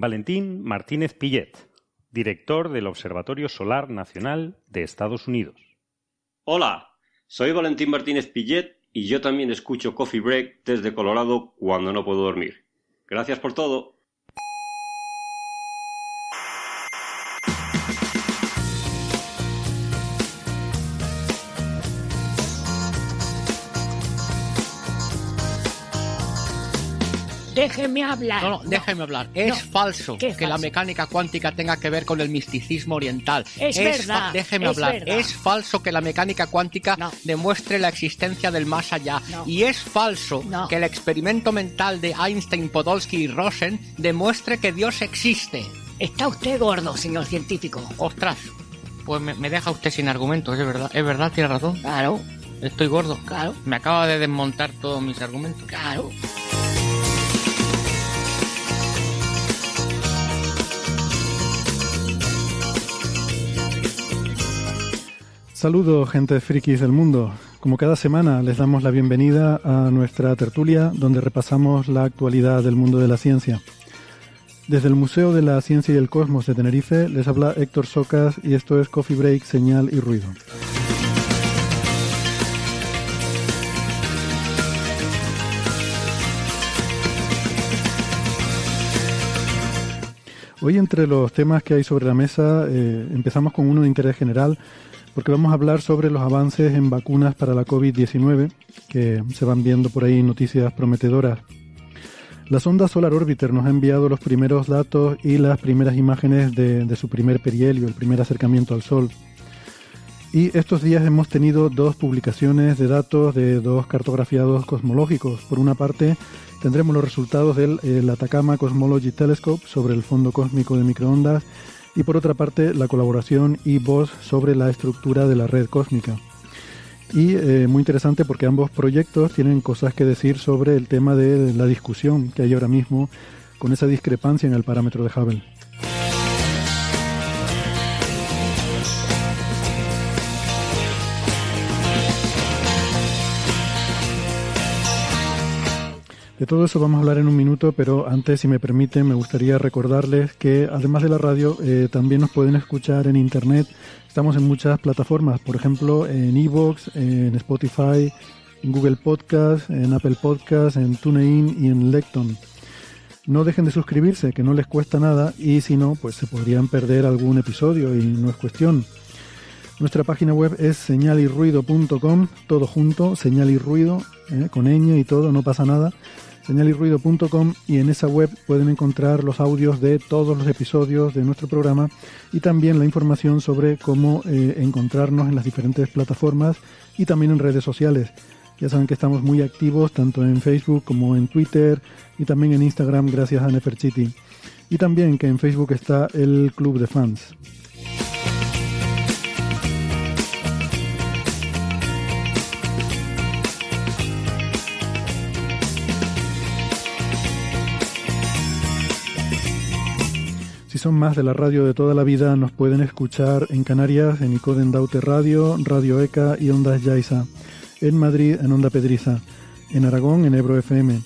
Valentín Martínez Pillet, director del Observatorio Solar Nacional de Estados Unidos. Hola, soy Valentín Martínez Pillet y yo también escucho Coffee Break desde Colorado cuando no puedo dormir. Gracias por todo. Déjeme hablar. No, no, déjeme hablar. Es No. falso ¿Qué que falso? la mecánica cuántica tenga que ver con el misticismo oriental. Es verdad, Déjeme es hablar. verdad. Es falso que la mecánica cuántica demuestre la existencia del más allá. No. Y es falso que el experimento mental de Einstein, Podolsky y Rosen demuestre que Dios existe. Está usted gordo, señor científico. Ostras. Pues me, me deja usted sin argumentos, es verdad, es verdad, tiene razón. Claro, Estoy gordo. claro, Me acaba de desmontar todos mis argumentos. claro. Saludos, gente frikis del mundo. Como cada semana, les damos la bienvenida a nuestra tertulia, donde repasamos la actualidad del mundo de la ciencia. Desde el Museo de la Ciencia y el Cosmos de Tenerife, les habla Héctor Socas y esto es Coffee Break, Señal y Ruido. Hoy entre los temas que hay sobre la mesa eh, empezamos con uno de interés general porque vamos a hablar sobre los avances en vacunas para la COVID-19 que se van viendo por ahí noticias prometedoras. La sonda Solar Orbiter nos ha enviado los primeros datos y las primeras imágenes de, de su primer perihelio, el primer acercamiento al Sol. Y estos días hemos tenido dos publicaciones de datos de dos cartografiados cosmológicos. Por una parte, tendremos los resultados del el Atacama Cosmology Telescope sobre el fondo cósmico de microondas y por otra parte la colaboración IBOS sobre la estructura de la red cósmica. Y eh, muy interesante porque ambos proyectos tienen cosas que decir sobre el tema de la discusión que hay ahora mismo con esa discrepancia en el parámetro de Hubble. De todo eso vamos a hablar en un minuto, pero antes, si me permiten, me gustaría recordarles que además de la radio, eh, también nos pueden escuchar en Internet. Estamos en muchas plataformas, por ejemplo, en Evox, en Spotify, en Google Podcast, en Apple Podcast, en TuneIn y en Lecton. No dejen de suscribirse, que no les cuesta nada, y si no, pues se podrían perder algún episodio y no es cuestión. Nuestra página web es señalirruido.com, todo junto, señal y ruido, eh, con ñ y todo, no pasa nada señalirruido.com y en esa web pueden encontrar los audios de todos los episodios de nuestro programa y también la información sobre cómo eh, encontrarnos en las diferentes plataformas y también en redes sociales. Ya saben que estamos muy activos tanto en Facebook como en Twitter y también en Instagram gracias a Neferchiti. Y también que en Facebook está el Club de Fans. Son más de la radio de toda la vida, nos pueden escuchar en Canarias, en Icoden Daute Radio, Radio ECA y Ondas Yaiza. En Madrid, en Onda Pedriza. En Aragón, en Ebro FM.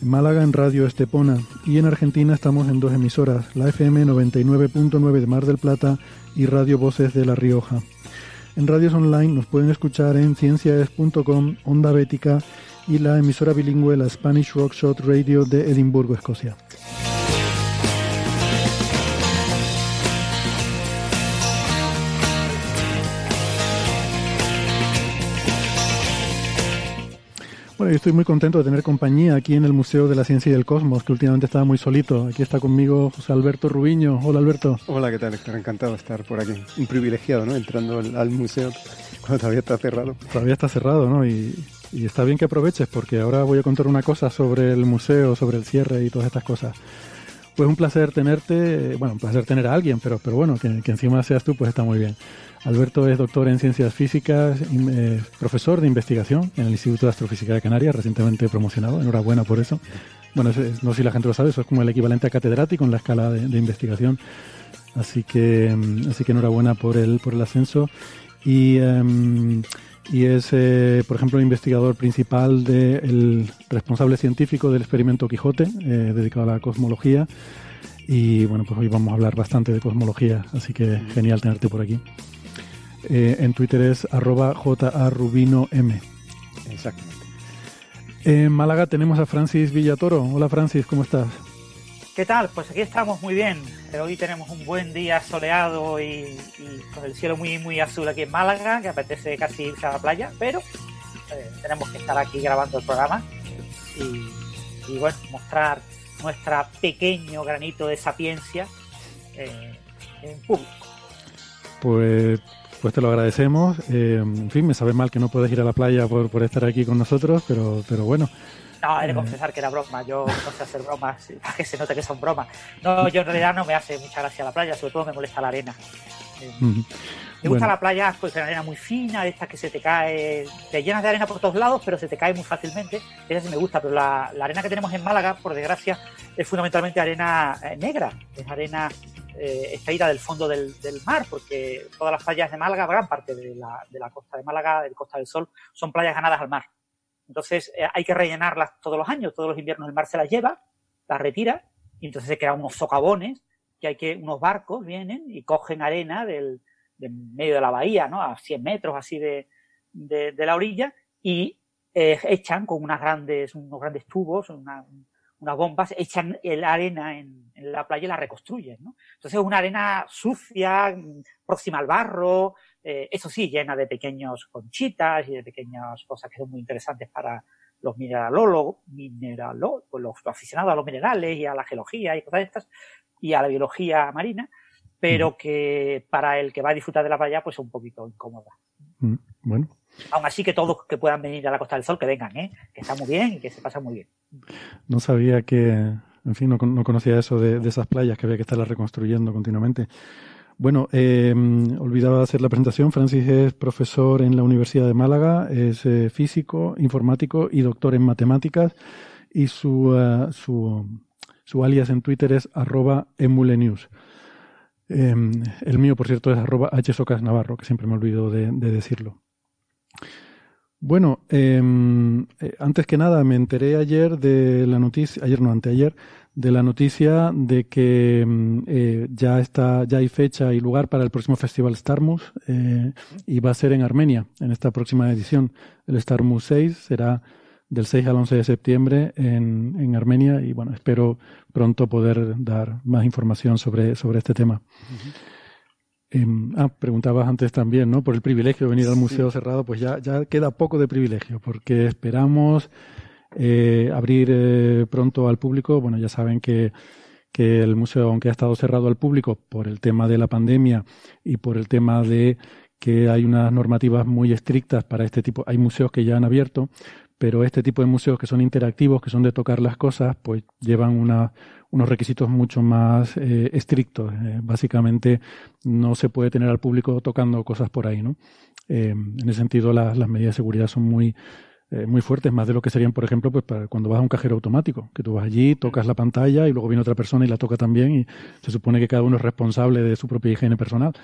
En Málaga, en Radio Estepona. Y en Argentina estamos en dos emisoras, la FM 99.9 de Mar del Plata y Radio Voces de La Rioja. En radios online nos pueden escuchar en ciencias.com, Onda Bética y la emisora bilingüe, la Spanish Rockshot Radio de Edimburgo, Escocia. Bueno, yo estoy muy contento de tener compañía aquí en el Museo de la Ciencia y del Cosmos, que últimamente estaba muy solito. Aquí está conmigo José Alberto Rubiño. Hola, Alberto. Hola, ¿qué tal, Héctor? Encantado de estar por aquí. Un privilegiado, ¿no? Entrando al, al museo cuando todavía está cerrado. Todavía está cerrado, ¿no? Y y está bien que aproveches porque ahora voy a contar una cosa sobre el museo, sobre el cierre y todas estas cosas. Pues un placer tenerte, bueno, un placer tener a alguien, pero, pero bueno, que, que encima seas tú, pues está muy bien. Alberto es doctor en ciencias físicas, eh, profesor de investigación en el Instituto de Astrofísica de Canarias, recientemente promocionado. Enhorabuena por eso. Bueno, no sé si la gente lo sabe, eso es como el equivalente a catedrático en la escala de, investigación. Así que, mm, así que enhorabuena por el, por el ascenso. Y, em, y es, eh, por ejemplo, investigador principal del responsable científico del experimento Quijote, eh, dedicado a la cosmología. Y bueno, pues hoy vamos a hablar bastante de cosmología, así que genial tenerte por aquí. Eh, en Twitter es arroba jarubino m. Exactamente. En Málaga tenemos a Francis Villatoro. Hola Francis, ¿cómo estás? ¿Qué tal? Pues aquí estamos muy bien. Hoy tenemos un buen día soleado y, con el cielo muy muy azul aquí en Málaga, que apetece casi irse a la playa, pero eh, tenemos que estar aquí grabando el programa y, bueno, mostrar nuestra pequeño granito de sapiencia eh, en público. Pues pues te lo agradecemos. Eh, en fin, me sabe mal que no puedes ir a la playa por, por estar aquí con nosotros, pero, pero bueno. No, he de eh. confesar que era broma. Yo no sé hacer bromas para que se note que son bromas. No, yo en realidad no me hace mucha gracia la playa, sobre todo me molesta la arena. Eh, me gusta la playa, pues la arena muy fina, esta que se te cae, te llenas de arena por todos lados, pero se te cae muy fácilmente. Esa sí me gusta, pero la, la arena que tenemos en Málaga, por desgracia, es fundamentalmente arena negra. Es arena eh, extraída del fondo del, mar, porque todas las playas de Málaga, gran parte de la, de la costa de Málaga, del Costa del Sol, son playas ganadas al mar. Entonces eh, hay que rellenarlas todos los años, todos los inviernos el mar se las lleva, las retira, y entonces se crean unos socavones, que hay que, unos barcos vienen y cogen arena del, medio de la bahía, ¿no? A 100 metros así de, de, la orilla, y eh, echan con unas grandes, unos grandes tubos, unas bombas, echan la arena en, la playa y la reconstruyen, ¿no? Entonces es una arena sucia, próxima al barro, eh, eso sí, llena de pequeños conchitas y de pequeñas cosas que son muy interesantes para los mineralólogos, pues los aficionados a los minerales y a la geología y cosas de estas, y a la biología marina, pero que para el que va a disfrutar de la playa, pues es un poquito incómoda. Mm, bueno. Aún así que todos que puedan venir a la Costa del Sol, que vengan, ¿eh? que está muy bien y que se pasa muy bien. No sabía que, en fin, no, conocía eso de, esas playas que había que estarlas reconstruyendo continuamente. Bueno, eh, olvidaba hacer la presentación. Francis es profesor en la Universidad de Málaga, es eh, físico, informático y doctor en matemáticas. Y su, uh, su, su alias en Twitter es arroba emulenews. Em, el mío, por cierto, es arroba hsocasnavarro, que siempre me olvido de decirlo. Bueno, em, eh, antes que nada me enteré ayer de la noticia, ayer no, anteayer, de la noticia de que em, eh, ya está, ya hay fecha y lugar para el próximo festival Starmus eh, y va a ser en Armenia en esta próxima edición. El Starmus 6 será del 6 al 11 de septiembre en, en Armenia y bueno, espero pronto poder dar más información sobre, sobre este tema. Em, ah, preguntabas antes también, ¿no? Por el privilegio de venir al museo cerrado, pues ya, ya queda poco de privilegio, porque esperamos eh, abrir eh, pronto al público. Bueno, ya saben que, que el museo, aunque ha estado cerrado al público por el tema de la pandemia y por el tema de que hay unas normativas muy estrictas para este tipo, hay museos que ya han abierto, pero este tipo de museos que son interactivos, que son de tocar las cosas, pues llevan una, unos requisitos mucho más eh, estrictos. Eh, básicamente no se puede tener al público tocando cosas por ahí, ¿no? Eh, en ese sentido las, las medidas de seguridad son muy muy fuertes, más de lo que serían, por ejemplo, pues para cuando vas a un cajero automático, que tú vas allí, tocas la pantalla y luego viene otra persona y la toca también y se supone que cada uno es responsable de su propia higiene personal.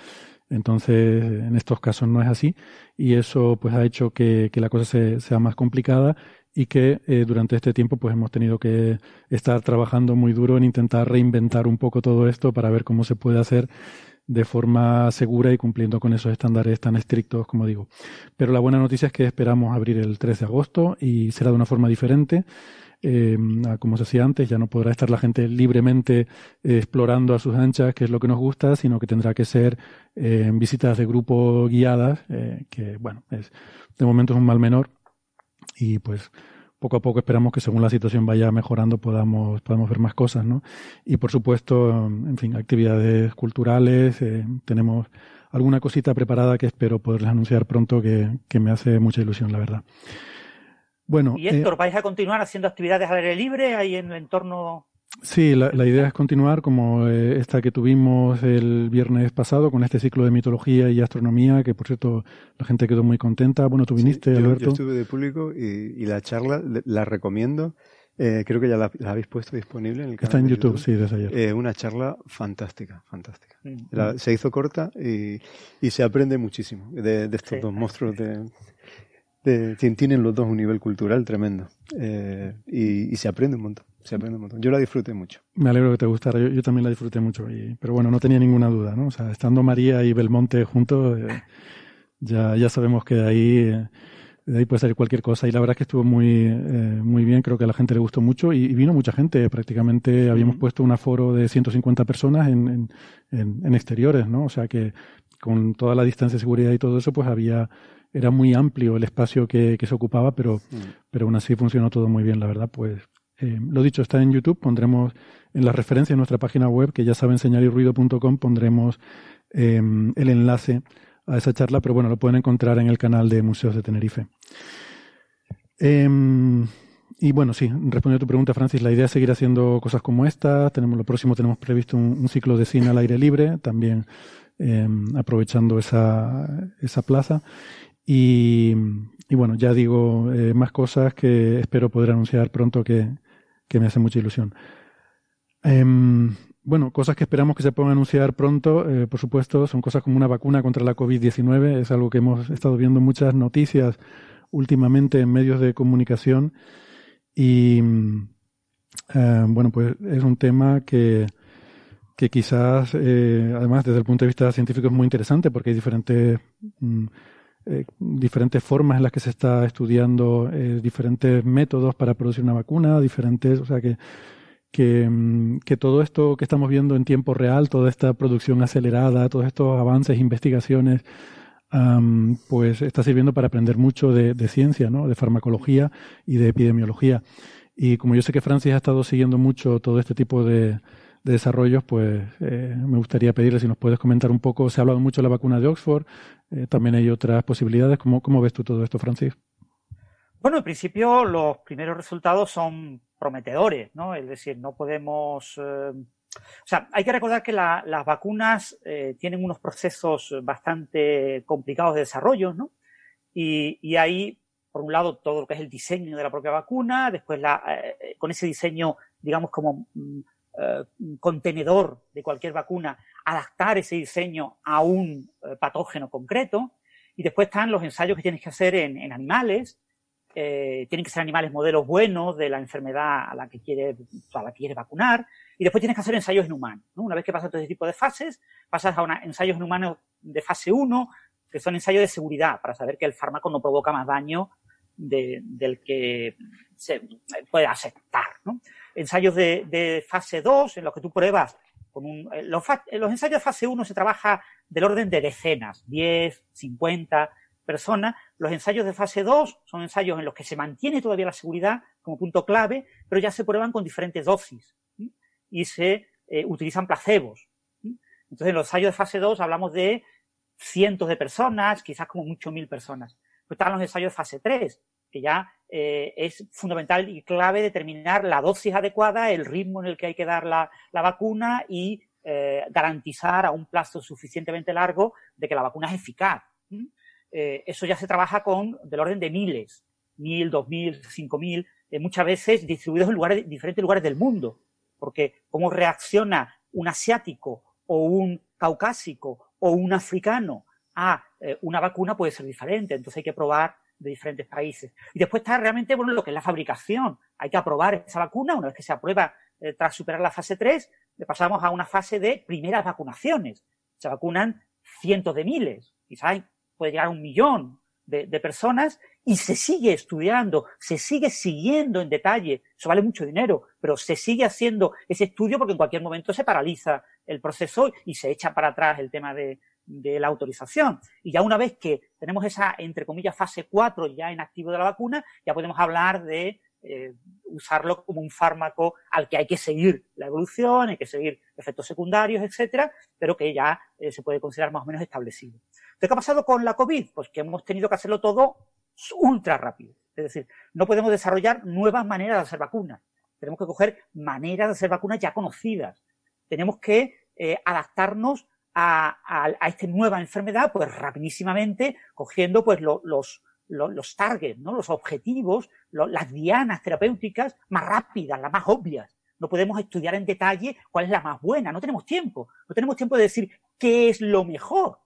Entonces, en estos casos no es así y eso pues ha hecho que, la cosa sea más complicada y que eh, durante este tiempo pues hemos tenido que estar trabajando muy duro en intentar reinventar un poco todo esto para ver cómo se puede hacer de forma segura y cumpliendo con esos estándares tan estrictos, como digo. Pero la buena noticia es que esperamos abrir el 3 de agosto y será de una forma diferente eh, como se hacía antes, ya no podrá estar la gente libremente eh, explorando a sus anchas, que es lo que nos gusta, sino que tendrá que ser eh, visitas de grupo guiadas, que bueno, es, de momento es un mal menor y pues poco a poco esperamos que según la situación vaya mejorando podamos, podamos ver más cosas, ¿no? Y por supuesto, en fin, actividades culturales, tenemos alguna cosita preparada que espero poderles anunciar pronto que, que me hace mucha ilusión, la verdad. Bueno, y Héctor, ¿vais a continuar haciendo actividades al aire libre ahí en el entorno Sí, la, idea es continuar como eh, esta que tuvimos el viernes pasado con este ciclo de mitología y astronomía, que por cierto la gente quedó muy contenta. Bueno, tú viniste, Alberto. Yo estuve de público y, la charla la recomiendo. Eh, creo que ya la, habéis puesto disponible en el canal. Está en YouTube, sí, desde ayer. Eh, una charla fantástica, fantástica. Se hizo corta y, se aprende muchísimo de, estos dos monstruos de, tienen los dos un nivel cultural tremendo y, y, se aprende un montón se aprende un montón. Yo la disfruté mucho. Me alegro que te gustara, yo, también la disfruté mucho, pero bueno, no tenía ninguna duda, ¿no? O sea, estando María y Belmonte juntos, eh, ya, ya sabemos que de ahí, eh, de ahí puede salir cualquier cosa y la verdad es que estuvo muy, eh, muy bien, creo que a la gente le gustó mucho y, vino mucha gente, prácticamente habíamos puesto un aforo de 150 personas en, en, en, exteriores, ¿no? O sea que con toda la distancia de seguridad y todo eso, pues había era muy amplio el espacio que, que se ocupaba, pero, pero aún así funcionó todo muy bien, la verdad, pues eh, lo dicho, está en YouTube. Pondremos en la referencia en nuestra página web, que ya saben, señalirruido.com, pondremos em, el enlace a esa charla, pero bueno, lo pueden encontrar en el canal de Museos de Tenerife. Em, y bueno, sí, respondiendo a tu pregunta, Francis, la idea es seguir haciendo cosas como esta. Tenemos, lo próximo tenemos previsto un, ciclo de cine al aire libre, también em, aprovechando esa, esa plaza. Y, y bueno, ya digo eh, más cosas que espero poder anunciar pronto que, que me hace mucha ilusión. Em, bueno, cosas que esperamos que se puedan anunciar pronto, eh, por supuesto, son cosas como una vacuna contra la COVID-19. Es algo que hemos estado viendo muchas noticias últimamente en medios de comunicación. Y eh, bueno, pues es un tema que, que quizás, eh, además, desde el punto de vista científico es muy interesante porque hay diferentes. Mm, eh, diferentes formas en las que se está estudiando eh, diferentes métodos para producir una vacuna, diferentes, o sea que, mm, que, todo esto que estamos viendo en tiempo real, toda esta producción acelerada, todos estos avances, investigaciones, pues está sirviendo para aprender mucho de, de, ciencia, ¿no? de farmacología y de epidemiología. Y como yo sé que Francis ha estado siguiendo mucho todo este tipo de, de desarrollos, pues eh, me gustaría pedirle si nos puedes comentar un poco. Se ha hablado mucho de la vacuna de Oxford, eh, también hay otras posibilidades. ¿Cómo, ¿Cómo ves tú todo esto, Francis? Bueno, en principio los primeros resultados son prometedores, ¿no? Es decir, no podemos. Eh, o sea, hay que recordar que las vacunas tienen unos procesos bastante complicados de desarrollo, ¿no? Y, y hay, por un lado, todo lo que es el diseño de la propia vacuna, después la, con ese diseño, digamos, como mm, eh, contenedor de cualquier vacuna, adaptar ese diseño a un eh, patógeno concreto. Y después están los ensayos que tienes que hacer en, animales. Eh, tienen que ser animales modelos buenos de la enfermedad a la que quieres, vacunar. Y después tienes que hacer ensayos en humanos. Una vez que pasas todo ese tipo de fases, pasas a una, ensayos en humanos de fase 1, que son ensayos de seguridad, para saber que el fármaco no provoca más daño del que se puede aceptar. Ensayos de, fase 2 en los que tú pruebas con un, eh, los, los, ensayos de fase 1 se trabaja del orden de decenas, 10, 50 personas. Los ensayos de fase 2 son ensayos en los que se mantiene todavía la seguridad como punto clave, pero ya se prueban con diferentes dosis y se eh, utilizan placebos. Entonces, en los ensayos de fase 2 hablamos de cientos de personas, quizás como mucho mil personas. Pues están los ensayos de fase 3, que ya eh, es fundamental y clave determinar la dosis adecuada, el ritmo en el que hay que dar la, vacuna y eh, garantizar a un plazo suficientemente largo de que la vacuna es eficaz. Eh, eso ya se trabaja con del orden de miles, mil, dos mil, cinco mil, muchas veces distribuidos en lugares, diferentes lugares del mundo, porque cómo reacciona un asiático o un caucásico o un africano a una vacuna puede ser diferente, entonces hay que probar de diferentes países. Y después está realmente bueno, lo que es la fabricación. Hay que aprobar esa vacuna. Una vez que se aprueba eh, tras superar la fase 3, le pasamos a una fase de primeras vacunaciones. Se vacunan cientos de miles, quizás puede llegar a un millón de, personas y se sigue estudiando, se sigue siguiendo en detalle. Eso vale mucho dinero, pero se sigue haciendo ese estudio porque en cualquier momento se paraliza el proceso y se echa para atrás el tema de, de la autorización. Y ya una vez que tenemos esa, entre comillas, fase 4 ya en activo de la vacuna, ya podemos hablar de eh, usarlo como un fármaco al que hay que seguir la evolución, hay que seguir efectos secundarios, etcétera, pero que ya eh, se puede considerar más o menos establecido. ¿Qué ha pasado con la COVID? Pues que hemos tenido que hacerlo todo ultra rápido. Es decir, no podemos desarrollar nuevas maneras de hacer vacunas. Tenemos que coger maneras de hacer vacunas ya conocidas. Tenemos que eh, adaptarnos a, esta nueva enfermedad, pues rapidísimamente, cogiendo pues los, los, targets, ¿no? los objetivos, las dianas terapéuticas más rápidas, las más obvias. No podemos estudiar en detalle cuál es la más buena, no tenemos tiempo. No tenemos tiempo de decir qué es lo mejor.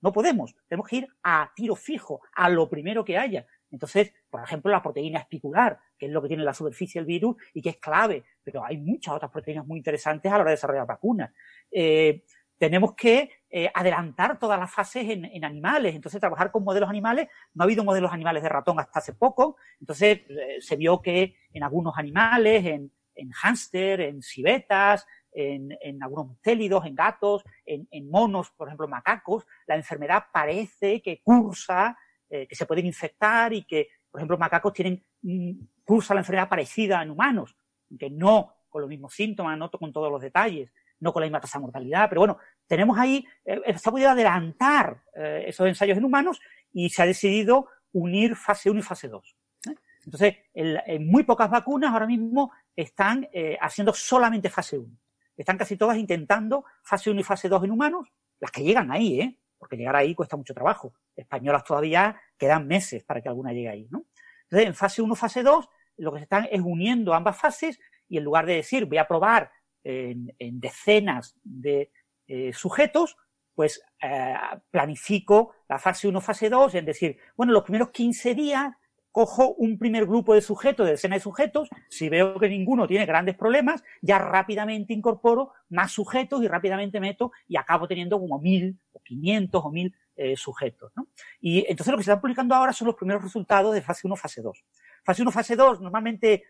No podemos. Tenemos que ir a tiro fijo, a lo primero que haya. Entonces, por ejemplo, la proteína espicular, que es lo que tiene la superficie del virus y que es clave, pero hay muchas otras proteínas muy interesantes a la hora de desarrollar vacunas. Eh, tenemos que eh, adelantar todas las fases en, animales, entonces trabajar con modelos animales, no ha habido modelos animales de ratón hasta hace poco, entonces eh, se vio que en algunos animales, en, en hámster, en civetas, en, algunos mustélidos, en gatos, en, monos, por ejemplo, macacos, la enfermedad parece que cursa, eh, que se pueden infectar y que, por ejemplo, macacos tienen, mm, cursa la enfermedad parecida en humanos, que no con los mismos síntomas, no con todos los detalles, no con la misma tasa de mortalidad, pero bueno, tenemos ahí, eh, se ha podido adelantar eh, esos ensayos en humanos y se ha decidido unir fase 1 y fase 2. Entonces, en muy pocas vacunas ahora mismo están haciendo solamente fase 1. Están casi todas intentando fase 1 y fase 2 en humanos, las que llegan ahí, ¿eh? Porque llegar ahí cuesta mucho trabajo. Españolas todavía quedan meses para que alguna llegue ahí, ¿no? Entonces, en fase 1, fase 2, lo que se están es uniendo ambas fases y en lugar de decir voy a probar en, decenas de eh, sujetos, pues eh, planifico la fase 1, fase 2, en decir, bueno, los primeros 15 días cojo un primer grupo de sujetos, de decenas de sujetos, si veo que ninguno tiene grandes problemas, ya rápidamente incorporo más sujetos y rápidamente meto y acabo teniendo como mil o quinientos o mil eh, sujetos. ¿no? Y entonces lo que se están publicando ahora son los primeros resultados de fase 1, fase 2. Fase 1, fase 2 normalmente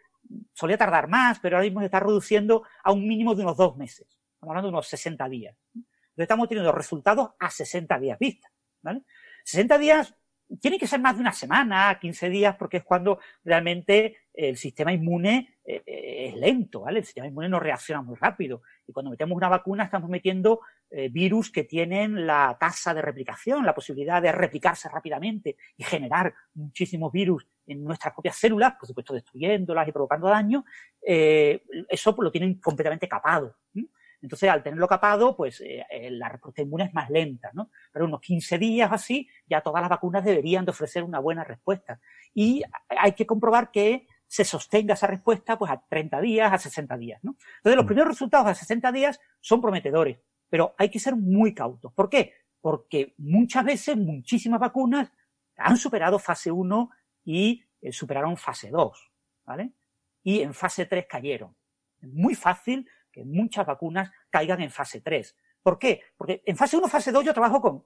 solía tardar más, pero ahora mismo se está reduciendo a un mínimo de unos dos meses. Estamos hablando de unos 60 días. Entonces estamos teniendo resultados a 60 días vista. ¿vale? 60 días tiene que ser más de una semana, 15 días, porque es cuando realmente el sistema inmune eh, eh, es lento, ¿vale? El sistema inmune no reacciona muy rápido. Y cuando metemos una vacuna estamos metiendo eh, virus que tienen la tasa de replicación, la posibilidad de replicarse rápidamente y generar muchísimos virus en nuestras propias células, por supuesto destruyéndolas y provocando daño, eso lo tienen completamente capado. Entonces, al tenerlo capado, pues eh, eh, la respuesta inmune es más lenta, ¿no? Pero unos 15 días así, ya todas las vacunas deberían de ofrecer una buena respuesta. Y hay que comprobar que se sostenga esa respuesta pues a 30 días, a 60 días, ¿no? Entonces, los mm. primeros resultados a 60 días son prometedores, pero hay que ser muy cautos. ¿Por qué? Porque muchas veces, muchísimas vacunas han superado fase 1 y eh, superaron fase 2, ¿vale? Y en fase 3 cayeron. Es muy fácil que muchas vacunas caigan en fase 3. ¿Por qué? Porque en fase 1, fase 2 yo trabajo con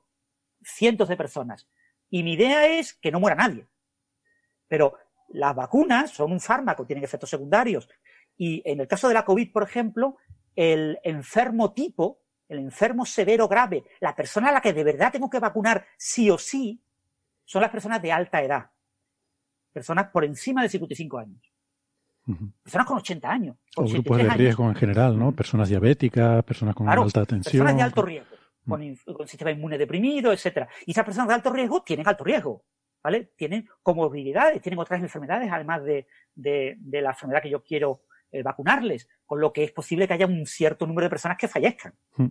cientos de personas y mi idea es que no muera nadie. Pero las vacunas son un fármaco, tienen efectos secundarios. Y en el caso de la COVID, por ejemplo, el enfermo tipo, el enfermo severo grave, la persona a la que de verdad tengo que vacunar sí o sí, son las personas de alta edad. Personas por encima de 55 años. Personas con 80 años. o grupos de riesgo en general, ¿no? Personas diabéticas, personas con alta tensión. Personas de alto riesgo, con, sistema inmune deprimido, etcétera. Y esas personas de alto riesgo tienen alto riesgo, ¿vale? Tienen comorbilidades, tienen otras enfermedades, además de, de la enfermedad que yo quiero eh, vacunarles, con lo que es posible que haya un cierto número de personas que fallezcan. Hmm.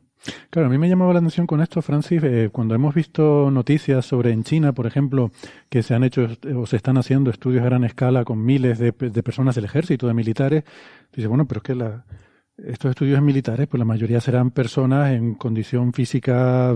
Claro, a mí me llamaba la atención con esto, Francis, eh, cuando hemos visto noticias sobre en China, por ejemplo, que se han hecho o se están haciendo estudios a gran escala con miles de, personas del ejército, de militares, dice, bueno, pero es que la, estos estudios militares, pues la mayoría serán personas en condición física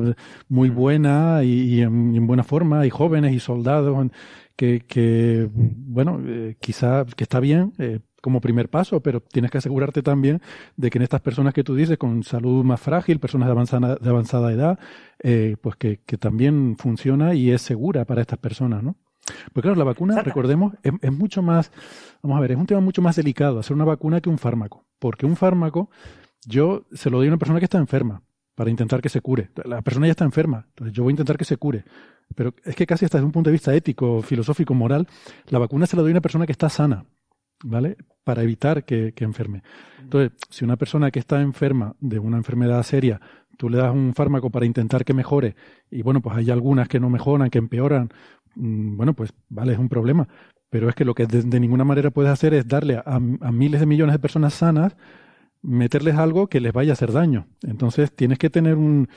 muy buena y, en, buena forma, y jóvenes y soldados, que, que bueno, eh, quizá que está bien, como primer paso, pero tienes que asegurarte también de que en estas personas que tú dices, con salud más frágil, personas de avanzada, de avanzada edad, eh, pues que, también funciona y es segura para estas personas, ¿no? Pues claro, la vacuna, recordemos, es, mucho más, vamos a ver, es un tema mucho más delicado hacer una vacuna que un fármaco, porque un fármaco yo se lo doy a una persona que está enferma para intentar que se cure. La persona ya está enferma, entonces yo voy a intentar que se cure. Pero es que casi hasta desde un punto de vista ético, filosófico, moral, la vacuna se la doy a una persona que está sana, ¿vale? Para evitar que, enferme. Entonces, si una persona que está enferma de una enfermedad seria, tú le das un fármaco para intentar que mejore, y bueno, pues hay algunas que no mejoran, que empeoran, mm, bueno, pues vale, es un problema. pero es que lo que de, ninguna manera puedes hacer es darle a, miles de millones de personas sanas, meterles algo que les vaya a hacer daño. Entonces tienes que tener un,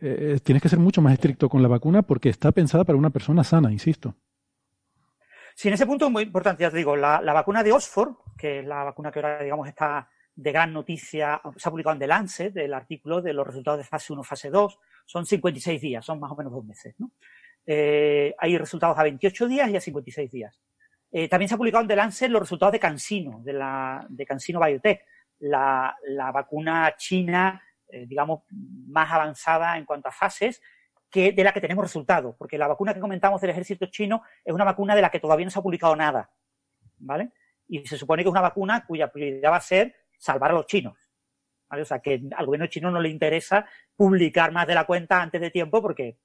eh, tienes que ser mucho más estricto con la vacuna porque está pensada para una persona sana, insisto. Sí, en ese punto es muy importante, ya te digo, la, vacuna de Oxford, que es la vacuna que ahora, digamos, está de gran noticia, se ha publicado en The Lancet, el artículo de los resultados de fase 1, fase 2, son 56 días, son más o menos dos meses. ¿no? Eh, hay resultados a 28 días y a 56 días. Eh, también se ha publicado en The Lancet los resultados de CanSino, de, la, de CanSino Biotech, la, vacuna china, eh, digamos, más avanzada en cuanto a fases, de la que tenemos resultados, porque la vacuna que comentamos del ejército chino es una vacuna de la que todavía no se ha publicado nada, ¿vale? Y se supone que es una vacuna cuya prioridad va a ser salvar a los chinos. O sea, que al gobierno chino no le interesa publicar más de la cuenta antes de tiempo porque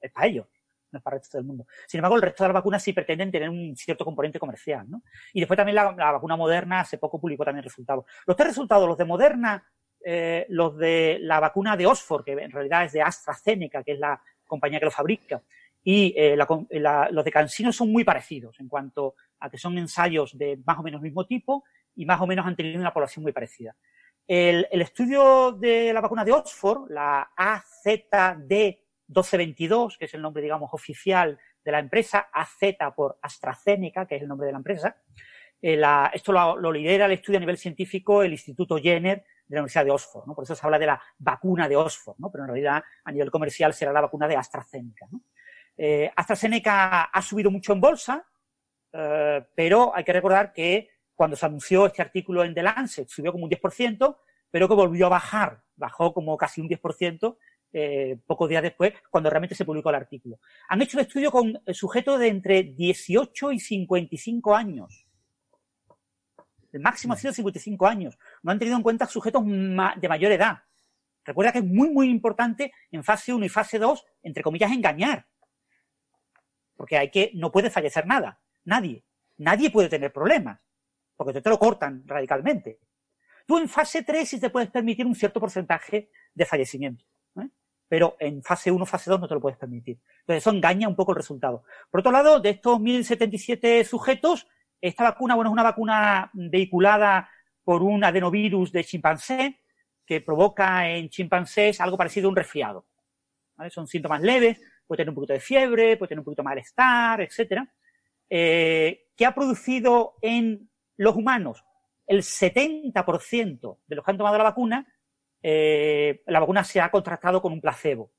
es para ellos no es para el resto del mundo. Sin embargo, el resto de las vacunas sí pretenden tener un cierto componente comercial, ¿no? Y después también la, vacuna moderna hace poco publicó también resultados. Los tres resultados, los de Moderna, eh, los de la vacuna de Oxford, que en realidad es de AstraZeneca, que es la compañía que lo fabrica, y eh, los de CanSino son muy parecidos en cuanto a que son ensayos de más o menos mismo tipo y más o menos han tenido una población muy parecida. El, estudio de la vacuna de Oxford, la AZD 1222, que es el nombre, digamos, oficial de la empresa, AZ por AstraZeneca, que es el nombre de la empresa. Eh, esto lo, lidera el estudio a nivel científico el Instituto Jenner de la Universidad de Oxford, ¿no? Por eso se habla de la vacuna de Oxford, ¿no? Pero en realidad, a nivel comercial, será la vacuna de AstraZeneca, eh, AstraZeneca ha subido mucho en bolsa, eh, pero hay que recordar que cuando se anunció este artículo en The Lancet subió como un 10%, pero que volvió a bajar, bajó como casi un 10% eh, pocos días después, cuando realmente se publicó el artículo. Han hecho un estudio con sujetos de entre 18 y 55 años. El máximo ha sido 55 años. No han tenido en cuenta sujetos de mayor edad. Recuerda que es muy, muy importante en fase 1 y fase 2, entre comillas, engañar. Porque hay que, no puede fallecer nada. Nadie. Nadie puede tener problemas. Porque te lo cortan radicalmente. Tú en fase 3 sí te puedes permitir un cierto porcentaje de fallecimiento pero en fase 1, fase 2 no te lo puedes permitir. Entonces eso engaña un poco el resultado. Por otro lado, de estos 1077 sujetos, esta vacuna, bueno, es una vacuna vehiculada por un adenovirus de chimpancé que provoca en chimpancés algo parecido a un resfriado. Son síntomas leves, puede tener un poquito de fiebre, puede tener un poquito de malestar, etcétera. Eh, ¿Qué ha producido en los humanos? El 70% de los que han tomado la vacuna eh, la vacuna se ha contrastado con un placebo.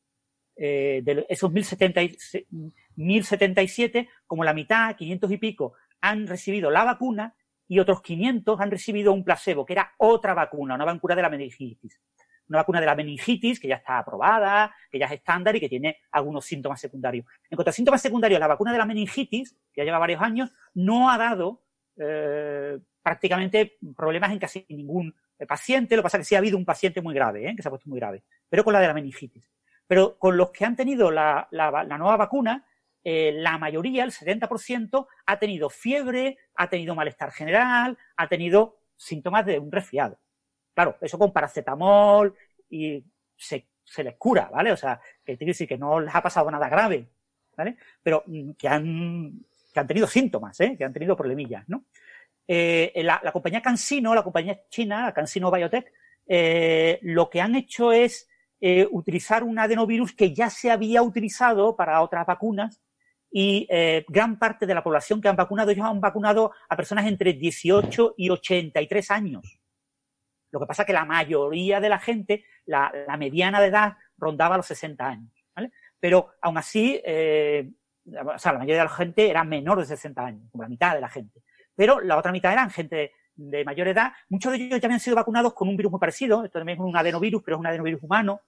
Eh, de esos 1077, como la mitad, 500 y pico, han recibido la vacuna y otros 500 han recibido un placebo, que era otra vacuna, una vacuna de la meningitis. Una vacuna de la meningitis que ya está aprobada, que ya es estándar y que tiene algunos síntomas secundarios. En cuanto a síntomas secundarios, la vacuna de la meningitis, que ya lleva varios años, no ha dado eh, prácticamente problemas en casi ningún el paciente, lo que pasa es que sí ha habido un paciente muy grave, ¿eh? que se ha puesto muy grave, pero con la de la meningitis. Pero con los que han tenido la, nueva vacuna, eh, la mayoría, el 70%, ha tenido fiebre, ha tenido malestar general, ha tenido síntomas de un resfriado. Claro, eso con paracetamol y se, les cura, ¿vale? O sea, que decir que no les ha pasado nada grave, ¿vale? Pero mm, que han, que han tenido síntomas, ¿eh? que han tenido problemillas, ¿no? Eh, la, compañía CanSino, la compañía china, la CanSino Biotech, eh, lo que han hecho es utilizar un adenovirus que ya se había utilizado para otras vacunas y gran parte de la población que han vacunado, ellos han vacunado a personas entre 18 y 83 años. Lo que pasa es que la mayoría de la gente, la, mediana de edad, rondaba los 60 años. ¿vale? Pero aún así, o sea, la mayoría de la gente era menor de 60 años, como la mitad de la gente pero la otra mitad eran gente de mayor edad. Muchos de ellos ya habían sido vacunados con un virus muy parecido, esto también es un adenovirus, pero es un adenovirus humano,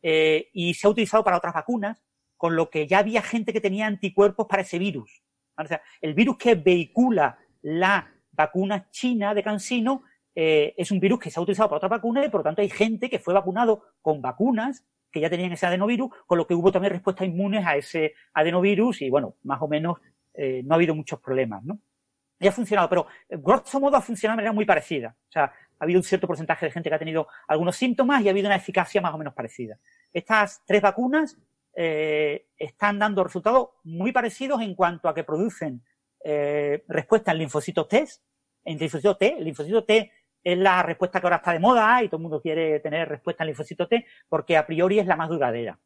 eh, y se ha utilizado para otras vacunas, con lo que ya había gente que tenía anticuerpos para ese virus. O sea, el virus que vehicula la vacuna china de Cansino eh, es un virus que se ha utilizado para otras vacunas y por lo tanto hay gente que fue vacunado con vacunas que ya tenían ese adenovirus, con lo que hubo también respuestas inmunes a ese adenovirus y bueno, más o menos eh, no ha habido muchos problemas, ¿no? y ha funcionado, pero eh, grosso modo ha funcionado de manera muy parecida. O sea, ha habido un cierto porcentaje de gente que ha tenido algunos síntomas y ha habido una eficacia más o menos parecida. Estas tres vacunas eh, están dando resultados muy parecidos en cuanto a que producen eh, respuesta en linfocitos T, en linfocitos T. El linfocito T es la respuesta que ahora está de moda y todo el mundo quiere tener respuesta en linfocito T porque a priori es la más duradera.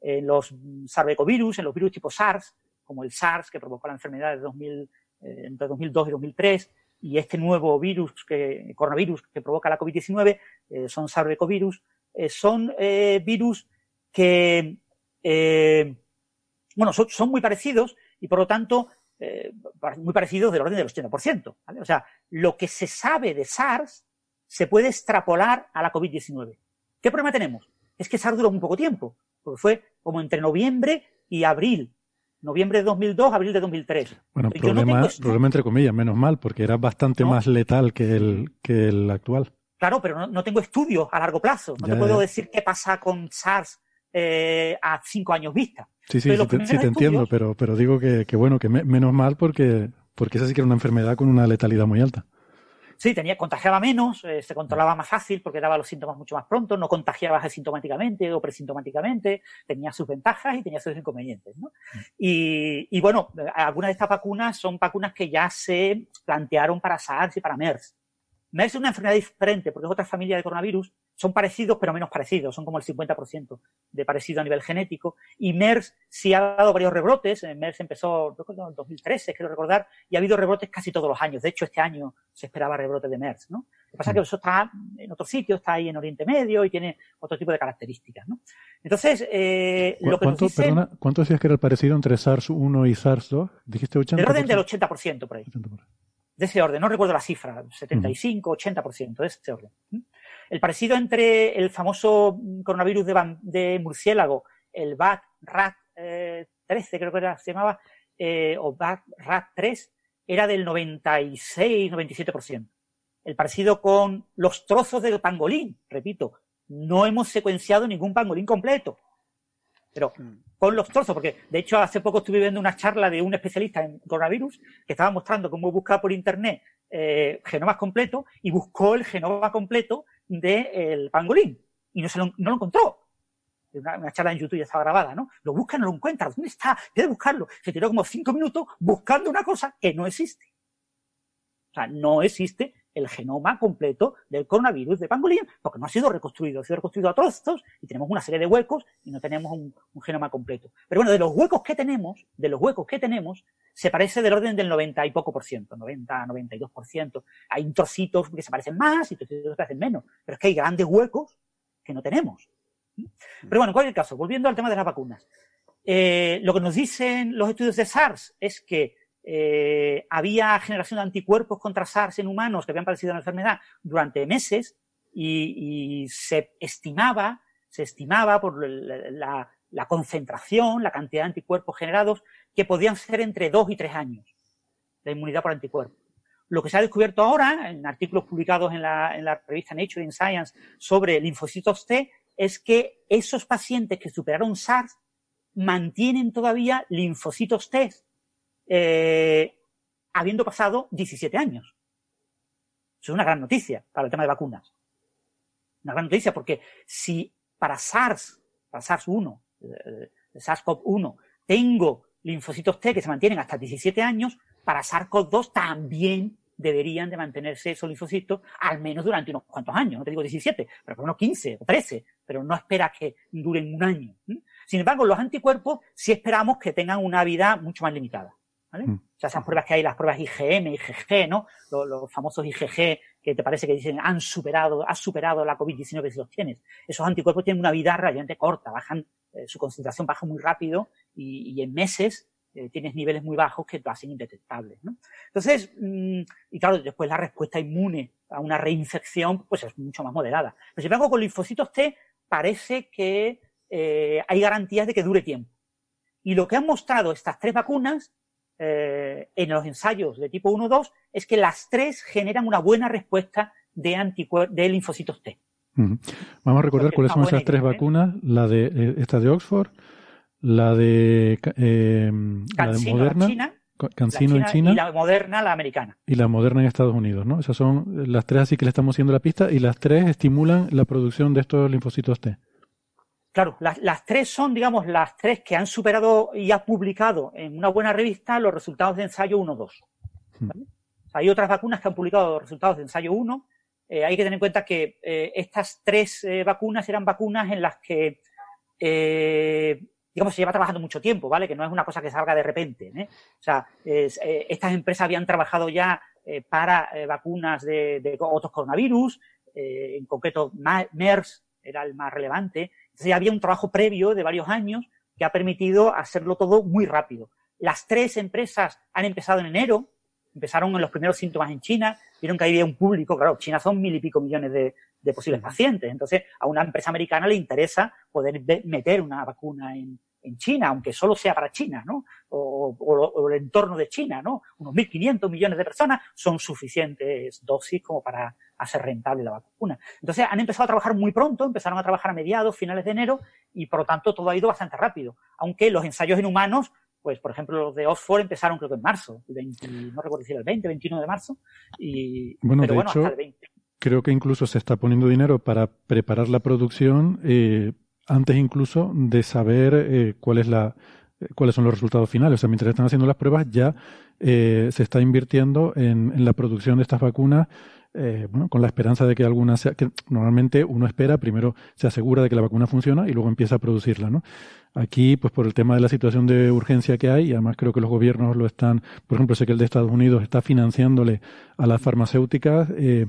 En los sarbecovirus, en los virus tipo SARS, como el SARS que provocó la enfermedad de 2000, eh, entre 2002 y 2003, y este nuevo virus, que, coronavirus que provoca la COVID-19, eh, son sarbecovirus, eh, son virus que, bueno, son, muy parecidos y por lo tanto muy parecidos del orden del 80%. ¿vale? O sea, lo que se sabe de SARS se puede extrapolar a la COVID-19. ¿Qué problema tenemos? Es que SARS duró muy poco tiempo, porque fue como entre noviembre y abril noviembre de 2002, abril de 2003. Bueno, problema, problema entre comillas, menos mal, porque era bastante más letal que el, que el actual. Claro, pero no, tengo estudios a largo plazo. No te puedo decir qué pasa con SARS eh, a cinco años vista. Sí, sí, sí, te, entiendo, pero, pero digo que, bueno, que menos mal porque, porque esa sí que era una enfermedad con una letalidad muy alta. Sí, tenía, contagiaba menos, eh, se controlaba más fácil porque daba los síntomas mucho más pronto, no contagiaba asintomáticamente o presintomáticamente, tenía sus ventajas y tenía sus inconvenientes. ¿no? Mm. Y, y, bueno, algunas de estas vacunas son vacunas que ya se plantearon para SARS y para MERS. MERS es una enfermedad diferente porque es otra familia de coronavirus son parecidos pero menos parecidos, son como el 50% de parecido a nivel genético. Y MERS sí ha dado varios rebrotes, eh, MERS empezó en 2013, quiero recordar, y ha habido rebrotes casi todos los años. De hecho, este año se esperaba rebrote de MERS, ¿no? Lo que pasa es que eso está en otro sitio, está ahí en Oriente Medio y tiene otro tipo de características, ¿no? Entonces, eh, lo que ¿Cuánto, perdona, ¿Cuánto decías que era el parecido entre SARS-1 y SARS-2? ¿Dijiste 80%? El orden del 80% por ahí. De ese orden, no recuerdo la cifra, 75, 80%, de ese orden. El parecido entre el famoso coronavirus de, murciélago, el BAT RAT 13, eh, creo que era, se llamaba, eh, o BAT RAT 3, era del 96, 97%. El parecido con los trozos del pangolín, repito, no hemos secuenciado ningún pangolín completo. Pero mm. con los trozos, porque de hecho hace poco estuve viendo una charla de un especialista en coronavirus que estaba mostrando cómo buscar por internet eh, genomas completos y buscó el genoma completo del pangolín y no, se lo, no lo encontró. Una, charla en YouTube ya estaba grabada, ¿no? Lo busca, no lo encuentra. ¿Dónde está? Debe buscarlo. Se tiró como cinco minutos buscando una cosa que no existe. O sea, no existe el genoma completo del coronavirus de pangolín, porque no ha sido reconstruido, ha sido reconstruido a trozos y tenemos una serie de huecos y no tenemos un, genoma completo. Pero bueno, de los huecos que tenemos, de los huecos que tenemos, se parece del orden del 90 y poco por ciento, 90, 92 por ciento. Hay trocitos que se parecen más y trocitos que se parecen menos, pero es que hay grandes huecos que no tenemos. Pero bueno, en cualquier caso, volviendo al tema de las vacunas. Eh, lo que nos dicen los estudios de SARS es que eh, había generación de anticuerpos contra SARS en humanos que habían padecido la enfermedad durante meses y, se estimaba, se estimaba por la, concentración, la cantidad de anticuerpos generados, que podían ser entre dos y tres años de inmunidad por anticuerpos. Lo que se ha descubierto ahora, en artículos publicados en la, en la revista Nature in Science sobre linfocitos T, es que esos pacientes que superaron SARS mantienen todavía linfocitos T eh, habiendo pasado 17 años. Eso es una gran noticia para el tema de vacunas. Una gran noticia porque si para SARS, para SARS-1, eh, SARS-CoV-1, tengo linfocitos T que se mantienen hasta 17 años, para SARS-CoV-2 también deberían de mantenerse esos linfocitos al menos durante unos cuantos años. No te digo 17, pero por unos 15 o 13, pero no espera que duren un año. Sin embargo, los anticuerpos sí esperamos que tengan una vida mucho más limitada. ¿Vale? Mm. O sea, esas pruebas que hay, las pruebas IgM, IgG, ¿no? Los, famosos IgG que te parece que dicen han superado, has superado la COVID-19 si los tienes. Esos anticuerpos tienen una vida relativamente corta, bajan, eh, su concentración baja muy rápido y, en meses eh, tienes niveles muy bajos que lo hacen indetectables, ¿no? Entonces, mm, y claro, después la respuesta inmune a una reinfección, pues es mucho más moderada. Pero si vengo con linfocitos T, parece que eh, hay garantías de que dure tiempo. Y lo que han mostrado estas tres vacunas eh, en los ensayos de tipo 1-2 es que las tres generan una buena respuesta de, de linfocitos T. Vamos a recordar cuáles son esas tres ¿eh? vacunas, la de eh, esta de Oxford, la de, la de Moderna, China, en China y la Moderna, la americana. Y la Moderna en Estados Unidos, ¿no? Esas son las tres así que le estamos haciendo la pista y las tres estimulan la producción de estos linfocitos T. Claro, las, tres son, digamos, las tres que han superado y han publicado en una buena revista los resultados de ensayo 1-2. Hmm. Hay otras vacunas que han publicado los resultados de ensayo 1. Eh, hay que tener en cuenta que eh, estas tres eh, vacunas eran vacunas en las que, digamos, se lleva trabajando mucho tiempo, ¿vale? Que no es una cosa que salga de repente. O sea, estas empresas habían trabajado ya para vacunas de, de, otros coronavirus, en concreto MERS era el más relevante, entonces había un trabajo previo de varios años que ha permitido hacerlo todo muy rápido. Las tres empresas han empezado en enero, empezaron en los primeros síntomas en China, vieron que había un público, claro, China son mil y pico millones de, posibles pacientes, entonces a una empresa americana le interesa poder meter una vacuna en, China, aunque solo sea para China, ¿no? O, el entorno de China, ¿no? Unos 1.500 millones de personas son suficientes dosis como para hacer rentable la vacuna. Entonces han empezado a trabajar muy pronto, empezaron a trabajar a mediados, finales de enero, y por lo tanto todo ha ido bastante rápido. Aunque los ensayos en humanos, pues por ejemplo los de Oxford empezaron creo que en marzo, no recuerdo si era el 20, 21 de marzo, y bueno, de hecho, creo que incluso se está poniendo dinero para preparar la producción eh, antes incluso de saber eh, cuál es la eh, cuáles son los resultados finales. O sea, mientras están haciendo las pruebas, ya se está invirtiendo en, en, la producción de estas vacunas eh, bueno, con la esperanza de que alguna sea, normalmente uno espera, primero se asegura de que la vacuna funciona y luego empieza a producirla, ¿no? Aquí, pues por el tema de la situación de urgencia que hay, y además creo que los gobiernos lo están, por ejemplo, sé que el de Estados Unidos está financiándole a las farmacéuticas eh,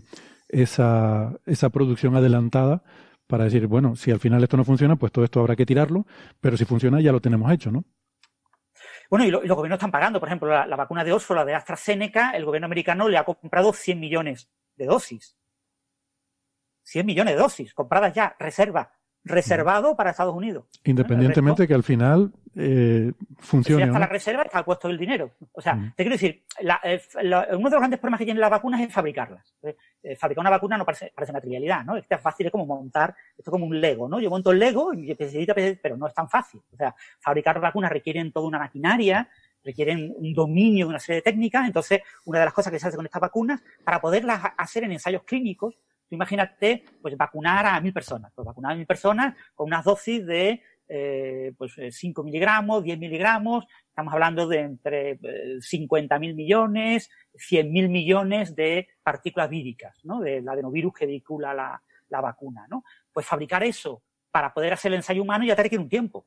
esa, esa producción adelantada para decir, bueno, si al final esto no funciona, pues todo esto habrá que tirarlo, pero si funciona ya lo tenemos hecho, ¿no? Bueno, y, los gobiernos están pagando, por ejemplo, la, la, vacuna de Oxford, la de AstraZeneca, el gobierno americano le ha comprado 100 millones de dosis. 100 millones de dosis compradas ya, reserva, reservado para Estados Unidos. Independientemente que al final eh, funcione. Si está la reserva, está el puesto del dinero. O sea, te quiero decir, eh, uno de los grandes problemas que tienen las vacunas es fabricarlas. Eh, fabricar una vacuna no parece, parece una trivialidad, ¿no? Es fácil, es como montar, esto es como un Lego, ¿no? Yo monto el Lego, y pero no es tan fácil. O sea, fabricar vacunas requieren toda una maquinaria, requieren un dominio de una serie de técnicas. Entonces, una de las cosas que se hace con estas vacunas, para poderlas hacer en ensayos clínicos, tú imagínate, pues vacunar a mil personas. Pues vacunar a mil personas con unas dosis de eh, pues 5 eh, miligramos, 10 miligramos, estamos hablando de entre 50 eh, mil millones, 100 mil millones de partículas víricas, ¿no? Del adenovirus que vehicula la, la vacuna, ¿no? Pues fabricar eso para poder hacer el ensayo humano ya te requiere un tiempo.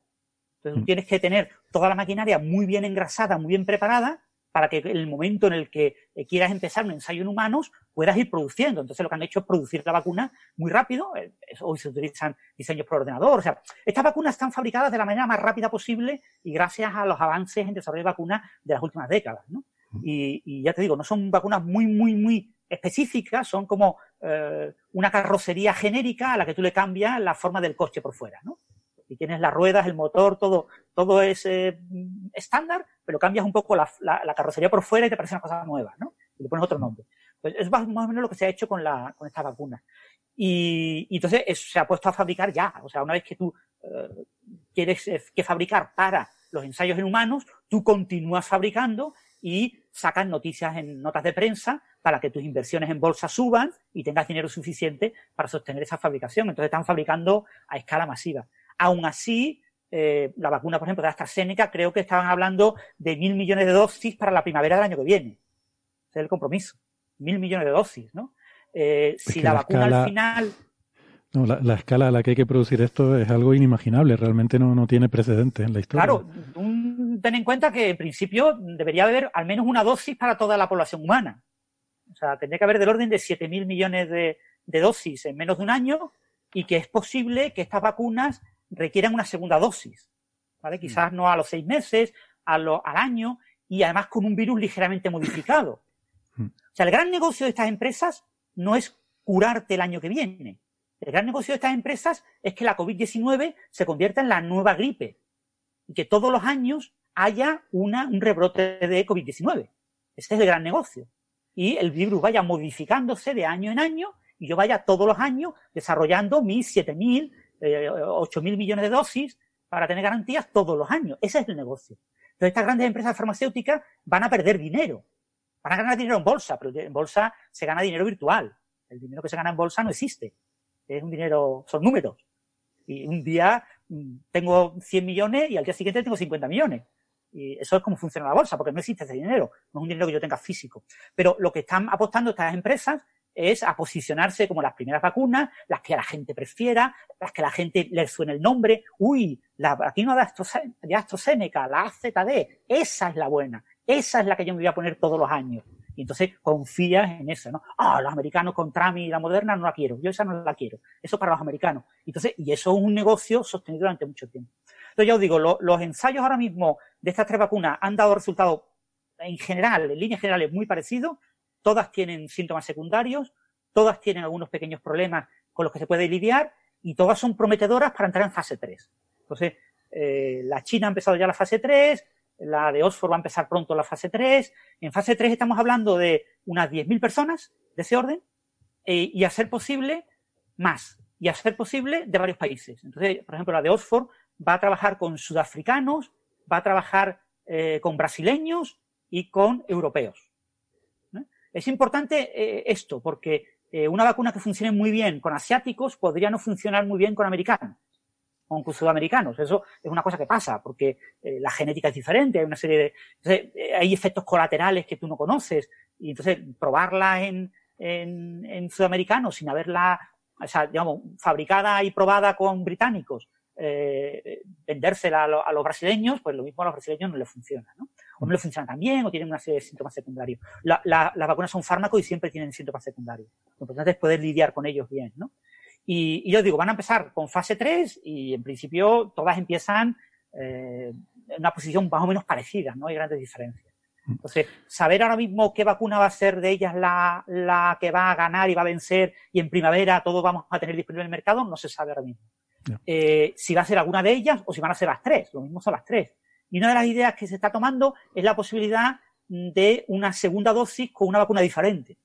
Entonces tú mm. tienes que tener toda la maquinaria muy bien engrasada, muy bien preparada, para que en el momento en el que eh, quieras empezar un ensayo en humanos puedas ir produciendo. Entonces lo que han hecho es producir la vacuna muy rápido. Eh, hoy se utilizan diseños por ordenador. O sea, estas vacunas están fabricadas de la manera más rápida posible y gracias a los avances en desarrollo de vacunas de las últimas décadas. ¿no? Mm. Y, ya te digo, no son vacunas muy, muy, muy específicas, son como eh, una carrocería genérica a la que tú le cambias la forma del coche por fuera. ¿no? Y tienes las ruedas, el motor, todo, todo es eh, estándar, pero cambias un poco la, carrocería por fuera y te parece una cosa nueva, ¿no? Y le pones otro nombre. Pues es más, o menos lo que se ha hecho con, la, con esta vacuna. Y, entonces se ha puesto a fabricar ya. O sea, una vez que tú eh, quieres eh, que fabricar para los ensayos en humanos, tú continúas fabricando y sacas noticias en notas de prensa para que tus inversiones en bolsa suban y tengas dinero suficiente para sostener esa fabricación. Entonces están fabricando a escala masiva. Aún así, eh, la vacuna, por ejemplo, de AstraZeneca, creo que estaban hablando de mil millones de dosis para la primavera del año que viene. Ese es el compromiso. Mil millones de dosis, ¿no? Eh, si la, vacuna al final... No, la, escala a la que hay que producir esto es algo inimaginable, realmente no, no tiene precedentes en la historia. Claro, ten en cuenta que en principio debería haber al menos una dosis para toda la población humana. O sea, tendría que haber del orden de 7.000 millones de, de dosis en menos de un año y que es posible que estas vacunas requieren una segunda dosis, ¿vale? Mm. Quizás no a los seis meses, a lo, al año, y además con un virus ligeramente modificado. Mm. O sea, el gran negocio de estas empresas no es curarte el año que viene. El gran negocio de estas empresas es que la COVID-19 se convierta en la nueva gripe y que todos los años haya una, un rebrote de COVID-19. Ese es el gran negocio. Y el virus vaya modificándose de año en año y yo vaya todos los años desarrollando mis 7.000, eh, 8 mil millones de dosis para tener garantías todos los años. Ese es el negocio. Entonces, estas grandes empresas farmacéuticas van a perder dinero. Van a ganar dinero en bolsa, pero en bolsa se gana dinero virtual. El dinero que se gana en bolsa no existe. Es un dinero, son números. Y un día mm, tengo 100 millones y al día siguiente tengo 50 millones. Y eso es como funciona la bolsa, porque no existe ese dinero, no es un dinero que yo tenga físico. Pero lo que están apostando estas empresas es a posicionarse como las primeras vacunas, las que la gente prefiera, las que la gente le suene el nombre. Uy, la vacuna de AstraZeneca, la AZD, esa es la buena, esa es la que yo me voy a poner todos los años. Y entonces confías en eso, ¿no? Ah, los americanos con Trump y la moderna no la quiero, yo esa no la quiero. Eso para los americanos. Entonces, y eso es un negocio sostenido durante mucho tiempo. Entonces, yo os digo, los ensayos ahora mismo de estas tres vacunas han dado resultados en general, en líneas generales, muy parecidos. Todas tienen síntomas secundarios, todas tienen algunos pequeños problemas con los que se puede lidiar y todas son prometedoras para entrar en fase 3. Entonces, eh, la China ha empezado ya la fase 3, la de Oxford va a empezar pronto la fase 3. En fase 3 estamos hablando de unas 10.000 personas de ese orden eh, y a ser posible más y a ser posible de varios países. Entonces, por ejemplo, la de Oxford va a trabajar con sudafricanos, va a trabajar eh, con brasileños y con europeos. Es importante esto porque una vacuna que funcione muy bien con asiáticos podría no funcionar muy bien con americanos con sudamericanos. Eso es una cosa que pasa, porque eh, la genética es diferente, hay una serie de. Eh, hay efectos colaterales que tú no conoces, y entonces probarla en, en, sudamericanos sin haberla, o digamos, fabricada y probada con británicos, eh, vendérsela a, los brasileños, pues lo mismo a los brasileños no les funciona, ¿no? O no les funciona tan bien, o tienen una serie de síntomas secundarios. las vacunas son fármacos y siempre tienen síntomas secundarios. Lo importante es poder lidiar con ellos bien, ¿no? Y, yo digo, van a empezar con fase 3 y en principio todas empiezan eh, en una posición más o menos parecida, no hay grandes diferencias. Entonces, saber ahora mismo qué vacuna va a ser de ellas la, la que va a ganar y va a vencer y en primavera todos vamos a tener disponible en el mercado, no se sabe ahora mismo. Eh, si va a ser alguna de ellas o si van a ser las tres, lo mismo son las tres. Y una de las ideas que se está tomando es la posibilidad de una segunda dosis con una vacuna diferente.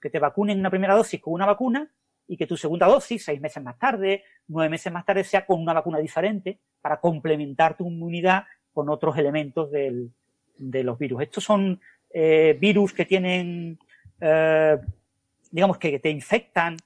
Que te vacunen una primera dosis con una vacuna y que tu segunda dosis, seis meses más tarde, nueve meses más tarde, sea con una vacuna diferente para complementar tu inmunidad con otros elementos del, de los virus. Estos son eh, virus que tienen, eh, digamos que te infectan,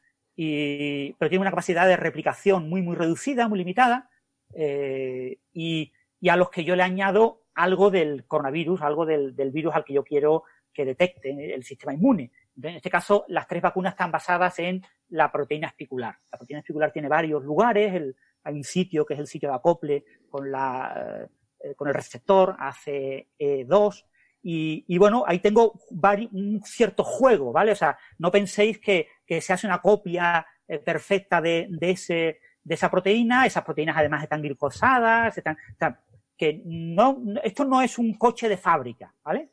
y, pero tienen una capacidad de replicación muy, muy reducida, muy limitada, eh, y, a los que yo le añado algo del coronavirus, algo del, virus al que yo quiero que detecte el sistema inmune. En este caso, las tres vacunas están basadas en la proteína espicular. La proteína espicular tiene varios lugares. hay un sitio que es el sitio de acople con, la, eh, con el receptor ACE2. Y, y bueno, ahí tengo un cierto juego, ¿vale? O sea, no penséis que, se hace una copia eh, perfecta de, de, ese, de esa proteína. Esas proteínas además están glicosadas, están, que no, esto no es un coche de fábrica, ¿vale?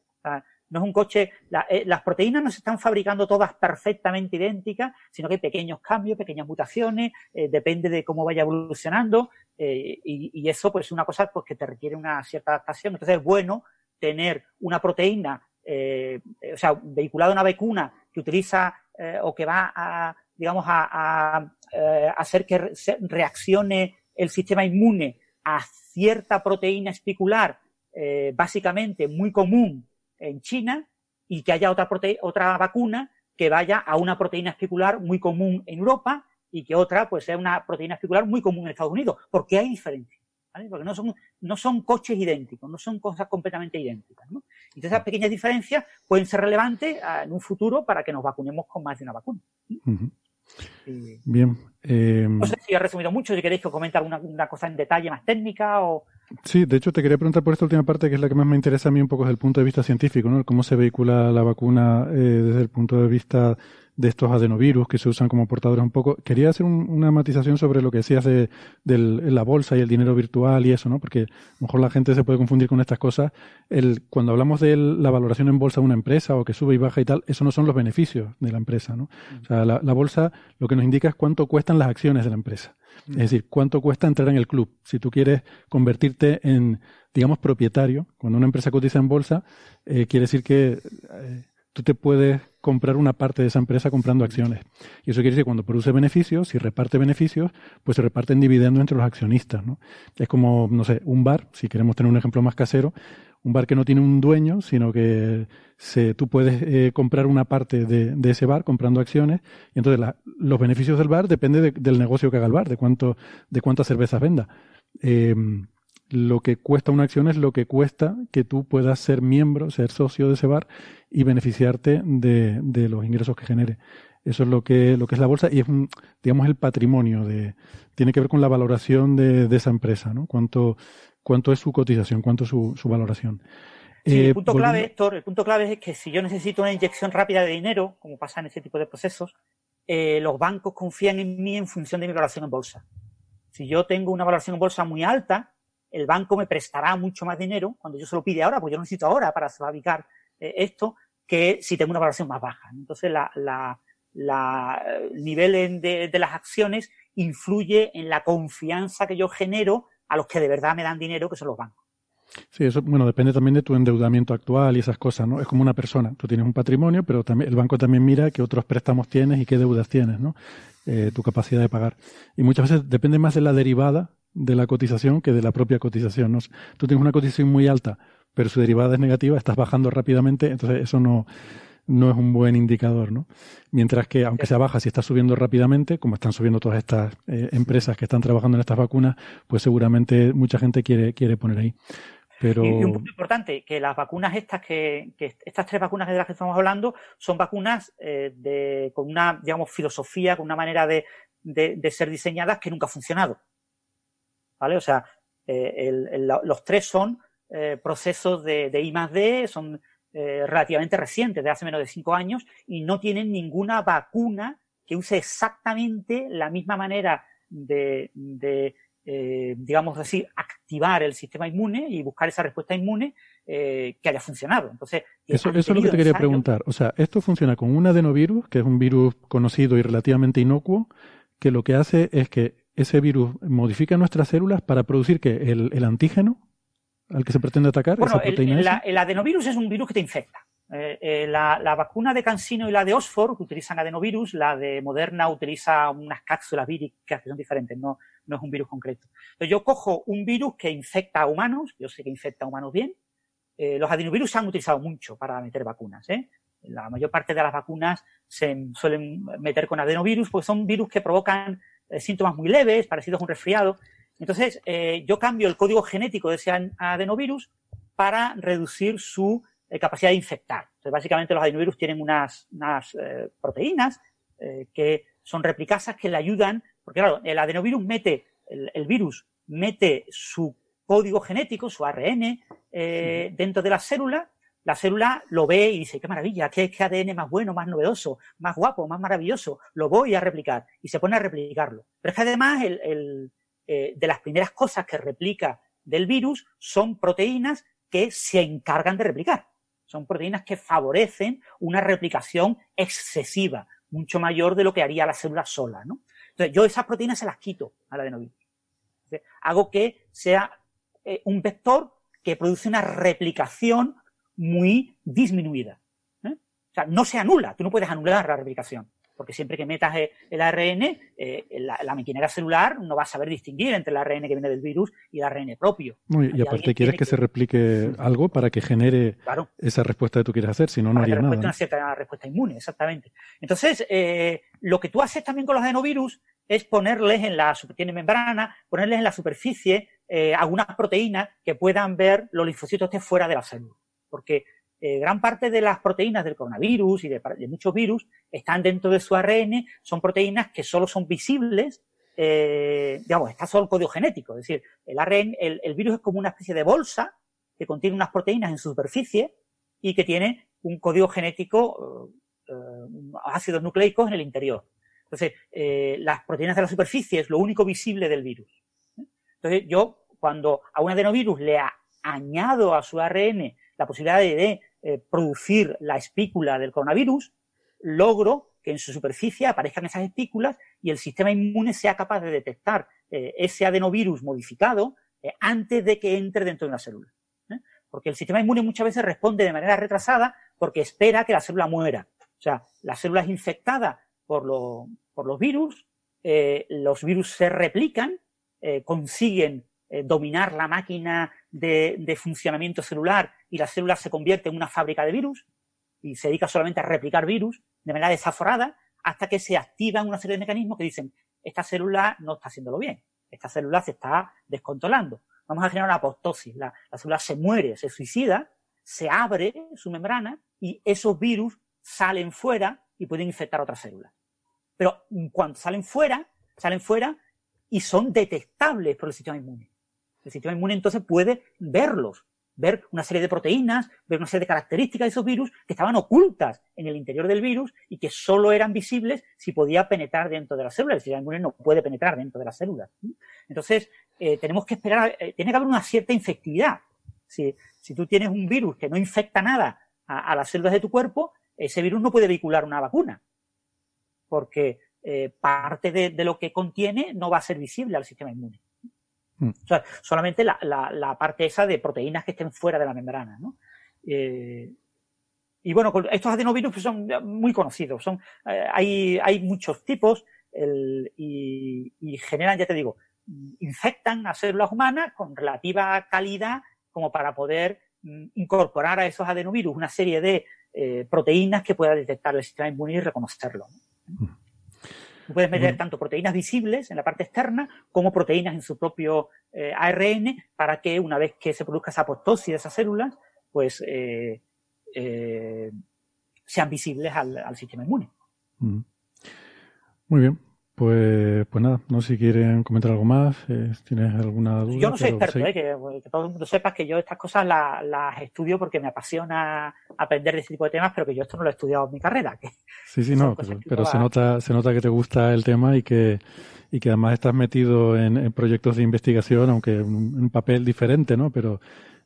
no es un coche, eh, las proteínas no se están fabricando todas perfectamente idénticas, sino que hay pequeños cambios, pequeñas mutaciones, eh, depende de cómo vaya evolucionando, eh, y, eso pues es una cosa pues, que te requiere una cierta adaptación. Entonces es bueno tener una proteína, o sea, vehiculada una vacuna que utiliza o que va a, digamos, a, a hacer que reaccione el sistema inmune a cierta proteína especular, básicamente muy común en China y que haya otra, otra vacuna que vaya a una proteína especular muy común en Europa y que otra pues sea una proteína especular muy común en Estados Unidos, porque hay diferencias, ¿vale? Porque no son, no son coches idénticos, no son cosas completamente idénticas, ¿no? Entonces esas pequeñas diferencias pueden ser relevantes ah, en un futuro para que nos vacunemos con más de una vacuna. Bien. Eh... No sé si he resumido mucho, si queréis que os comente alguna cosa en detalle más técnica o... Sí, de hecho te quería preguntar por esta última parte, que es la que más me interesa a mí un poco desde el punto de vista científico, ¿no? Cómo se vehicula la vacuna eh, desde el punto de vista de estos adenovirus que se usan como portadores un poco. Quería hacer una matización sobre lo que decías de, la bolsa y el dinero virtual y eso, ¿no? Porque a lo mejor la gente se puede confundir con estas cosas. El, cuando hablamos de la valoración en bolsa de una empresa o que sube y baja y tal, eso no son los beneficios de la empresa, ¿no? O sea, la, la bolsa lo que nos indica es cuánto cuestan las acciones de la empresa. Es decir, cuánto cuesta entrar en el club. Si tú quieres convertirte en, digamos, propietario, cuando una empresa cotiza en bolsa, eh, quiere decir que eh, tú te puedes comprar una parte de esa empresa comprando acciones. Y eso quiere decir que cuando produce beneficios, si reparte beneficios, pues se reparten dividendos entre los accionistas. ¿no? Es como, no sé, un bar, si queremos tener un ejemplo más casero, un bar que no tiene un dueño, sino que se, tú puedes eh, comprar una parte de, de, ese bar comprando acciones y entonces los beneficios del bar dependen del negocio que haga el bar, de cuánto de cuántas cervezas venda. Eh, lo que cuesta una acción es lo que cuesta que tú puedas ser miembro, ser socio de ese bar y beneficiarte de, de los ingresos que genere. Eso es lo que, lo que es la bolsa y es, digamos, el patrimonio de, tiene que ver con la valoración de, de esa empresa, ¿no? Cuánto, cuánto es su cotización, cuánto es su, su valoración. Sí, el eh, punto clave, Héctor, el punto clave es que si yo necesito una inyección rápida de dinero, como pasa en ese tipo de procesos, eh, los bancos confían en mí en función de mi valoración en bolsa. Si yo tengo una valoración en bolsa muy alta, el banco me prestará mucho más dinero cuando yo se lo pide ahora, porque yo lo necesito ahora para fabricar eh, esto, que si tengo una valoración más baja. Entonces, la, la, el nivel de, de las acciones influye en la confianza que yo genero a los que de verdad me dan dinero, que son los bancos. Sí, eso, bueno, depende también de tu endeudamiento actual y esas cosas, ¿no? Es como una persona. Tú tienes un patrimonio, pero también el banco también mira qué otros préstamos tienes y qué deudas tienes, ¿no? Eh, tu capacidad de pagar. Y muchas veces depende más de la derivada de la cotización que de la propia cotización. ¿no? Tú tienes una cotización muy alta, pero su derivada es negativa, estás bajando rápidamente, entonces eso no, no es un buen indicador, ¿no? Mientras que, aunque sea baja, si está subiendo rápidamente, como están subiendo todas estas eh, empresas que están trabajando en estas vacunas, pues seguramente mucha gente quiere, quiere poner ahí. Pero... Un punto importante, que las vacunas estas, que, que, estas tres vacunas de las que estamos hablando, son vacunas eh, de, con una, digamos, filosofía, con una manera de, de ser diseñadas que nunca ha funcionado. ¿Vale? O sea, eh, el, el, los tres son eh, procesos de, de I más D, son eh, relativamente recientes, de hace menos de cinco años, y no tienen ninguna vacuna que use exactamente la misma manera de, de eh, digamos así, activar el sistema inmune y buscar esa respuesta inmune eh, que haya funcionado. Entonces, eso, eso es lo que te quería preguntar. O sea, esto funciona con un adenovirus, que es un virus conocido y relativamente inocuo, que lo que hace es que ese virus modifica nuestras células para producir que el, el antígeno al que se pretende atacar? Bueno, el, el, adenovirus es un virus que te infecta. Eh, eh, la, la, vacuna de Cansino y la de Oxford utilizan adenovirus, la de Moderna utiliza unas cápsulas víricas que son diferentes, no, no es un virus concreto. Entonces yo cojo un virus que infecta a humanos, yo sé que infecta a humanos bien, eh, los adenovirus se han utilizado mucho para meter vacunas. ¿eh? La mayor parte de las vacunas se suelen meter con adenovirus, pues son virus que provocan síntomas muy leves, parecidos a un resfriado, entonces, eh, yo cambio el código genético de ese adenovirus para reducir su eh, capacidad de infectar. Entonces, básicamente los adenovirus tienen unas, unas eh, proteínas eh, que son replicasas que le ayudan, porque claro, el adenovirus mete, el, el virus mete su código genético, su ARN, eh, sí. dentro de la célula, la célula lo ve y dice, qué maravilla, qué, ADN más bueno, más novedoso, más guapo, más maravilloso, lo voy a replicar. Y se pone a replicarlo. Pero es que además el, el, eh, de las primeras cosas que replica del virus son proteínas que se encargan de replicar. Son proteínas que favorecen una replicación excesiva, mucho mayor de lo que haría la célula sola. ¿no? Entonces, yo esas proteínas se las quito al adenovirus. Hago que sea eh, un vector que produce una replicación muy disminuida. ¿eh? O sea, no se anula, tú no puedes anular la replicación porque siempre que metas el ARN, eh, la, la, maquinaria celular no va a saber distinguir entre el ARN que viene del virus y el ARN propio. Muy, y, aparte quieres que, que, se replique algo para que genere claro. esa respuesta que tú quieres hacer, si no, no haría nada. Una cierta respuesta inmune, exactamente. Entonces, eh, lo que tú haces también con los adenovirus es ponerles en la, tiene membrana, ponerles en la superficie eh, algunas proteínas que puedan ver los linfocitos fuera de la célula. Porque eh, gran parte de las proteínas del coronavirus y de, muchos virus están dentro de su ARN, son proteínas que solo son visibles, eh, digamos, está solo el código genético, es decir, el ARN, el, virus es como una especie de bolsa que contiene unas proteínas en su superficie y que tiene un código genético, eh, ácidos nucleicos en el interior. Entonces, las proteínas de la superficie es lo único visible del virus. Entonces, yo, cuando a un adenovirus le añado a su ARN la posibilidad de, eh, producir la espícula del coronavirus, logro que en su superficie aparezcan esas espículas y el sistema inmune sea capaz de detectar eh, ese adenovirus modificado eh, antes de que entre dentro de una célula. Porque el sistema inmune muchas veces responde de manera retrasada porque espera que la célula muera. O sea, la célula es infectada por, lo, por los virus, los virus se replican, consiguen dominar la máquina de, funcionamiento celular y la célula se convierte en una fábrica de virus y se dedica solamente a replicar virus de manera desaforada hasta que se activan una serie de mecanismos que dicen, esta célula no está haciéndolo bien, esta célula se está descontrolando. Vamos a generar una apoptosis, la, la célula se muere, se suicida, se abre su membrana y esos virus salen fuera y pueden infectar otras células. Pero cuando salen fuera, salen fuera y son detectables por el sistema inmune. El sistema inmune entonces puede verlos, ver una serie de proteínas, ver una serie de características de esos virus que estaban ocultas en el interior del virus y que solo eran visibles si podía penetrar dentro de la célula. El sistema inmune no puede penetrar dentro de la célula. Entonces, eh, tenemos que esperar, eh, tiene que haber una cierta infectividad. Si, si, tú tienes un virus que no infecta nada a, a, las células de tu cuerpo, ese virus no puede vehicular una vacuna. Porque eh, parte de, lo que contiene no va a ser visible al sistema inmune. Mm. O sea, solamente la, la, parte esa de proteínas que estén fuera de la membrana. ¿no? Eh, y bueno, estos adenovirus pues, son muy conocidos. Son, eh, hay, hay muchos tipos el, y, y, generan, ya te digo, infectan a células humanas con relativa calidad como para poder mm, incorporar a esos adenovirus una serie de proteínas que pueda detectar el sistema inmune y reconocerlo. ¿no? Mm. Puedes meter tanto proteínas visibles en la parte externa como proteínas en su propio eh, ARN para que una vez que se produzca esa apoptosis de esas células, pues eh, eh, sean visibles al, sistema inmune. Muy bien. Pues, pues nada, no sé si quieren comentar algo más, eh, tienes alguna duda. Yo no soy experto, eh, que, todo el mundo sepa que yo estas cosas las, estudio porque me apasiona aprender de este tipo de temas, pero que yo esto no lo he estudiado en mi carrera. sí, sí, no, pero, se nota se nota que te gusta el tema y que, y que además estás metido en, proyectos de investigación, aunque en un papel diferente, ¿no? Pero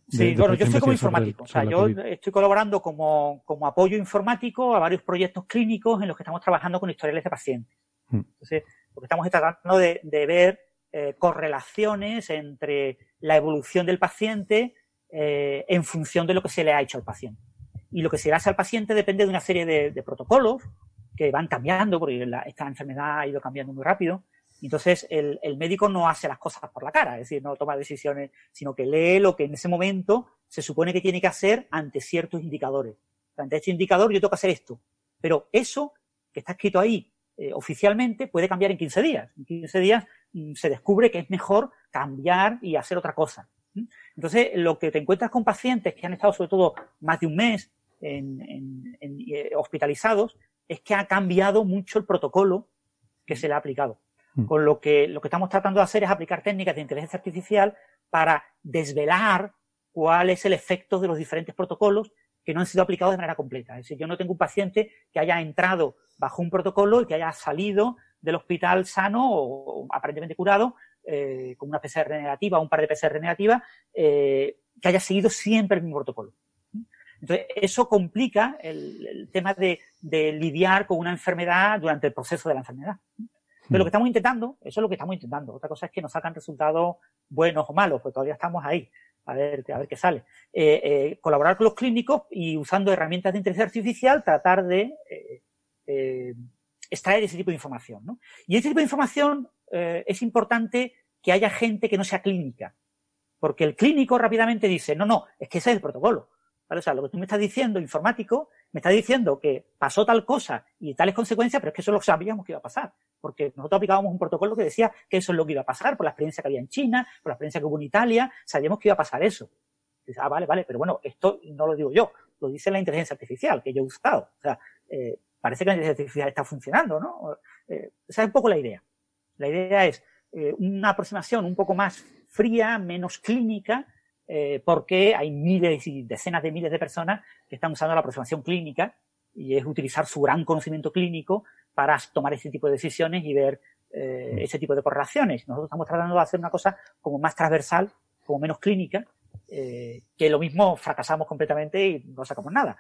Sí, bueno, yo estoy como informático. o sea, yo estoy colaborando como, como apoyo informático a varios proyectos clínicos en los que estamos trabajando con historiales de pacientes. Mm. Entonces, estamos tratando de, ver eh, correlaciones entre la evolución del paciente eh, en función de lo que se le ha hecho al paciente. Y lo que se le hace al paciente depende de una serie de, protocolos que van cambiando, porque esta enfermedad ha ido cambiando muy rápido. Entonces, el, médico no hace las cosas por la cara, es decir, no toma decisiones, sino que lee lo que en ese momento se supone que tiene que hacer ante ciertos indicadores. Ante este indicador yo tengo que hacer esto. Pero eso que está escrito ahí eh, oficialmente puede cambiar en 15 días. En 15 días mm, se descubre que es mejor cambiar y hacer otra cosa. Entonces, lo que te encuentras con pacientes que han estado sobre todo más de un mes en, eh, hospitalizados es que ha cambiado mucho el protocolo que se le ha aplicado. Mm. Con lo que lo que estamos tratando de hacer es aplicar técnicas de inteligencia artificial para desvelar cuál es el efecto de los diferentes protocolos que no han sido aplicados de manera completa. Es decir, yo no tengo un paciente que haya entrado bajo un protocolo y que haya salido del hospital sano o, aparentemente curado, eh, con una PCR negativa o un par de PCR negativas, eh, que haya seguido siempre el mismo protocolo. Entonces, eso complica el, tema de, lidiar con una enfermedad durante el proceso de la enfermedad. Pero lo que estamos intentando, eso es lo que estamos intentando. Otra cosa es que nos sacan resultados buenos o malos, pues todavía estamos ahí a ver, qué sale. Eh, eh, colaborar con los clínicos y usando herramientas de inteligencia artificial tratar de eh, extraer ese tipo de información. ¿no? Y ese tipo de información es importante que haya gente que no sea clínica, porque el clínico rápidamente dice, no, no, es que ese es el protocolo. O sea, lo que tú me estás diciendo, informático, me está diciendo que pasó tal cosa y tales consecuencias, pero es que eso lo sabíamos que iba a pasar. Porque nosotros aplicábamos un protocolo que decía que eso es lo que iba a pasar, por la experiencia que había en China, por la experiencia que hubo en Italia, sabíamos que iba a pasar eso. ah, vale, vale, pero bueno, esto no lo digo yo, lo dice la inteligencia artificial que yo he usado. O sea, eh, parece que la inteligencia artificial está funcionando, ¿no? Eh, esa es un poco la idea. La idea es eh, una aproximación un poco más fría, menos clínica, eh, porque hay miles y decenas de miles de personas que están usando la aproximación clínica y es utilizar su gran conocimiento clínico para tomar ese tipo de decisiones y ver eh, ese tipo de correlaciones. Nosotros estamos tratando de hacer una cosa como más transversal, como menos clínica, eh, que lo mismo fracasamos completamente y no sacamos nada.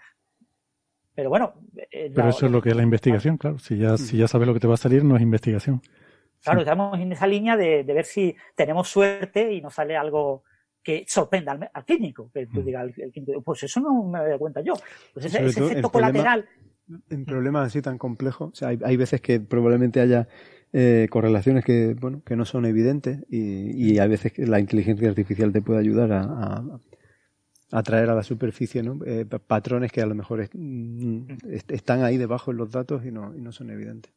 Pero bueno. Pero eso es lo que es la investigación, claro. Si ya, si ya sabes lo que te va a salir, no es investigación. Claro, estamos en esa línea de, de ver si tenemos suerte y nos sale algo que sorprenda al, clínico, que tú mm. digas, pues eso no me doy cuenta yo. Pues ese, efecto colateral. en problemas así tan complejos, o sea, hay, veces que probablemente haya eh, correlaciones que, bueno, que no son evidentes y, y a veces la inteligencia artificial te puede ayudar a, a, traer a la superficie ¿no? Eh, patrones que a lo mejor mm, están ahí debajo en los datos y no, y no son evidentes.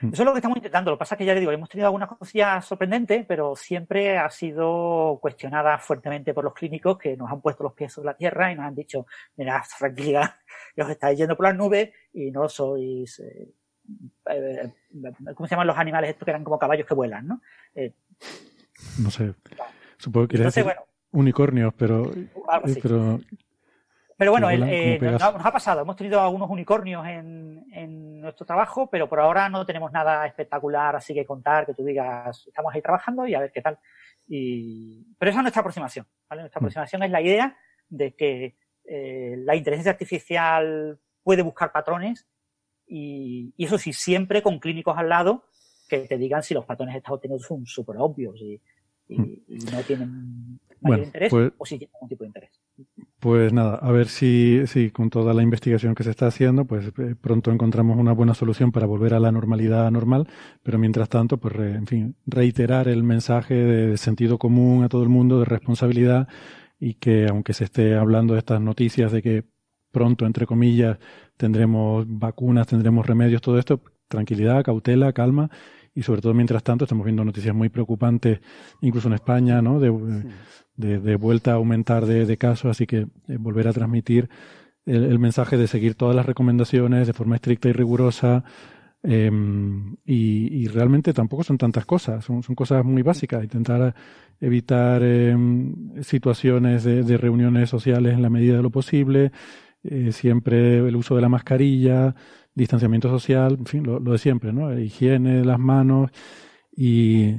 Mm. Eso es lo que estamos intentando. Lo que pasa es que ya le digo, hemos tenido algunas cosillas sorprendentes, pero siempre ha sido cuestionada fuertemente por los clínicos que nos han puesto los pies sobre la tierra y nos han dicho, mira, tranquilidad, que os estáis yendo por las nubes y no sois, eh, eh, ¿cómo se llaman los animales estos que eran como caballos que vuelan, no? Eh, no sé. Supongo que Entonces, bueno, unicornios, pero, pero pero bueno, eh, nos, ha pasado. Hemos tenido algunos unicornios en, en, nuestro trabajo, pero por ahora no tenemos nada espectacular así que contar, que tú digas, estamos ahí trabajando y a ver qué tal. Y... Pero esa es nuestra aproximación. ¿vale? Nuestra mm. aproximación es la idea de que eh, la inteligencia artificial puede buscar patrones y, y, eso sí, siempre con clínicos al lado que te digan si los patrones que estás obteniendo son súper obvios y, y, mm. no tienen mayor interés pues o si tienen algún tipo de interés. Pues nada, a ver si, si con toda la investigación que se está haciendo, pues eh, pronto encontramos una buena solución para volver a la normalidad normal, pero mientras tanto, pues en fin, reiterar el mensaje de sentido común a todo el mundo, de responsabilidad y que aunque se esté hablando de estas noticias de que pronto, entre comillas, tendremos vacunas, tendremos remedios, todo esto, tranquilidad, cautela, calma y sobre todo mientras tanto estamos viendo noticias muy preocupantes, incluso en España, ¿no? De, de, vuelta a aumentar de, casos, así que eh, volver a transmitir el, mensaje de seguir todas las recomendaciones de forma estricta y rigurosa. Em, y, realmente tampoco son tantas cosas, son, son cosas muy básicas. Intentar evitar em, situaciones de, reuniones sociales en la medida de lo posible, eh, siempre el uso de la mascarilla, distanciamiento social, en fin, lo, de siempre, ¿no? Higiene de las manos y,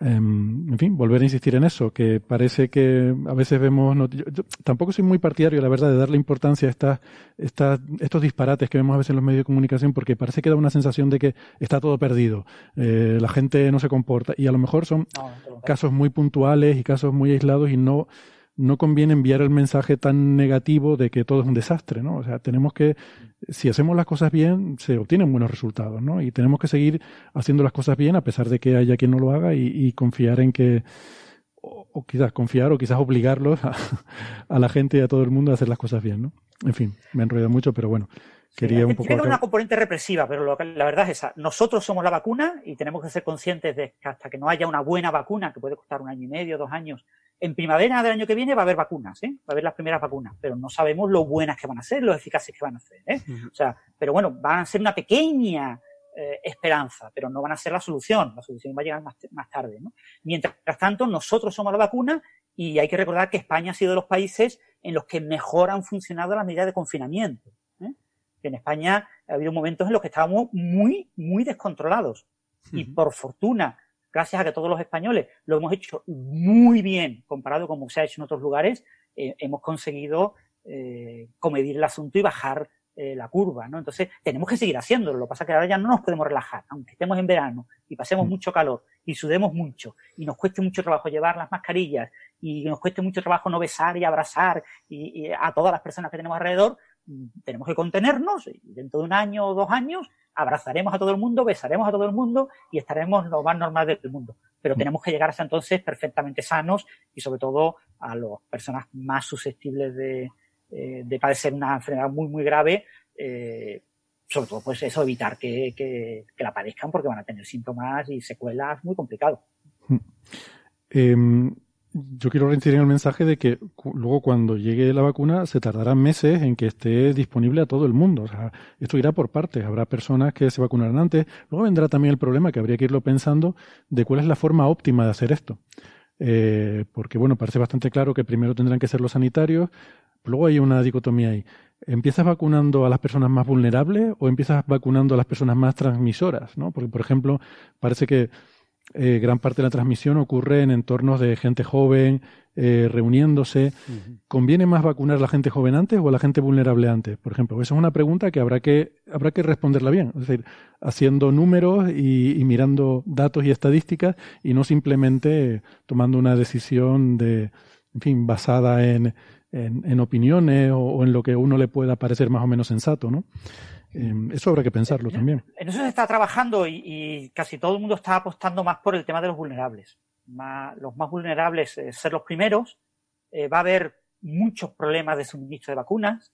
em, en fin, volver a insistir en eso, que parece que a veces vemos, yo, tampoco soy muy partidario, la verdad, de darle importancia a estas, estas, estos disparates que vemos a veces en los medios de comunicación, porque parece que da una sensación de que está todo perdido, eh, la gente no se comporta, y a lo mejor son casos muy puntuales y casos muy aislados y no no conviene enviar el mensaje tan negativo de que todo es un desastre, ¿no? O sea, tenemos que, si hacemos las cosas bien, se obtienen buenos resultados, ¿no? Y tenemos que seguir haciendo las cosas bien a pesar de que haya quien no lo haga y, confiar en que, o, quizás confiar o quizás obligarlos a, la gente y a todo el mundo a hacer las cosas bien, ¿no? En fin, me he enrollado mucho, pero bueno. Quería un poco tiene una componente represiva, pero la verdad es esa. Nosotros somos la vacuna y tenemos que ser conscientes de que hasta que no haya una buena vacuna, que puede costar un año y medio, dos años, en primavera del año que viene va a haber vacunas, ¿eh? va a haber las primeras vacunas, pero no sabemos lo buenas que van a ser, lo eficaces que van a ser. ¿eh? O sea, pero bueno, van a ser una pequeña eh, esperanza, pero no van a ser la solución. La solución va a llegar más, más tarde. ¿no? Mientras tanto, nosotros somos la vacuna y hay que recordar que España ha sido de los países en los que mejor han funcionado las medidas de confinamiento. En España ha habido momentos en los que estábamos muy, muy descontrolados. Y por fortuna, gracias a que todos los españoles lo hemos hecho muy bien comparado con como se ha hecho en otros lugares, eh, hemos conseguido eh, comedir el asunto y bajar eh, la curva, ¿no? Entonces, tenemos que seguir haciéndolo. Lo que pasa es que ahora ya no nos podemos relajar, aunque estemos en verano y pasemos mucho calor y sudemos mucho y nos cueste mucho trabajo llevar las mascarillas y nos cueste mucho trabajo no besar y abrazar y, a todas las personas que tenemos alrededor, tenemos que contenernos y dentro de un año o dos años abrazaremos a todo el mundo, besaremos a todo el mundo y estaremos lo más normal del mundo. Pero mm. tenemos que llegar hasta entonces perfectamente sanos y sobre todo a las personas más susceptibles de, eh, de padecer una enfermedad muy, muy grave, eh, sobre todo pues eso, evitar que, que, la padezcan porque van a tener síntomas y secuelas muy complicados. Mm. Yo quiero en el mensaje de que luego cuando llegue la vacuna se tardarán meses en que esté disponible a todo el mundo. O sea, esto irá por partes. Habrá personas que se vacunarán antes. Luego vendrá también el problema que habría que irlo pensando de cuál es la forma óptima de hacer esto. Eh, porque, bueno, parece bastante claro que primero tendrán que ser los sanitarios. Luego hay una dicotomía ahí. ¿Empiezas vacunando a las personas más vulnerables o empiezas vacunando a las personas más transmisoras? ¿no? Porque, por ejemplo, parece que eh, gran parte de la transmisión ocurre en entornos de gente joven, eh, reuniéndose. ¿Conviene más vacunar a la gente joven antes o a la gente vulnerable antes? Por ejemplo, esa es una pregunta que habrá que, habrá que responderla bien. Es decir, haciendo números y, mirando datos y estadísticas y no simplemente tomando una decisión de, en fin, basada en, en, opiniones o, en lo que a uno le pueda parecer más o menos sensato, ¿no? Em, eso habrá que pensarlo también. En eso se está trabajando y, casi todo el mundo está apostando más por el tema de los vulnerables. los más vulnerables, eh, ser los primeros. Eh, va a haber muchos problemas de suministro de vacunas.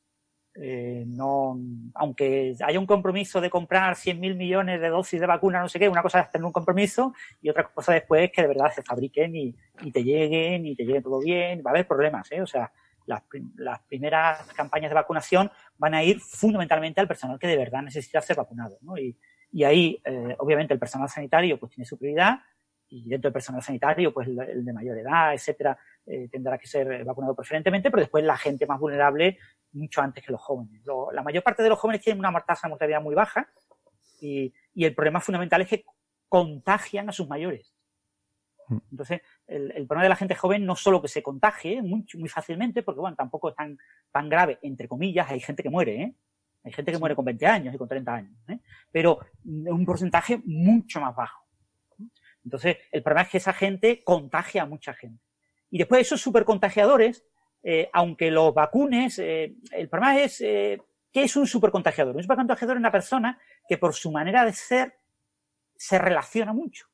Eh, no, aunque haya un compromiso de comprar 100.000 millones de dosis de vacuna, no sé qué, una cosa es tener un compromiso y otra cosa después es que de verdad se fabriquen y, te lleguen y te lleguen todo bien. Va a haber problemas, ¿eh? O sea, las, primeras campañas de vacunación van a ir fundamentalmente al personal que de verdad necesita ser vacunado, ¿no? Y, ahí, eh, obviamente, el personal sanitario pues tiene su prioridad y dentro del personal sanitario, pues el, de mayor edad, etcétera, eh, tendrá que ser vacunado preferentemente, pero después la gente más vulnerable mucho antes que los jóvenes. la mayor parte de los jóvenes tienen una tasa de mortalidad muy baja y, el problema fundamental es que contagian a sus mayores. Mm. Entonces, el, problema de la gente joven no solo que se contagie muy, muy fácilmente, porque bueno, tampoco es tan, tan grave, entre comillas, hay gente que muere, ¿eh? Hay gente que muere con 20 años y con 30 años, ¿eh? pero es un porcentaje mucho más bajo. Entonces, el problema es que esa gente contagia a mucha gente. Y después esos supercontagiadores, eh, aunque los vacunes, eh, el problema es, eh, ¿qué es un supercontagiador? Un supercontagiador es una persona que por su manera de ser se relaciona mucho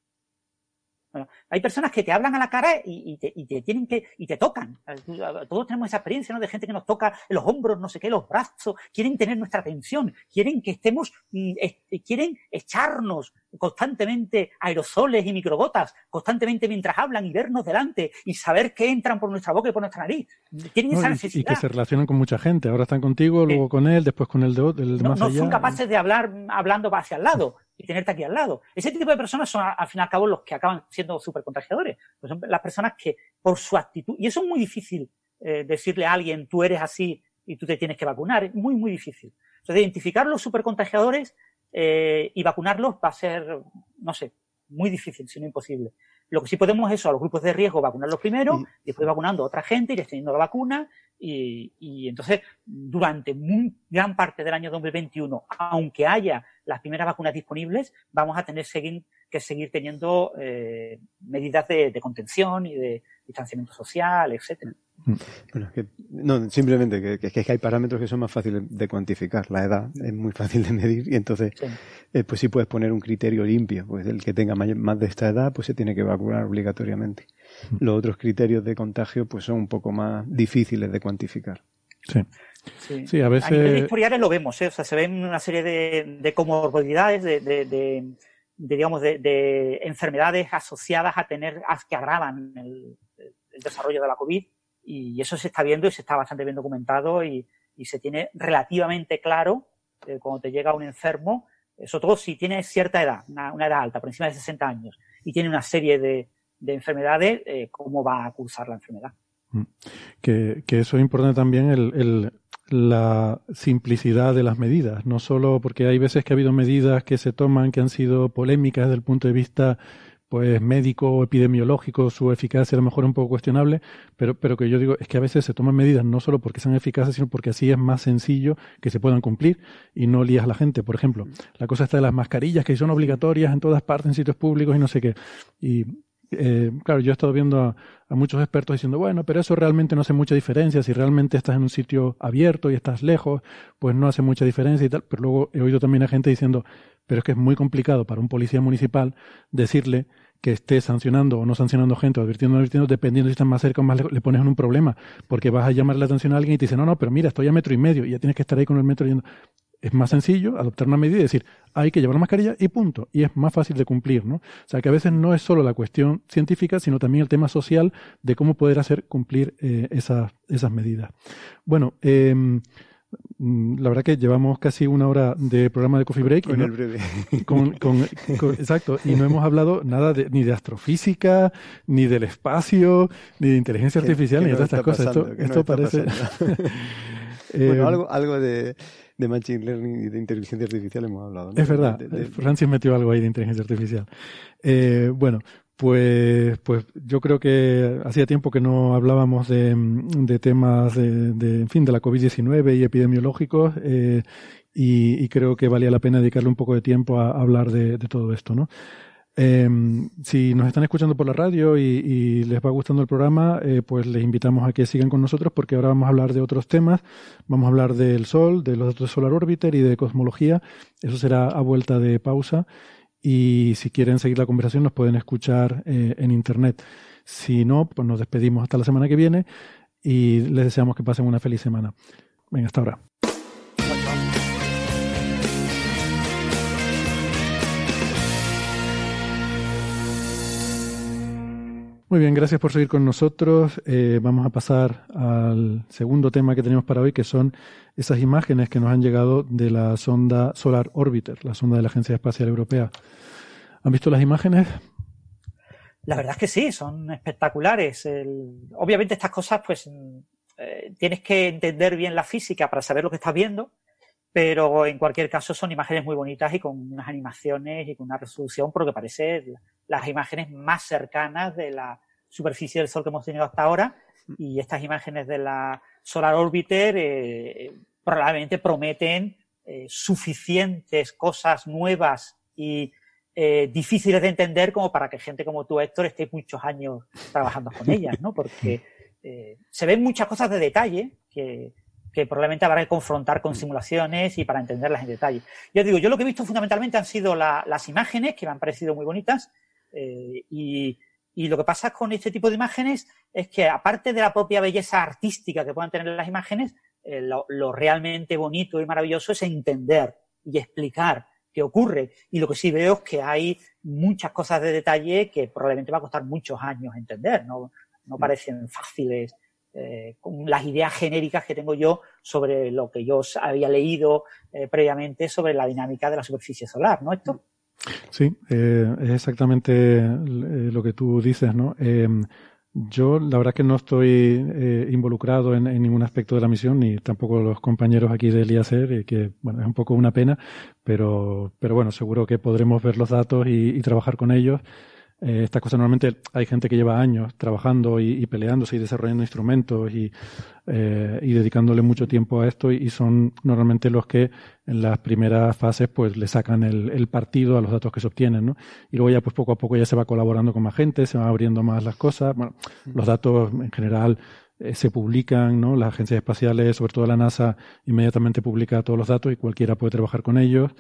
hay personas que te hablan a la cara y, te, tienen que, y te tocan. Todos tenemos esa experiencia, ¿no? De gente que nos toca los hombros, no sé qué, los brazos, quieren tener nuestra atención, quieren que estemos, mm, quieren echarnos constantemente aerosoles y microgotas, constantemente mientras hablan y vernos delante y saber que entran por nuestra boca y por nuestra nariz. Tienen esa necesidad. Y, que se relacionan con mucha gente. Ahora están contigo, luego con él, después con el de, el no, no son capaces de hablar hablando hacia el lado y tenerte aquí al lado. Ese tipo de personas son, al fin y al cabo, los que acaban siendo súper contagiadores. Pues son las personas que, por su actitud, y eso es muy difícil eh, decirle a alguien, tú eres así y tú te tienes que vacunar, es muy, muy difícil. Entonces, identificar los súper contagiadores eh, y vacunarlos va a ser, no sé, muy difícil, sino imposible. Lo que sí podemos es eso, a los grupos de riesgo vacunarlos primero, y después vacunando a otra gente, y extendiendo la vacuna, y, y, entonces durante muy gran parte del año 2021, aunque haya las primeras vacunas disponibles, vamos a tener que seguir teniendo eh, medidas de, contención y de distanciamiento social, etcétera. Bueno, que, no, simplemente que, que, hay parámetros que son más fáciles de cuantificar. La edad es muy fácil de medir y entonces, eh, pues sí puedes poner un criterio limpio. Pues el que tenga más de esta edad, pues se tiene que vacunar obligatoriamente. Mm. Los otros criterios de contagio, pues son un poco más difíciles de cuantificar. Sí. Sí. a veces. A nivel historiales lo vemos, ¿eh? o sea, se ven una serie de, de comorbilidades, de, de, digamos, de, enfermedades asociadas a tener, que agravan el, desarrollo de la COVID y eso se está viendo y se está bastante bien documentado y, se tiene relativamente claro eh, cuando te llega un enfermo, sobre todo si tiene cierta edad, una, edad alta, por encima de 60 años, y tiene una serie de, enfermedades, eh, cómo va a cursar la enfermedad. Mm. Que, eso es importante también el, la simplicidad de las medidas, no solo porque hay veces que ha habido medidas que se toman que han sido polémicas desde el punto de vista pues médico o epidemiológico, su eficacia a lo mejor un poco cuestionable, pero, pero que yo digo es que a veces se toman medidas no solo porque sean eficaces, sino porque así es más sencillo que se puedan cumplir y no lías a la gente. Por ejemplo, la cosa está de las mascarillas que son obligatorias en todas partes, en sitios públicos y no sé qué. Y eh, claro, yo he estado viendo a, muchos expertos diciendo, bueno, pero eso realmente no hace mucha diferencia. Si realmente estás en un sitio abierto y estás lejos, pues no hace mucha diferencia y tal. Pero luego he oído también a gente diciendo, pero es que es muy complicado para un policía municipal decirle que esté sancionando o no sancionando gente, o advirtiendo o no advirtiendo, dependiendo si están más cerca o más lejos, le pones en un problema, porque vas a llamar la atención a alguien y te dice, no, no, pero mira, estoy a metro y medio, y ya tienes que estar ahí con el metro yendo es más sencillo adoptar una medida y decir, hay que llevar la mascarilla y punto. Y es más fácil de cumplir, ¿no? O sea, que a veces no es solo la cuestión científica, sino también el tema social de cómo poder hacer cumplir eh, esas, esas medidas. Bueno, mm, la verdad que llevamos casi una hora de programa de Coffee Break. Con el breve. exacto. Y no hemos hablado nada de, ni de astrofísica, ni del espacio, ni de inteligencia artificial, ni de todas estas cosas. esto, parece... bueno, eh, algo, algo de de Machine Learning y de inteligencia artificial hemos hablado. Es verdad, Francis metió algo ahí de inteligencia artificial. Eh, bueno, pues, pues yo creo que hacía tiempo que no hablábamos de, temas de, en fin, de la COVID-19 y epidemiológicos eh, y, creo que valía la pena dedicarle un poco de tiempo a, hablar de, todo esto, ¿no? Em, si nos están escuchando por la radio y, les va gustando el programa, eh, pues les invitamos a que sigan con nosotros porque ahora vamos a hablar de otros temas. Vamos a hablar del Sol, de los datos de Solar Orbiter y de cosmología. Eso será a vuelta de pausa. Y si quieren seguir la conversación, nos pueden escuchar eh, en Internet. Si no, pues nos despedimos hasta la semana que viene y les deseamos que pasen una feliz semana. Venga, hasta ahora. Muy bien, gracias por seguir con nosotros. Eh, vamos a pasar al segundo tema que tenemos para hoy, que son esas imágenes que nos han llegado de la sonda Solar Orbiter, la sonda de la Agencia Espacial Europea. ¿Han visto las imágenes? La verdad es que sí, son espectaculares. Obviamente estas cosas, pues, eh, tienes que entender bien la física para saber lo que estás viendo, pero en cualquier caso son imágenes muy bonitas y con unas animaciones y con una resolución, por lo que parece las imágenes más cercanas de la superficie del Sol que hemos tenido hasta ahora. Y estas imágenes de la Solar Orbiter eh, probablemente prometen eh, suficientes cosas nuevas y eh, difíciles de entender como para que gente como tú, Héctor, esté muchos años trabajando con ellas, ¿no? Porque se ven muchas cosas de detalle que, que probablemente habrá que confrontar con simulaciones y para entenderlas en detalle. Yo digo, yo lo que he visto fundamentalmente han sido las imágenes, que me han parecido muy bonitas, eh, y, lo que pasa con este tipo de imágenes es que, aparte de la propia belleza artística que puedan tener las imágenes, eh, lo, realmente bonito y maravilloso es entender y explicar qué ocurre. Y lo que sí veo es que hay muchas cosas de detalle que probablemente va a costar muchos años entender, no, no mm. parecen fáciles eh, con las ideas genéricas que tengo yo sobre lo que yo había leído previamente sobre la dinámica de la superficie solar, ¿no, Héctor? Sí, eh, es exactamente eh, lo que tú dices, ¿no? Em, yo, la verdad que no estoy eh, involucrado en, ningún aspecto de la misión, ni tampoco los compañeros aquí del IACER, que, bueno, es un poco una pena, pero, pero bueno, seguro que podremos ver los datos y trabajar con ellos. Eh, estas cosas normalmente hay gente que lleva años trabajando y, peleándose y desarrollando instrumentos y, eh, y dedicándole mucho tiempo a esto y, son normalmente los que en las primeras fases pues le sacan el, el, partido a los datos que se obtienen, ¿no? Y luego ya pues poco a poco ya se va colaborando con más gente, se van abriendo más las cosas. Bueno, los datos en general eh, se publican, ¿no? Las agencias espaciales, sobre todo la NASA, inmediatamente publica todos los datos y cualquiera puede trabajar con ellos.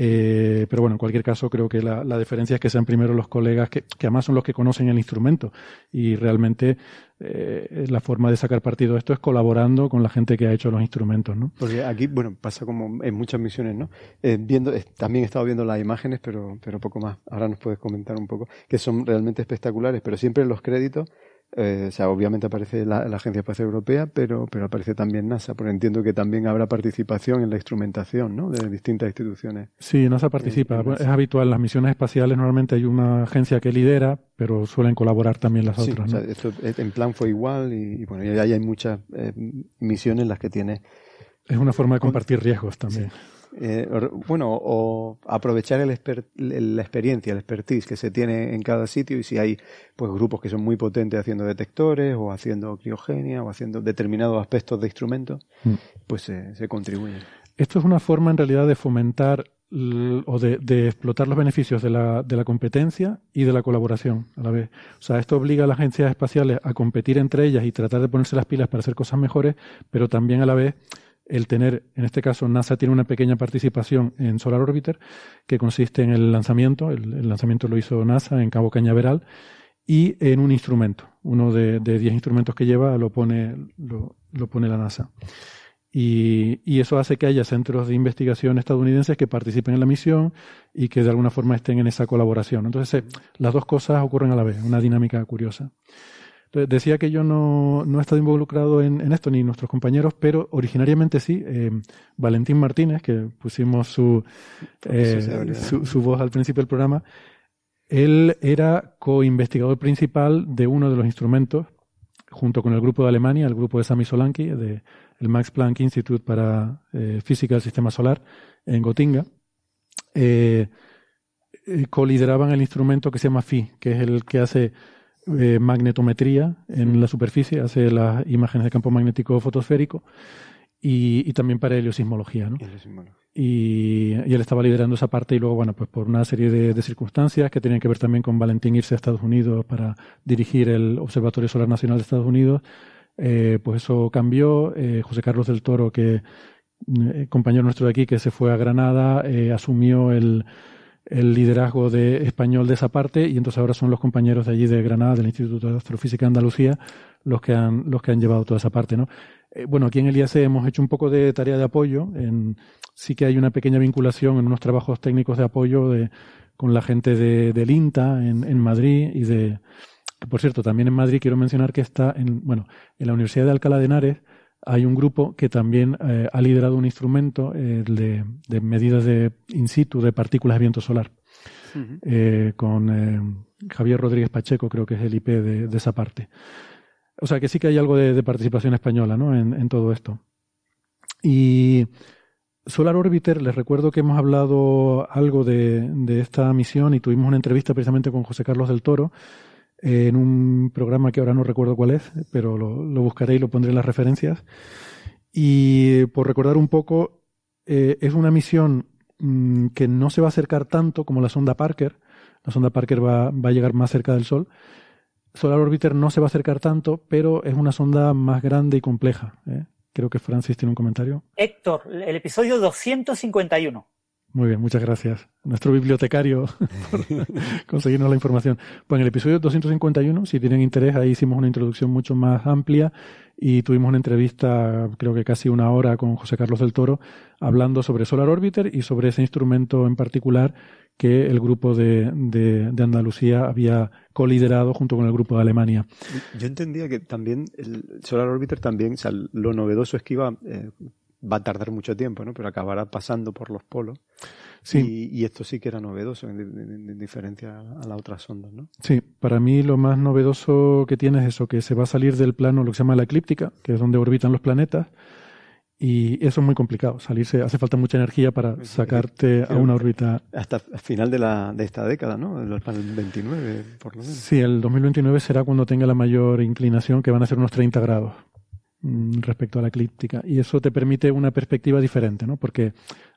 Eh, pero bueno, en cualquier caso, creo que la, diferencia es que sean primero los colegas que, además son los que conocen el instrumento y realmente eh, la forma de sacar partido de esto es colaborando con la gente que ha hecho los instrumentos, ¿no? Porque aquí, bueno, pasa como en muchas misiones, ¿no? Eh, viendo, también he estado viendo las imágenes, pero, pero poco más. Ahora nos puedes comentar un poco, que son realmente espectaculares, pero siempre los créditos eh, o sea, obviamente aparece la, Agencia Espacial Europea, pero, pero aparece también NASA, porque entiendo que también habrá participación en la instrumentación ¿no? de distintas instituciones. Sí, NASA participa. Es habitual, en las misiones espaciales normalmente hay una agencia que lidera, pero suelen colaborar también las otras. ¿no? esto en plan fue igual y, bueno, y ahí hay muchas eh, misiones en las que tiene. Es una forma de compartir riesgos también. Eh, bueno, o aprovechar el la experiencia, el expertise que se tiene en cada sitio y si hay pues grupos que son muy potentes haciendo detectores o haciendo criogenia o haciendo determinados aspectos de instrumentos, mm. pues se contribuye. Esto es una forma en realidad de fomentar o de, de, explotar los beneficios de la, de la competencia y de la colaboración a la vez. O sea, esto obliga a las agencias espaciales a competir entre ellas y tratar de ponerse las pilas para hacer cosas mejores, pero también a la vez el tener, en este caso, NASA tiene una pequeña participación en Solar Orbiter, que consiste en el lanzamiento, el, lanzamiento lo hizo NASA en Cabo Cañaveral, y en un instrumento. Uno de 10 instrumentos que lleva lo pone, la NASA. Y, y, eso hace que haya centros de investigación estadounidenses que participen en la misión y que de alguna forma estén en esa colaboración. Entonces, eh, las dos cosas ocurren a la vez, una dinámica curiosa decía que yo no, no he estado involucrado en, esto, ni nuestros compañeros, pero originariamente sí. Eh, Valentín Martínez, que pusimos su, eh, su, voz al principio del programa, él era co-investigador principal de uno de los instrumentos, junto con el grupo de Alemania, el grupo de Sami Solanki, de el Max Planck Institute para eh, Física del Sistema Solar, en Gotinga. co-lideraban el instrumento que se llama FI, que es el que hace eh, magnetometría en la superficie, hace las imágenes de campo magnético fotosférico y, también para heliosismología. ¿no? Y, él estaba liderando esa parte y luego, bueno, pues por una serie de, circunstancias que tenían que ver también con Valentín irse a Estados Unidos para dirigir el Observatorio Solar Nacional de Estados Unidos, eh, pues eso cambió. Eh, José Carlos del Toro, que compañero nuestro de aquí, que se fue a Granada, asumió el, el liderazgo de español de esa parte y entonces ahora son los compañeros de allí de Granada, del Instituto de Astrofísica de Andalucía, los que han, los que han llevado toda esa parte, ¿no? Eh, bueno, aquí en el IAC hemos hecho un poco de tarea de apoyo. Sí que hay una pequeña vinculación en unos trabajos técnicos de apoyo de, con la gente de, del INTA en, en Madrid y de, por cierto, también en Madrid quiero mencionar que está en, bueno, en la Universidad de Alcalá de Henares hay un grupo que también eh, ha liderado un instrumento eh, de, de, medidas de in situ de partículas de viento solar. con Javier Rodríguez Pacheco, creo que es el IP de, de esa parte. O sea que sí que hay algo de, participación española ¿no? en, todo esto. Y Solar Orbiter, les recuerdo que hemos hablado algo de, esta misión y tuvimos una entrevista precisamente con José Carlos del Toro en un programa que ahora no recuerdo cuál es, pero lo, buscaré y lo pondré en las referencias. Y por recordar un poco, eh, es una misión mm, que no se va a acercar tanto como la sonda Parker. La sonda Parker va, a llegar más cerca del Sol, Solar Orbiter no se va a acercar tanto, pero es una sonda más grande y compleja. ¿eh? Creo que Francis tiene un comentario. Héctor, el episodio 251. Muy bien, muchas gracias. Nuestro bibliotecario por conseguirnos la información. Pues en el episodio 251, si tienen interés, ahí hicimos una introducción mucho más amplia y tuvimos una entrevista, creo que casi una hora, con José Carlos del Toro, hablando sobre Solar Orbiter y sobre ese instrumento en particular que el grupo de, de, Andalucía había coliderado junto con el grupo de Alemania. Yo entendía que también el Solar Orbiter también, o sea, lo novedoso es que iba, eh, va a tardar mucho tiempo, ¿no? Pero acabará pasando por los polos. Sí. Y, esto sí que era novedoso en, diferencia a las otras sondas, ¿no? Sí, para mí lo más novedoso que tiene es eso, que se va a salir del plano, lo que se llama la eclíptica, que es donde orbitan los planetas, y eso es muy complicado. Salirse, hace falta mucha energía para sacarte a una órbita. Hasta el final de, la, de esta década, ¿no? El 29, por lo menos. Sí, el 2029 será cuando tenga la mayor inclinación, que van a ser unos 30 grados respecto a la eclíptica. Y eso te permite una perspectiva diferente, ¿no? Porque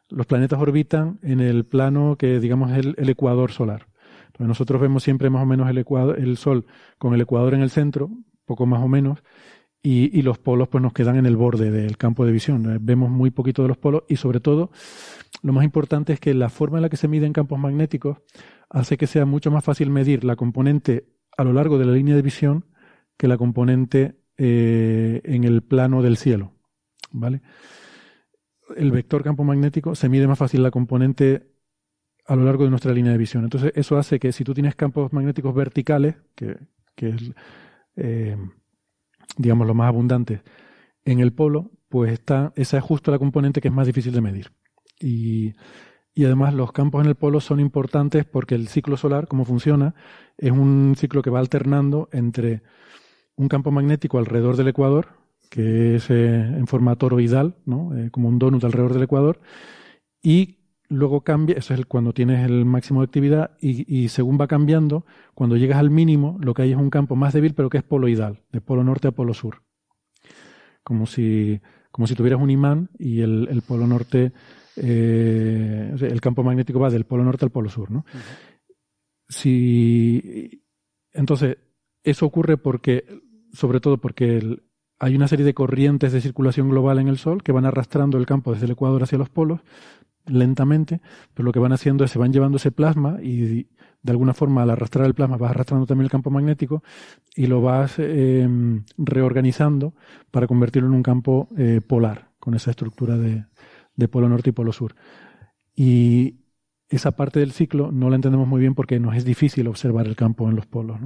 los planetas orbitan en el plano que, digamos, es el, ecuador solar. Entonces nosotros vemos siempre más o menos el, ecuador, el Sol con el ecuador en el centro, poco más o menos, y, los polos pues nos quedan en el borde del campo de visión. Vemos muy poquito de los polos y sobre todo lo más importante es que la forma en la que se miden campos magnéticos hace que sea mucho más fácil medir la componente a lo largo de la línea de visión que la componente eh, en el plano del cielo. ¿Vale? El vector campo magnético se mide más fácil la componente a lo largo de nuestra línea de visión. Entonces, eso hace que si tú tienes campos magnéticos verticales, que, que es eh, digamos, los más abundantes en el polo, pues está, esa es justo la componente que es más difícil de medir. Y, y además los campos en el polo son importantes porque el ciclo solar, como funciona, es un ciclo que va alternando entre un campo magnético alrededor del ecuador, que es eh, en forma toroidal, ¿no? Eh, como un donut alrededor del ecuador, y luego cambia, eso es cuando tienes el máximo de actividad y, según va cambiando, cuando llegas al mínimo, lo que hay es un campo más débil, pero que es poloidal, de polo norte a polo sur. Como si, como si tuvieras un imán y el, polo norte, eh, el campo magnético va del polo norte al polo sur, ¿no? Si, entonces, eso ocurre porque, sobre todo porque hay una serie de corrientes de circulación global en el Sol que van arrastrando el campo desde el ecuador hacia los polos, lentamente, pero lo que van haciendo es se van llevando ese plasma y de alguna forma al arrastrar el plasma vas arrastrando también el campo magnético y lo vas em, reorganizando para convertirlo en un campo eh, polar, con esa estructura de, polo norte y polo sur. Y esa parte del ciclo no la entendemos muy bien porque nos es difícil observar el campo en los polos.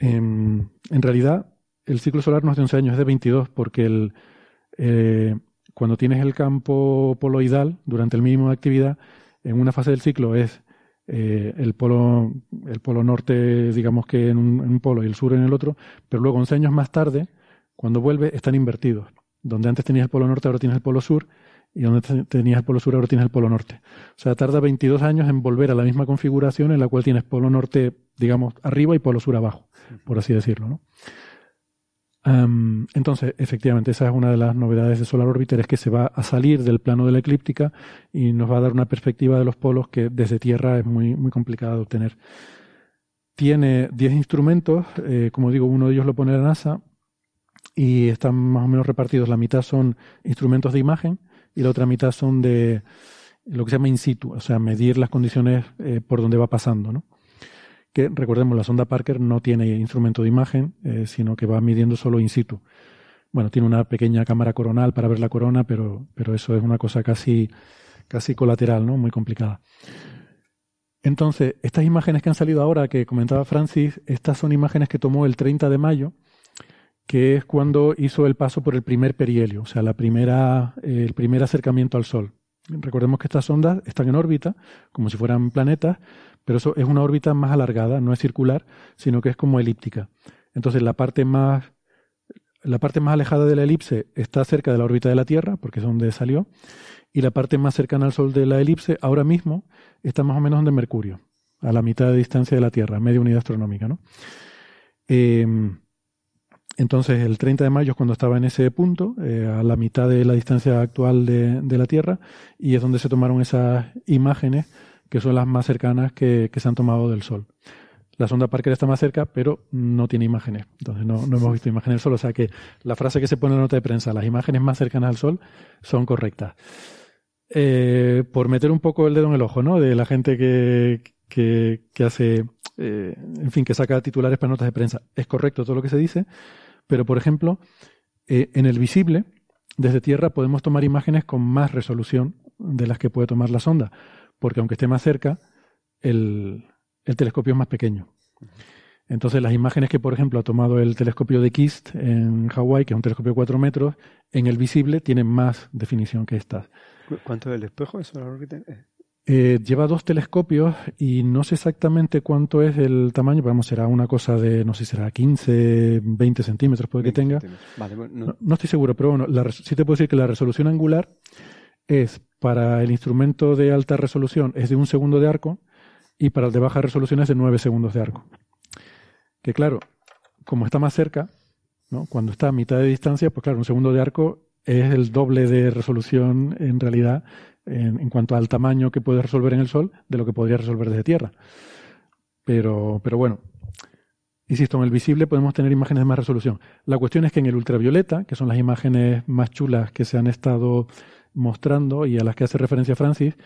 Em, en realidad, el ciclo solar no es de 11 años, es de 22 porque el, eh, cuando tienes el campo poloidal durante el mínimo de actividad, en una fase del ciclo es eh, el, polo, el polo norte, digamos que en un, polo y el sur en el otro, pero luego 11 años más tarde, cuando vuelve, están invertidos. Donde antes tenías el polo norte, ahora tienes el polo sur, y donde tenías el polo sur, ahora tienes el polo norte. O sea, tarda 22 años en volver a la misma configuración en la cual tienes polo norte, digamos, arriba y polo sur abajo, por así decirlo. ¿no? entonces, efectivamente, esa es una de las novedades de Solar Orbiter, es que se va a salir del plano de la eclíptica y nos va a dar una perspectiva de los polos que desde Tierra es muy, muy complicada de obtener. Tiene 10 instrumentos, eh, como digo, uno de ellos lo pone la NASA y están más o menos repartidos. La mitad son instrumentos de imagen y la otra mitad son de lo que se llama in situ, o sea, medir las condiciones eh, por donde va pasando, ¿no? que recordemos, la sonda Parker no tiene instrumento de imagen, eh, sino que va midiendo solo in situ. Bueno, tiene una pequeña cámara coronal para ver la corona, pero, pero eso es una cosa casi, casi colateral, ¿no? Muy complicada. Entonces, estas imágenes que han salido ahora, que comentaba Francis, estas son imágenes que tomó el 30 de mayo, que es cuando hizo el paso por el primer perihelio, o sea, la primera, eh, el primer acercamiento al Sol. Recordemos que estas ondas están en órbita, como si fueran planetas, pero eso es una órbita más alargada, no es circular, sino que es como elíptica. Entonces la parte más la parte más alejada de la elipse está cerca de la órbita de la Tierra, porque es donde salió, y la parte más cercana al Sol de la elipse ahora mismo está más o menos donde Mercurio, a la mitad de distancia de la Tierra, media unidad astronómica, ¿no? Em, entonces, el 30 de mayo es cuando estaba en ese punto, eh, a la mitad de la distancia actual de, la Tierra, y es donde se tomaron esas imágenes que son las más cercanas que, se han tomado del Sol. La sonda Parker está más cerca, pero no tiene imágenes. Entonces no, hemos visto imágenes del Sol. O sea que la frase que se pone en la nota de prensa, las imágenes más cercanas al Sol, son correctas. Eh, por meter un poco el dedo en el ojo, ¿no? De la gente que, que, hace, eh, en fin, que saca titulares para notas de prensa. Es correcto todo lo que se dice, pero por ejemplo, eh, en el visible, desde Tierra podemos tomar imágenes con más resolución de las que puede tomar la sonda porque aunque esté más cerca, el, telescopio es más pequeño. Entonces, las imágenes que, por ejemplo, ha tomado el telescopio de KIST en Hawái, que es un telescopio de 4 metros, en el visible tienen más definición que estas. ¿Cuánto es el espejo? Eso eh, lleva dos telescopios y no sé exactamente cuánto es el tamaño, vamos, será una cosa de, no sé, será 15, 20 centímetros, puede que tenga. no. estoy seguro, pero bueno, sí te puedo decir que la resolución angular es para el instrumento de alta resolución es de un segundo de arco y para el de baja resolución es de nueve segundos de arco. Que claro, como está más cerca, ¿no? cuando está a mitad de distancia, pues claro, un segundo de arco es el doble de resolución en realidad en, cuanto al tamaño que puede resolver en el Sol de lo que podría resolver desde Tierra. Pero, pero bueno, insisto, en el visible podemos tener imágenes de más resolución. La cuestión es que en el ultravioleta, que son las imágenes más chulas que se han estado mostrando y a las que hace referencia Francis,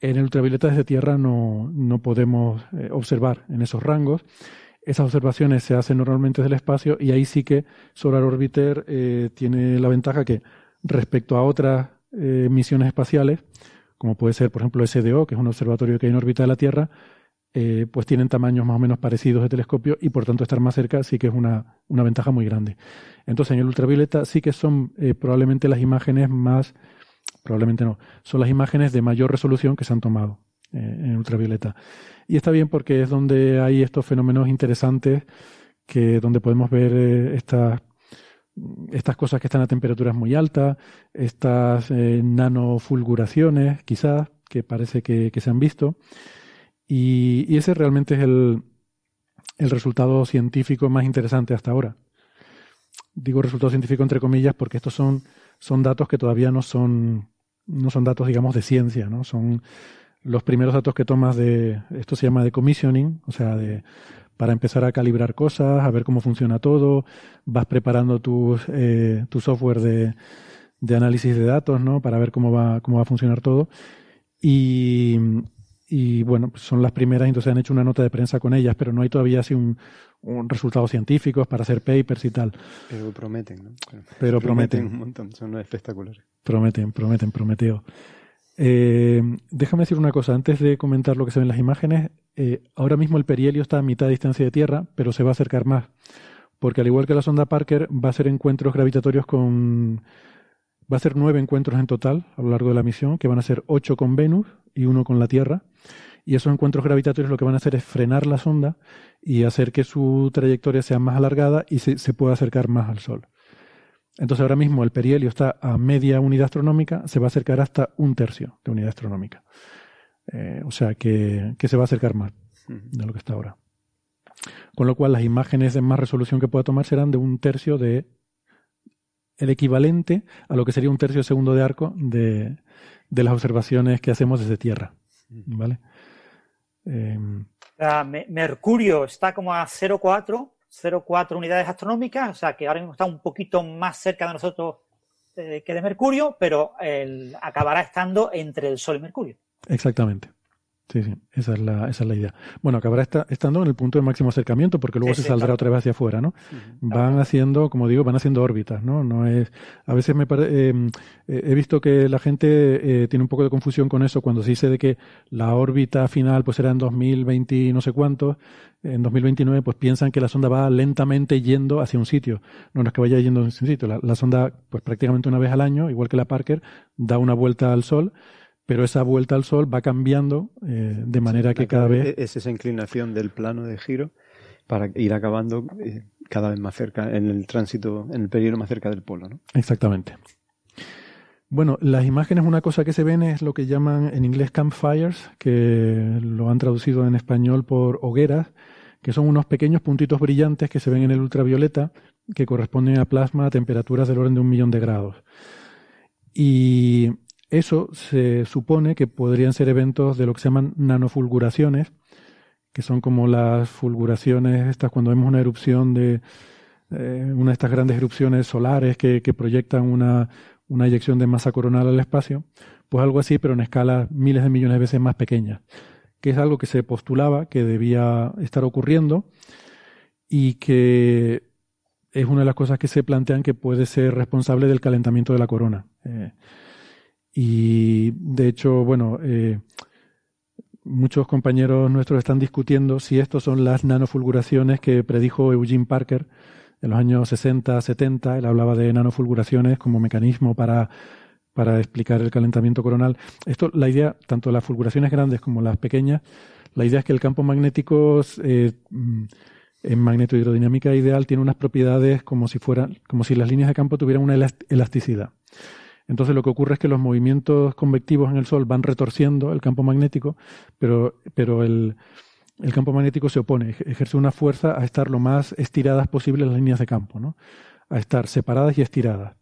en el ultravioleta desde Tierra no, no podemos eh, observar en esos rangos. Esas observaciones se hacen normalmente desde el espacio y ahí sí que Solar Orbiter eh, tiene la ventaja que respecto a otras eh, misiones espaciales, como puede ser, por ejemplo, SDO, que es un observatorio que hay en órbita de la Tierra, eh, pues tienen tamaños más o menos parecidos de telescopio y por tanto estar más cerca sí que es una, una ventaja muy grande. Entonces en el ultravioleta sí que son probablemente las imágenes más probablemente no, son las imágenes de mayor resolución que se han tomado eh, en ultravioleta. Y está bien porque es donde hay estos fenómenos interesantes que donde podemos ver eh, estas estas cosas que están a temperaturas muy altas, estas eh, nanofulguraciones, quizás, que parece que, se han visto. Y, ese realmente es el, el resultado científico más interesante hasta ahora. Digo resultado científico entre comillas porque estos son, son datos que todavía no son no son datos, digamos, de ciencia, ¿no? Son los primeros datos que tomas de, esto se llama de commissioning, o sea, de, para empezar a calibrar cosas, a ver cómo funciona todo, vas preparando tu, eh, tu software de, de análisis de datos, ¿no? Para ver cómo va, cómo va a funcionar todo. Y, y bueno, pues son las primeras, entonces han hecho una nota de prensa con ellas, pero no hay todavía así un, un resultados científicos para hacer papers y tal. Pero prometen, ¿no? Pero prometen. un montón, son espectaculares. Prometen, prometen, prometeo. Eh, déjame decir una cosa, antes de comentar lo que se ve en las imágenes, eh, ahora mismo el perihelio está a mitad de distancia de Tierra, pero se va a acercar más, porque al igual que la sonda Parker, va a hacer encuentros gravitatorios con... Va a ser nueve encuentros en total a lo largo de la misión, que van a ser ocho con Venus y uno con la Tierra. Y esos encuentros gravitatorios lo que van a hacer es frenar la sonda y hacer que su trayectoria sea más alargada y se, pueda acercar más al Sol. Entonces ahora mismo el perihelio está a media unidad astronómica, se va a acercar hasta un tercio de unidad astronómica. Eh, o sea que, se va a acercar más de lo que está ahora. Con lo cual, las imágenes de más resolución que pueda tomar serán de un tercio de el equivalente a lo que sería un tercio de segundo de arco de, de las observaciones que hacemos desde Tierra. ¿Vale? Mercurio está como a 0,4 0,4 unidades astronómicas, o sea que ahora mismo está un poquito más cerca de nosotros eh, que de Mercurio, pero acabará estando entre el Sol y Mercurio. Exactamente. Sí, sí, esa es la, esa es la idea. Bueno, acabará estando en el punto de máximo acercamiento porque luego se saldrá otra vez hacia afuera, ¿no? Van haciendo, como digo, van haciendo órbitas, ¿no? No es, a veces me parece, em, eh, he visto que la gente eh, tiene un poco de confusión con eso cuando se dice de que la órbita final pues será en 2020 no sé cuánto, en 2029 pues piensan que la sonda va lentamente yendo hacia un sitio. No, no es que vaya yendo hacia un sitio, la, la sonda pues prácticamente una vez al año, igual que la Parker, da una vuelta al Sol pero esa vuelta al Sol va cambiando eh, de manera que cada vez... Es esa inclinación del plano de giro para ir acabando eh, cada vez más cerca en el tránsito, en el periodo más cerca del polo. ¿no? Exactamente. Bueno, las imágenes, una cosa que se ven es lo que llaman en inglés campfires, que lo han traducido en español por hogueras, que son unos pequeños puntitos brillantes que se ven en el ultravioleta, que corresponden a plasma a temperaturas del orden de un millón de grados. Y eso se supone que podrían ser eventos de lo que se llaman nanofulguraciones, que son como las fulguraciones estas cuando vemos una erupción de eh, una de estas grandes erupciones solares que, proyectan una, una eyección de masa coronal al espacio, pues algo así, pero en escala miles de millones de veces más pequeña, que es algo que se postulaba que debía estar ocurriendo y que es una de las cosas que se plantean que puede ser responsable del calentamiento de la corona. Eh, y de hecho, bueno, eh, muchos compañeros nuestros están discutiendo si estos son las nanofulguraciones que predijo Eugene Parker en los años 60, 70. Él hablaba de nanofulguraciones como mecanismo para, para explicar el calentamiento coronal. Esto, la idea, tanto las fulguraciones grandes como las pequeñas, la idea es que el campo magnético eh, en magnetohidrodinámica ideal tiene unas propiedades como si fueran, como si las líneas de campo tuvieran una elasticidad. Entonces lo que ocurre es que los movimientos convectivos en el Sol van retorciendo el campo magnético, pero, pero el, el campo magnético se opone, ejerce una fuerza a estar lo más estiradas posible las líneas de campo, ¿no? a estar separadas y estiradas.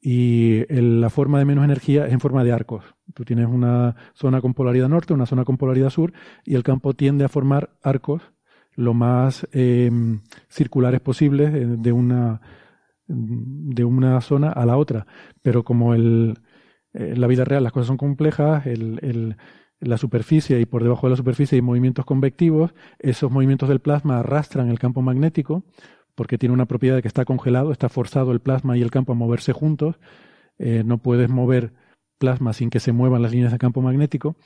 Y la forma de menos energía es en forma de arcos. Tú tienes una zona con polaridad norte, una zona con polaridad sur, y el campo tiende a formar arcos lo más eh, circulares posibles eh, de una de una zona a la otra. Pero como el, en eh, la vida real las cosas son complejas, el, el, la superficie y por debajo de la superficie hay movimientos convectivos, esos movimientos del plasma arrastran el campo magnético porque tiene una propiedad de que está congelado, está forzado el plasma y el campo a moverse juntos, eh, no puedes mover plasma sin que se muevan las líneas de campo magnético,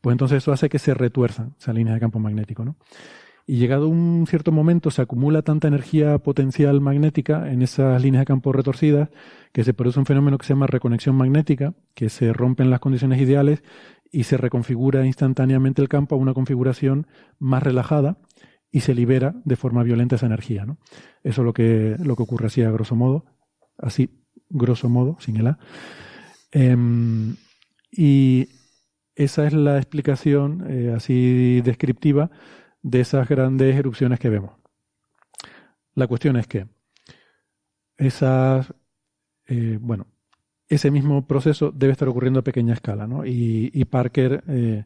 pues entonces eso hace que se retuerzan esas líneas de campo magnético, ¿no? Y llegado un cierto momento se acumula tanta energía potencial magnética en esas líneas de campo retorcidas que se produce un fenómeno que se llama reconexión magnética, que se rompen las condiciones ideales y se reconfigura instantáneamente el campo a una configuración más relajada y se libera de forma violenta esa energía. ¿no? Eso es lo que, lo que ocurre así a grosso modo, así grosso modo, sin el A. Em, y esa es la explicación eh, así descriptiva de esas grandes erupciones que vemos. La cuestión es que esas, eh, bueno, ese mismo proceso debe estar ocurriendo a pequeña escala, ¿no? Y, Parker, eh,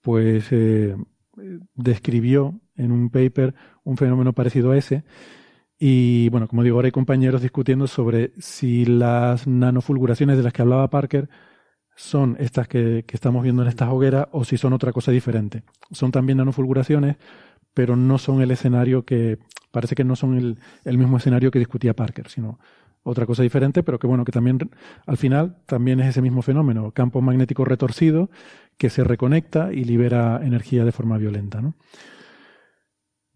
pues, eh, describió en un paper un fenómeno parecido a ese. Y bueno, como digo, ahora hay compañeros discutiendo sobre si las nanofulguraciones de las que hablaba Parker son estas que, estamos viendo en estas hogueras o si son otra cosa diferente. Son también nanofulguraciones, pero no son el escenario que, parece que no son el, el, mismo escenario que discutía Parker, sino otra cosa diferente, pero que bueno, que también al final también es ese mismo fenómeno, campo magnético retorcido que se reconecta y libera energía de forma violenta. ¿no?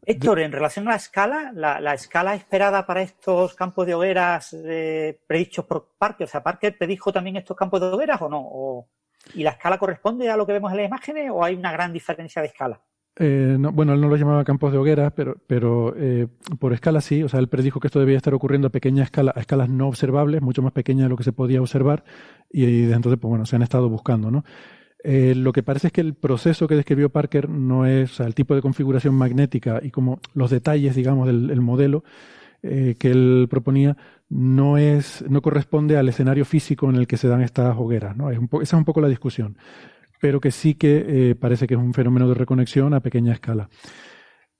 Héctor, en relación a la escala, la, escala esperada para estos campos de hogueras eh, predichos por Parker, o sea, ¿Parker predijo también estos campos de hogueras o no? ¿Y la escala corresponde a lo que vemos en las imágenes o hay una gran diferencia de escala? Eh, bueno, él no lo llamaba campos de hogueras, pero, pero eh, por escala sí. O sea, él predijo que esto debía estar ocurriendo a pequeña escala, a escalas no observables, mucho más pequeñas de lo que se podía observar, y, desde entonces, pues bueno, se han estado buscando, ¿no? Eh, lo que parece es que el proceso que describió Parker no es el tipo de configuración magnética y como los detalles, digamos, del modelo eh, que él proponía no es no corresponde al escenario físico en el que se dan estas hogueras. ¿no? Esa es un poco la discusión, pero que sí que eh, parece que es un fenómeno de reconexión a pequeña escala.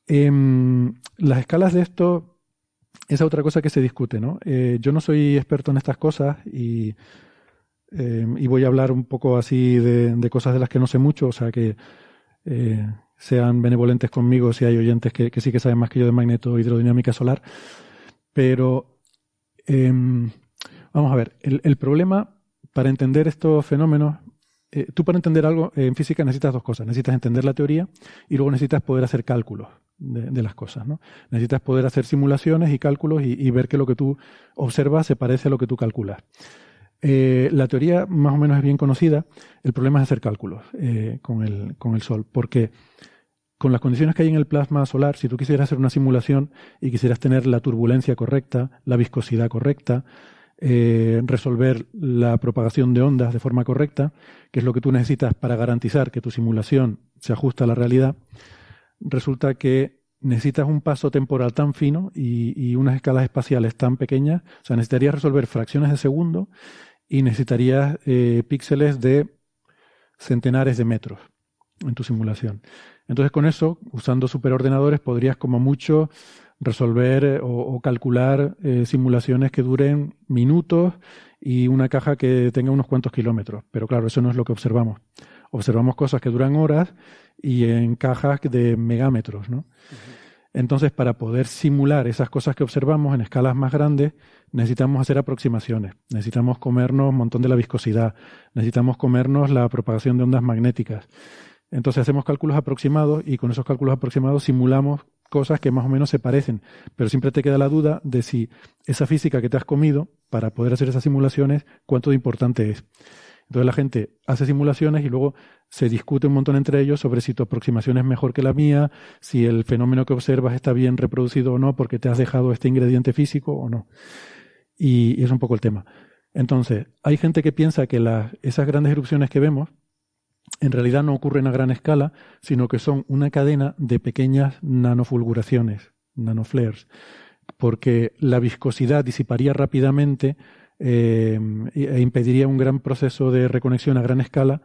Em, las escalas de esto es otra cosa que se discute. ¿no? yo no soy experto en estas cosas y Em, y voy a hablar un poco así de, cosas de las que no sé mucho, o sea que eh, sean benevolentes conmigo si hay oyentes que, sí que saben más que yo de magneto hidrodinámica solar. Pero em, vamos a ver, el, problema para entender estos fenómenos, eh, tú para entender algo en física necesitas dos cosas, necesitas entender la teoría y luego necesitas poder hacer cálculos de, las cosas. ¿no? Necesitas poder hacer simulaciones y cálculos y ver que lo que tú observas se parece a lo que tú calculas. Eh, la teoría más o menos es bien conocida. El problema es hacer cálculos eh, con, el, con el Sol, porque con las condiciones que hay en el plasma solar, si tú quisieras hacer una simulación y quisieras tener la turbulencia correcta, la viscosidad correcta, eh, resolver la propagación de ondas de forma correcta, que es lo que tú necesitas para garantizar que tu simulación se ajusta a la realidad, resulta que necesitas un paso temporal tan fino y, y unas escalas espaciales tan pequeñas, o sea, necesitarías resolver fracciones de segundo y necesitarías eh, píxeles de centenares de metros en tu simulación. Entonces con eso, usando superordenadores, podrías como mucho resolver eh, o, calcular eh, simulaciones que duren minutos y una caja que tenga unos cuantos kilómetros. Pero claro, eso no es lo que observamos. Observamos cosas que duran horas y en cajas de megámetros, ¿no? Entonces, para poder simular esas cosas que observamos en escalas más grandes, necesitamos hacer aproximaciones, necesitamos comernos un montón de la viscosidad, necesitamos comernos la propagación de ondas magnéticas. Entonces hacemos cálculos aproximados y con esos cálculos aproximados simulamos cosas que más o menos se parecen, pero siempre te queda la duda de si esa física que te has comido para poder hacer esas simulaciones, cuánto de importante es. Entonces la gente hace simulaciones y luego se discute un montón entre ellos sobre si tu aproximación es mejor que la mía, si el fenómeno que observas está bien reproducido o no, porque te has dejado este ingrediente físico o no. Y, es un poco el tema. Entonces, hay gente que piensa que esas grandes erupciones que vemos en realidad no ocurren a gran escala, sino que son una cadena de pequeñas nanofulguraciones, nanoflares, porque la viscosidad disiparía rápidamente eh, e impediría un gran proceso de reconexión a gran escala,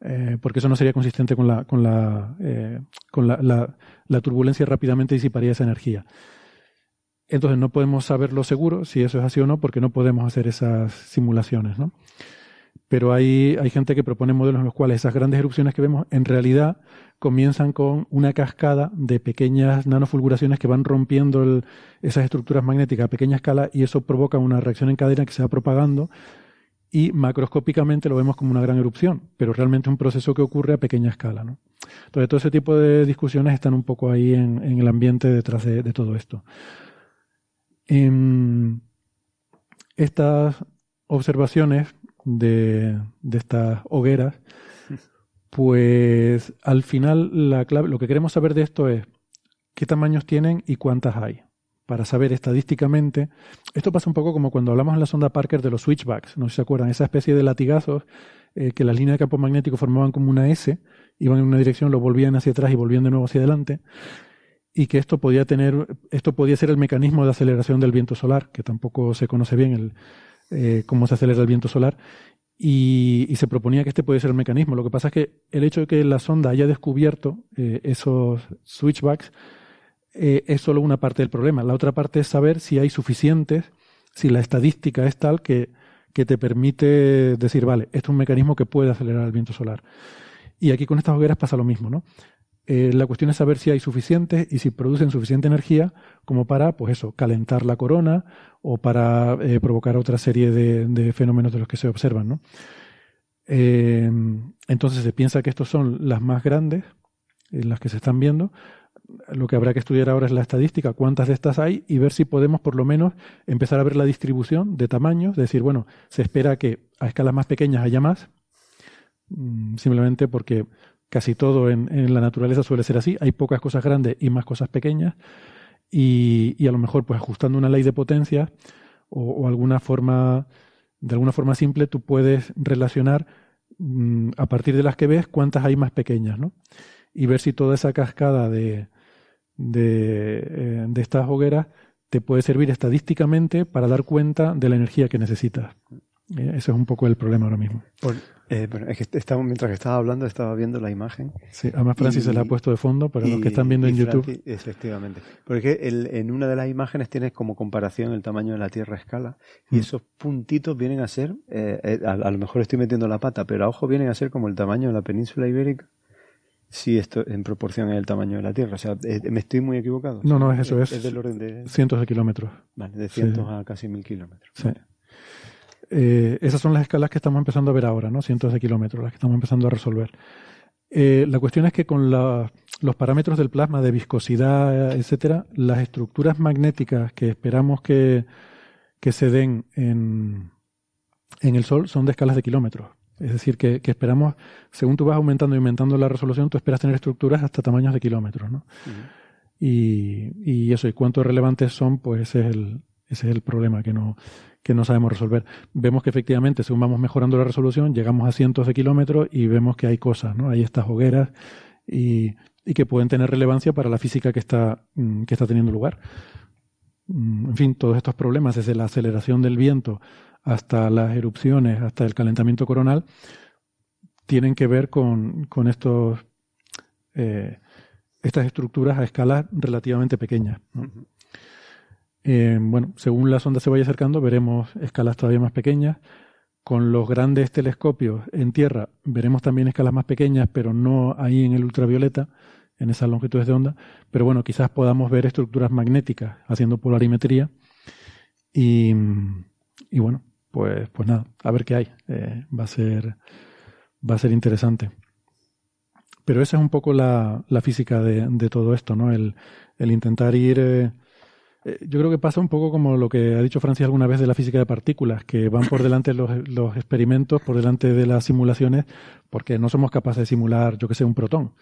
eh, porque eso no sería consistente con la, con la, eh, con la, la, turbulencia rápidamente disiparía esa energía. Entonces no podemos saberlo seguro si eso es así o no, porque no podemos hacer esas simulaciones, ¿no? Pero hay, hay gente que propone modelos en los cuales esas grandes erupciones que vemos en realidad comienzan con una cascada de pequeñas nanofulguraciones que van rompiendo esas estructuras magnéticas a pequeña escala y eso provoca una reacción en cadena que se va propagando y macroscópicamente lo vemos como una gran erupción, pero realmente es un proceso que ocurre a pequeña escala. ¿no? Entonces todo ese tipo de discusiones están un poco ahí en, el ambiente detrás de, todo esto. En estas observaciones de, estas hogueras, pues al final la clave, lo que queremos saber de esto es qué tamaños tienen y cuántas hay. Para saber estadísticamente, esto pasa un poco como cuando hablamos en la sonda Parker de los switchbacks, no sé si se acuerdan, esa especie de latigazos eh, que las líneas de campo magnético formaban como una S, iban en una dirección, lo volvían hacia atrás y volvían de nuevo hacia adelante, y que esto podía tener, esto podía ser el mecanismo de aceleración del viento solar, que tampoco se conoce bien el, eh, cómo se acelera el viento solar, y, se proponía que este puede ser el mecanismo. Lo que pasa es que el hecho de que la sonda haya descubierto eh, esos switchbacks eh, es solo una parte del problema. La otra parte es saber si hay suficientes, si la estadística es tal que, que te permite decir, vale, esto es un mecanismo que puede acelerar el viento solar. Y aquí con estas hogueras pasa lo mismo, ¿no? Eh, la cuestión es saber si hay suficientes y si producen suficiente energía como para, pues eso, calentar la corona o para eh, provocar otra serie de, fenómenos de los que se observan, ¿no? Eh, entonces se piensa que estos son las más grandes, las que se están viendo. Lo que habrá que estudiar ahora es la estadística, cuántas de estas hay y ver si podemos por lo menos empezar a ver la distribución de tamaños, decir, bueno, se espera que a escalas más pequeñas haya más, mm, simplemente porque Casi todo en, la naturaleza suele ser así. Hay pocas cosas grandes y más cosas pequeñas. Y, a lo mejor, pues ajustando una ley de potencia o, alguna forma, de alguna forma simple, tú puedes relacionar mm, a partir de las que ves, cuántas hay más pequeñas, ¿no? Y ver si toda esa cascada de, de, eh, estas hogueras te puede servir estadísticamente para dar cuenta de la energía que necesitas. Eh, ese es un poco el problema ahora mismo. Eh, bueno, es que estaba, mientras que estaba hablando estaba viendo la imagen. Sí, además Francis se la ha puesto de fondo para los que están viendo en YouTube. efectivamente. Porque el, en una de las imágenes tienes como comparación el tamaño de la Tierra a escala y mm. esos puntitos vienen a ser, eh, a, lo mejor estoy metiendo la pata, pero a ojo vienen a ser como el tamaño de la península ibérica. Si esto en proporción es el tamaño de la Tierra. O sea, ¿me estoy muy equivocado? No, no, eso es. Es del orden de... Cientos de kilómetros. Vale, de cientos a casi mil kilómetros. Sí. Eh, esas son las escalas que estamos empezando a ver ahora, ¿no? Cientos de kilómetros, las que estamos empezando a resolver. Eh, la cuestión es que con los parámetros del plasma de viscosidad, etcétera, las estructuras magnéticas que esperamos que, se den en, el Sol son de escalas de kilómetros. Es decir, que, esperamos, según tú vas aumentando y aumentando la resolución, tú esperas tener estructuras hasta tamaños de kilómetros, ¿no? y, y, eso, y cuánto relevantes son, pues ese es el, ese es el problema que no, que no sabemos resolver. Vemos que efectivamente, según vamos mejorando la resolución, llegamos a cientos de kilómetros y vemos que hay cosas, ¿no? Hay estas hogueras y, que pueden tener relevancia para la física que está, mm, que está teniendo lugar. Mm, en fin, todos estos problemas, desde la aceleración del viento hasta las erupciones, hasta el calentamiento coronal, tienen que ver con, con estos, eh, estas estructuras a escalas relativamente pequeñas. Eh, bueno, según la sonda se vaya acercando, veremos escalas todavía más pequeñas. Con los grandes telescopios en tierra veremos también escalas más pequeñas, pero no ahí en el ultravioleta, en esas longitudes de onda. Pero bueno, quizás podamos ver estructuras magnéticas haciendo polarimetría. Y, bueno, pues, pues nada, a ver qué hay. Eh, va, a ser, va a ser interesante. Pero esa es un poco la, física de, todo esto, ¿no? El, intentar ir eh, yo creo que pasa un poco como lo que ha dicho Francia alguna vez de la física de partículas, que van por delante los, experimentos, por delante de las simulaciones, porque no somos capaces de simular, yo que sé, un protón.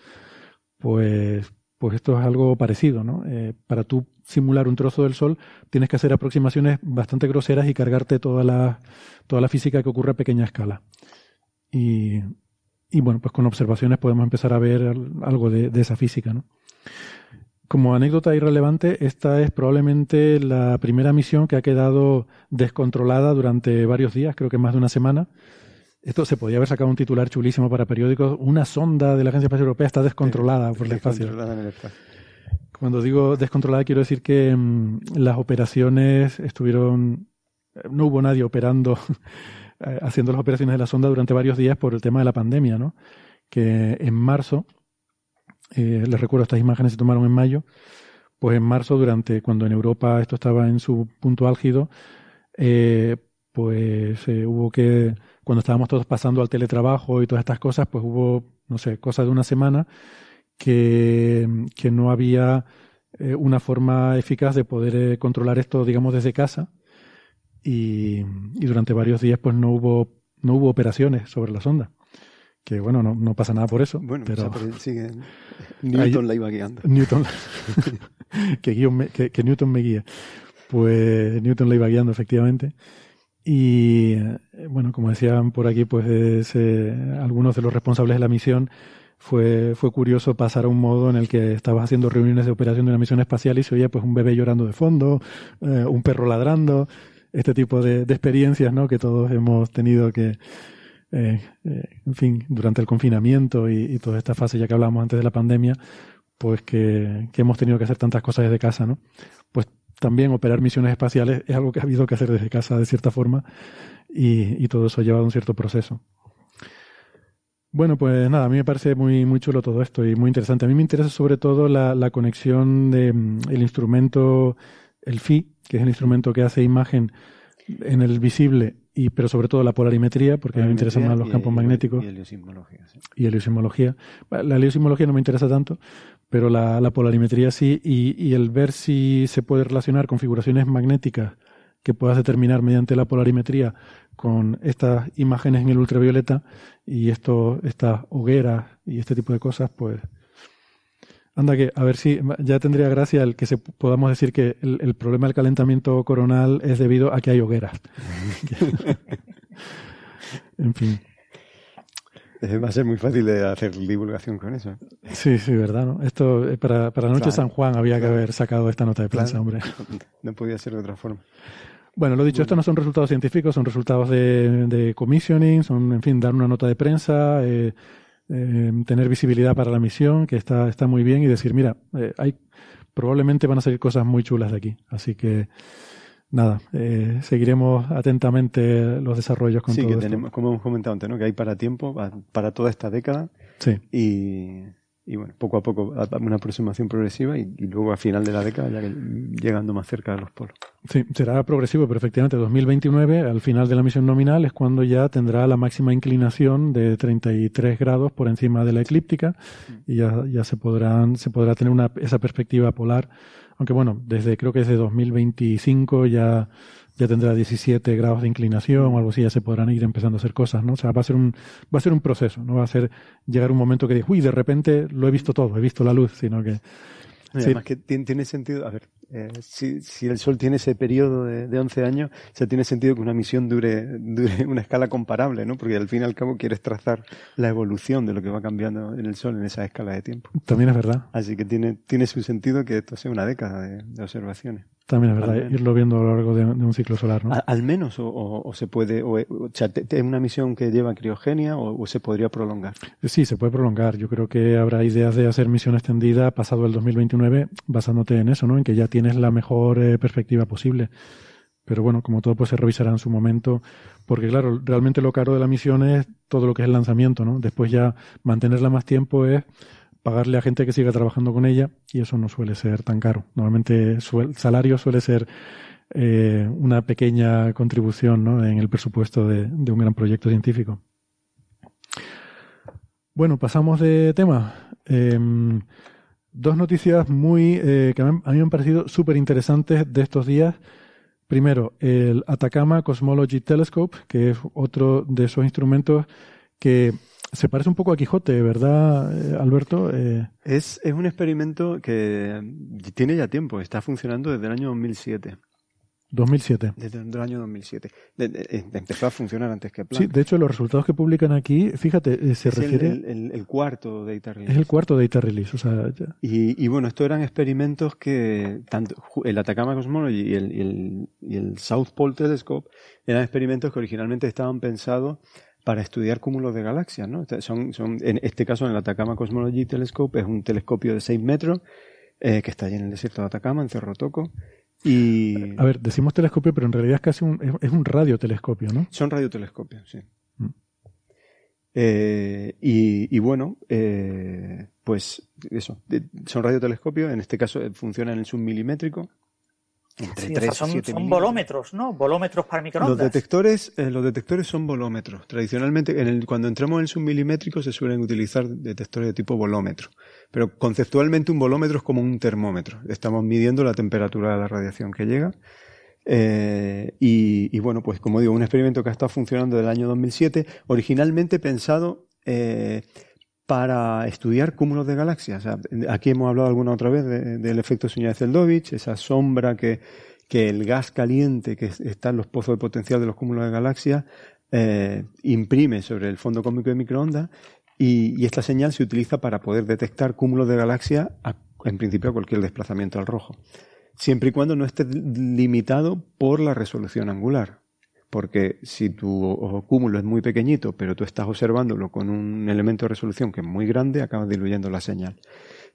Pues, pues esto es algo parecido, ¿no? Eh, para tú simular un trozo del Sol, tienes que hacer aproximaciones bastante groseras y cargarte toda la, toda la física que ocurre a pequeña escala. Y, y bueno, pues con observaciones podemos empezar a ver algo de esa física, ¿no? Como anécdota irrelevante, esta es probablemente la primera misión que ha quedado descontrolada durante varios días, creo que más de una semana. Esto se podía haber sacado un titular chulísimo para periódicos. Una sonda de la Agencia Espacial Europea está descontrolada por el espacio. Cuando digo descontrolada quiero decir que mm, las operaciones estuvieron, no hubo nadie operando, eh, haciendo las operaciones de la sonda durante varios días por el tema de la pandemia, ¿no? Que en marzo eh, les recuerdo, estas imágenes se tomaron en mayo. Pues en marzo, durante cuando en Europa esto estaba en su punto álgido, eh, pues eh, hubo que, cuando estábamos todos pasando al teletrabajo y todas estas cosas, pues hubo, no sé, cosa de una semana que, que no había una forma eficaz de poder controlar esto, digamos, desde casa. Y, y, durante varios días, pues no hubo, no hubo operaciones sobre la sonda que bueno, no, no, pasa nada por eso. Bueno, pero, sigue. Newton la iba guiando. Newton, que, que, Newton me guía. Pues Newton la iba guiando, efectivamente. Y eh, bueno, como decían por aquí, pues eh, algunos de los responsables de la misión fue, fue curioso pasar a un modo en el que estabas haciendo reuniones de operación de una misión espacial y se oía pues un bebé llorando de fondo, eh, un perro ladrando, este tipo de, de experiencias, ¿no? Que todos hemos tenido que, eh, eh, en fin, durante el confinamiento y, toda esta fase ya que hablábamos antes de la pandemia, pues que, hemos tenido que hacer tantas cosas desde casa, ¿no? Pues también operar misiones espaciales es algo que ha habido que hacer desde casa de cierta forma y, todo eso ha llevado un cierto proceso. Bueno, pues nada, a mí me parece muy, muy chulo todo esto y muy interesante. A mí me interesa sobre todo la, conexión del mm, instrumento, el FI, que es el instrumento que hace imagen en el visible y pero sobre todo la polarimetría, porque a mí me interesan más los campos magnéticos. Y heliosismología. Sí. Y. La heliosismología no me interesa tanto, pero la, la polarimetría sí, y, y, el ver si se puede relacionar configuraciones magnéticas que puedas determinar mediante la polarimetría con estas imágenes en el ultravioleta y esto, estas hogueras y este tipo de cosas, pues Anda que, a ver si ya tendría gracia el que se podamos decir que el, problema del calentamiento coronal es debido a que hay hogueras. en fin. va a ser muy fácil de hacer divulgación con eso. Sí, sí, verdad, ¿no? Esto, para, para la noche de San Juan había que haber sacado esta nota de prensa, hombre. No podía ser de otra forma. Bueno, lo dicho, estos no son resultados científicos, son resultados de, de commissioning, son, en fin, dar una nota de prensa, eh, eh, tener visibilidad para la misión, que está, está muy bien, y decir, mira, eh, hay probablemente van a salir cosas muy chulas de aquí. Así que nada, eh, seguiremos atentamente los desarrollos con sí, que tenemos, como hemos comentado antes, ¿no? que hay para tiempo, para toda esta década. Sí. Y, y bueno, poco a poco una aproximación progresiva y, luego a final de la década ya llegando más cerca de los polos. Sí, será progresivo, pero efectivamente 2029, al final de la misión nominal, es cuando ya tendrá la máxima inclinación de 33 grados por encima de la eclíptica y ya, ya se podrán se podrá tener una, esa perspectiva polar. Aunque bueno, desde creo que desde 2025 ya ya tendrá 17 grados de inclinación o algo así, ya se podrán ir empezando a hacer cosas, ¿no? O sea, va a ser un, va a ser un proceso, no va a ser llegar un momento que digas, uy, de repente lo he visto todo, he visto la luz, sino que... Además que tiene, sentido, a ver, eh, si, si, el Sol tiene ese periodo de, de 11 años, o tiene sentido que una misión dure, dure una escala comparable, ¿no? Porque al fin y al cabo quieres trazar la evolución de lo que va cambiando en el Sol en esa escala de tiempo. También es verdad. Así que tiene, tiene su sentido que esto sea una década de observaciones. También es verdad, irlo viendo a lo largo de, un ciclo solar, ¿no? Al, menos, o, se puede, o, sea, ¿es una misión que lleva criogenia o, se podría prolongar? Sí, se puede prolongar. Yo creo que habrá ideas de hacer misión extendida pasado el 2029, basándote en eso, ¿no? En que ya tienes la mejor eh, perspectiva posible. Pero bueno, como todo, pues se revisará en su momento, porque claro, realmente lo caro de la misión es todo lo que es el lanzamiento, ¿no? Después ya mantenerla más tiempo es pagarle a gente que siga trabajando con ella y eso no suele ser tan caro. Normalmente el salario suele ser eh, una pequeña contribución ¿no? en el presupuesto de, un gran proyecto científico. Bueno, pasamos de tema. Em, dos noticias muy eh, que a mí me han parecido súper interesantes de estos días. Primero, el Atacama Cosmology Telescope, que es otro de esos instrumentos que se parece un poco a Quijote, ¿verdad, eh, Alberto? Eh... Es, es un experimento que tiene ya tiempo, está funcionando desde el año 2007. 2007. Desde el año 2007. Eh, empezó a funcionar antes que Planck. Sí, de hecho, los resultados que publican aquí, fíjate, eh, se refiere. El, el, cuarto Data Release. Es el cuarto Data Release. O sea, y, y, bueno, estos eran experimentos que, tanto el Atacama Cosmology y el, y el, y el South Pole Telescope eran experimentos que originalmente estaban pensados para estudiar cúmulos de galaxias. ¿no? Son, son, en este caso, en el Atacama Cosmology Telescope, es un telescopio de 6 metros eh, que está allí en el desierto de Atacama, en Cerro Toco. Y... A ver, decimos telescopio, pero en realidad es casi un, es, un radiotelescopio, ¿no? Son radiotelescopios, sí. Mm. Eh, y, y, bueno, eh, pues eso, son radiotelescopios, en este caso funcionan en el submilimétrico, entre son, volómetros, ¿no? Volómetros para microondas. Los detectores, eh, los detectores son volómetros. Tradicionalmente, en el, cuando entramos en el submilimétrico se suelen utilizar detectores de tipo volómetro. Pero conceptualmente un volómetro es como un termómetro. Estamos midiendo la temperatura de la radiación que llega. Eh, y, y, bueno, pues como digo, un experimento que ha estado funcionando desde el año 2007, originalmente pensado eh, para estudiar cúmulos de galaxias. aquí hemos hablado alguna otra vez del efecto señal de Zeldovich, esa sombra que, que, el gas caliente que está en los pozos de potencial de los cúmulos de galaxias eh, imprime sobre el fondo cósmico de microondas y, esta señal se utiliza para poder detectar cúmulos de galaxias en principio a cualquier desplazamiento al rojo, siempre y cuando no esté limitado por la resolución angular porque si tu cúmulo es muy pequeñito, pero tú estás observándolo con un elemento de resolución que es muy grande, acabas diluyendo la señal.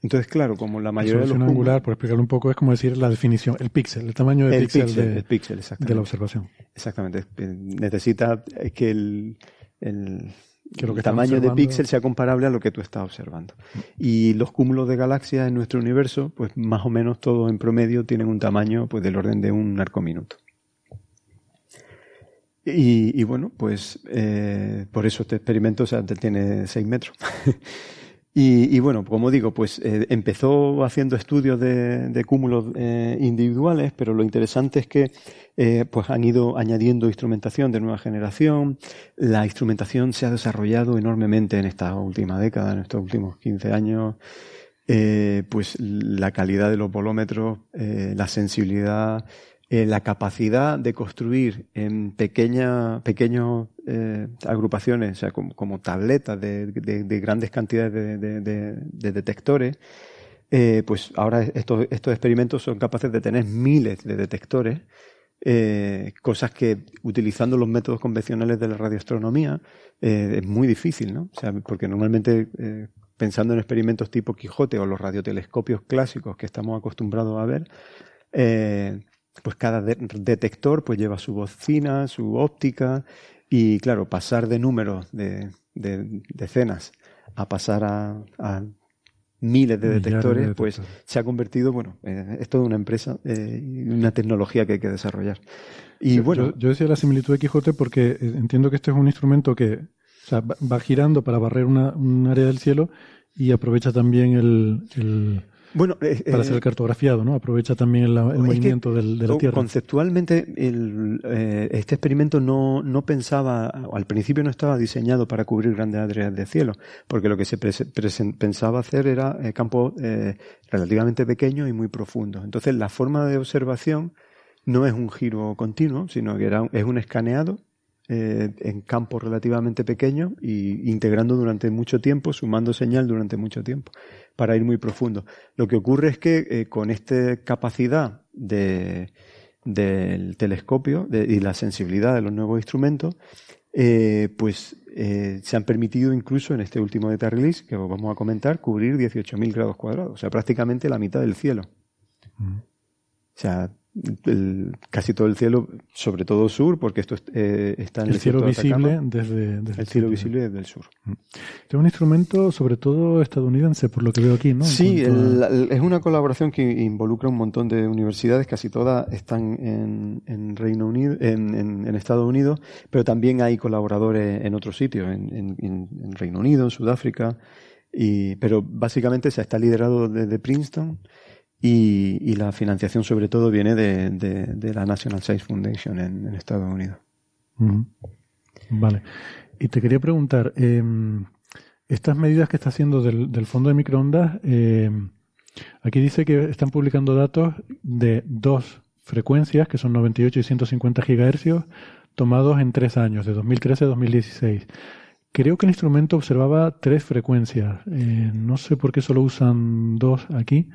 Entonces, claro, como la mayoría de los cúmulos, angular, por explicarlo un poco, es como decir la definición, el píxel, el tamaño del píxel, de, de, la observación. Exactamente. Necesita que el, el tamaño de píxel sea comparable a lo que tú estás observando. Y los cúmulos de galaxias en nuestro universo, pues más o menos todos en promedio tienen un tamaño pues del orden de un arcominuto. Y, y bueno, pues eh, por eso este experimento o sea, tiene 6 metros. y, bueno, como digo, pues eh, empezó haciendo estudios de, de cúmulos eh, individuales, pero lo interesante es que eh, pues han ido añadiendo instrumentación de nueva generación. La instrumentación se ha desarrollado enormemente en esta última década, en estos últimos 15 años. Eh, pues la calidad de los volómetros, eh, la sensibilidad, eh, la capacidad de construir en pequeña, pequeñas eh, agrupaciones, o sea, como, tabletas de, grandes cantidades de, detectores, eh, pues ahora estos, estos experimentos son capaces de tener miles de detectores, cosas que utilizando los métodos convencionales de la radioastronomía es muy difícil, ¿no? O sea, porque normalmente pensando en experimentos tipo Quijote o los radiotelescopios clásicos que estamos acostumbrados a ver, pues cada detector pues lleva su bocina, su óptica y claro, pasar de números de, decenas a pasar a, miles de detectores, pues se ha convertido, bueno, eh, es toda una empresa eh, y una tecnología que hay que desarrollar. Y yo, bueno, yo, decía la similitud de Quijote porque eh, entiendo que este es un instrumento que va girando para barrer una, un área del cielo y aprovecha también el bueno, eh, para el eh, cartografiado, ¿no? Aprovecha también el, movimiento de la Tierra. Conceptualmente, eh, este experimento no, no pensaba, al principio no estaba diseñado para cubrir grandes áreas de cielo, porque lo que se pensaba hacer era campos relativamente pequeños y muy profundos. Entonces, la forma de observación no es un giro continuo, sino que era, es un escaneado en campos relativamente pequeños y integrando durante mucho tiempo, sumando señal durante mucho tiempo para ir muy profundo. Lo que ocurre es que eh, con esta capacidad de, del telescopio y la sensibilidad de los nuevos instrumentos, eh, pues eh, se han permitido incluso en este último data release que vamos a comentar cubrir 18.000 grados cuadrados, o sea, prácticamente la mitad del cielo. Mm. O sea, casi todo el cielo, sobre todo sur, porque esto eh, está en el, cielo visible desde, el cielo visible desde el sur. Mm. Es un instrumento sobre todo estadounidense, por lo que veo aquí, ¿no? Sí, es una colaboración que involucra un montón de universidades, casi todas están en, Reino Unido, en, Estados Unidos, pero también hay colaboradores en otros sitios, en, Reino Unido, en Sudáfrica, y, pero básicamente se está liderado desde Princeton y, la financiación sobre todo viene de, la National Science Foundation en, Estados Unidos. Vale. Y te quería preguntar, em, estas medidas que está haciendo del, fondo de microondas, em, aquí dice que están publicando datos de dos frecuencias, que son 98 y 150 gigahercios, tomados en tres años, de 2013 a 2016. Creo que el instrumento observaba tres frecuencias. Eh, no sé por qué solo usan dos aquí.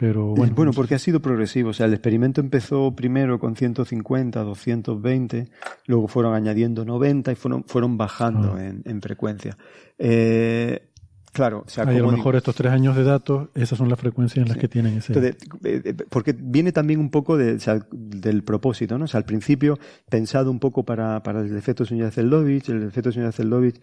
Pero bueno, bueno, porque ha sido progresivo. O sea, el experimento empezó primero con 150, 220, luego fueron añadiendo 90 y fueron, fueron bajando ah. en, frecuencia. Eh, claro, o sea, a lo mejor estos tres años de datos, esas son las frecuencias en las que tienen ese. Eh, eh, porque viene también un poco de, del propósito, ¿no? O sea, al principio pensado un poco para, para el efecto de Zeldovich, el efecto de Zeldovich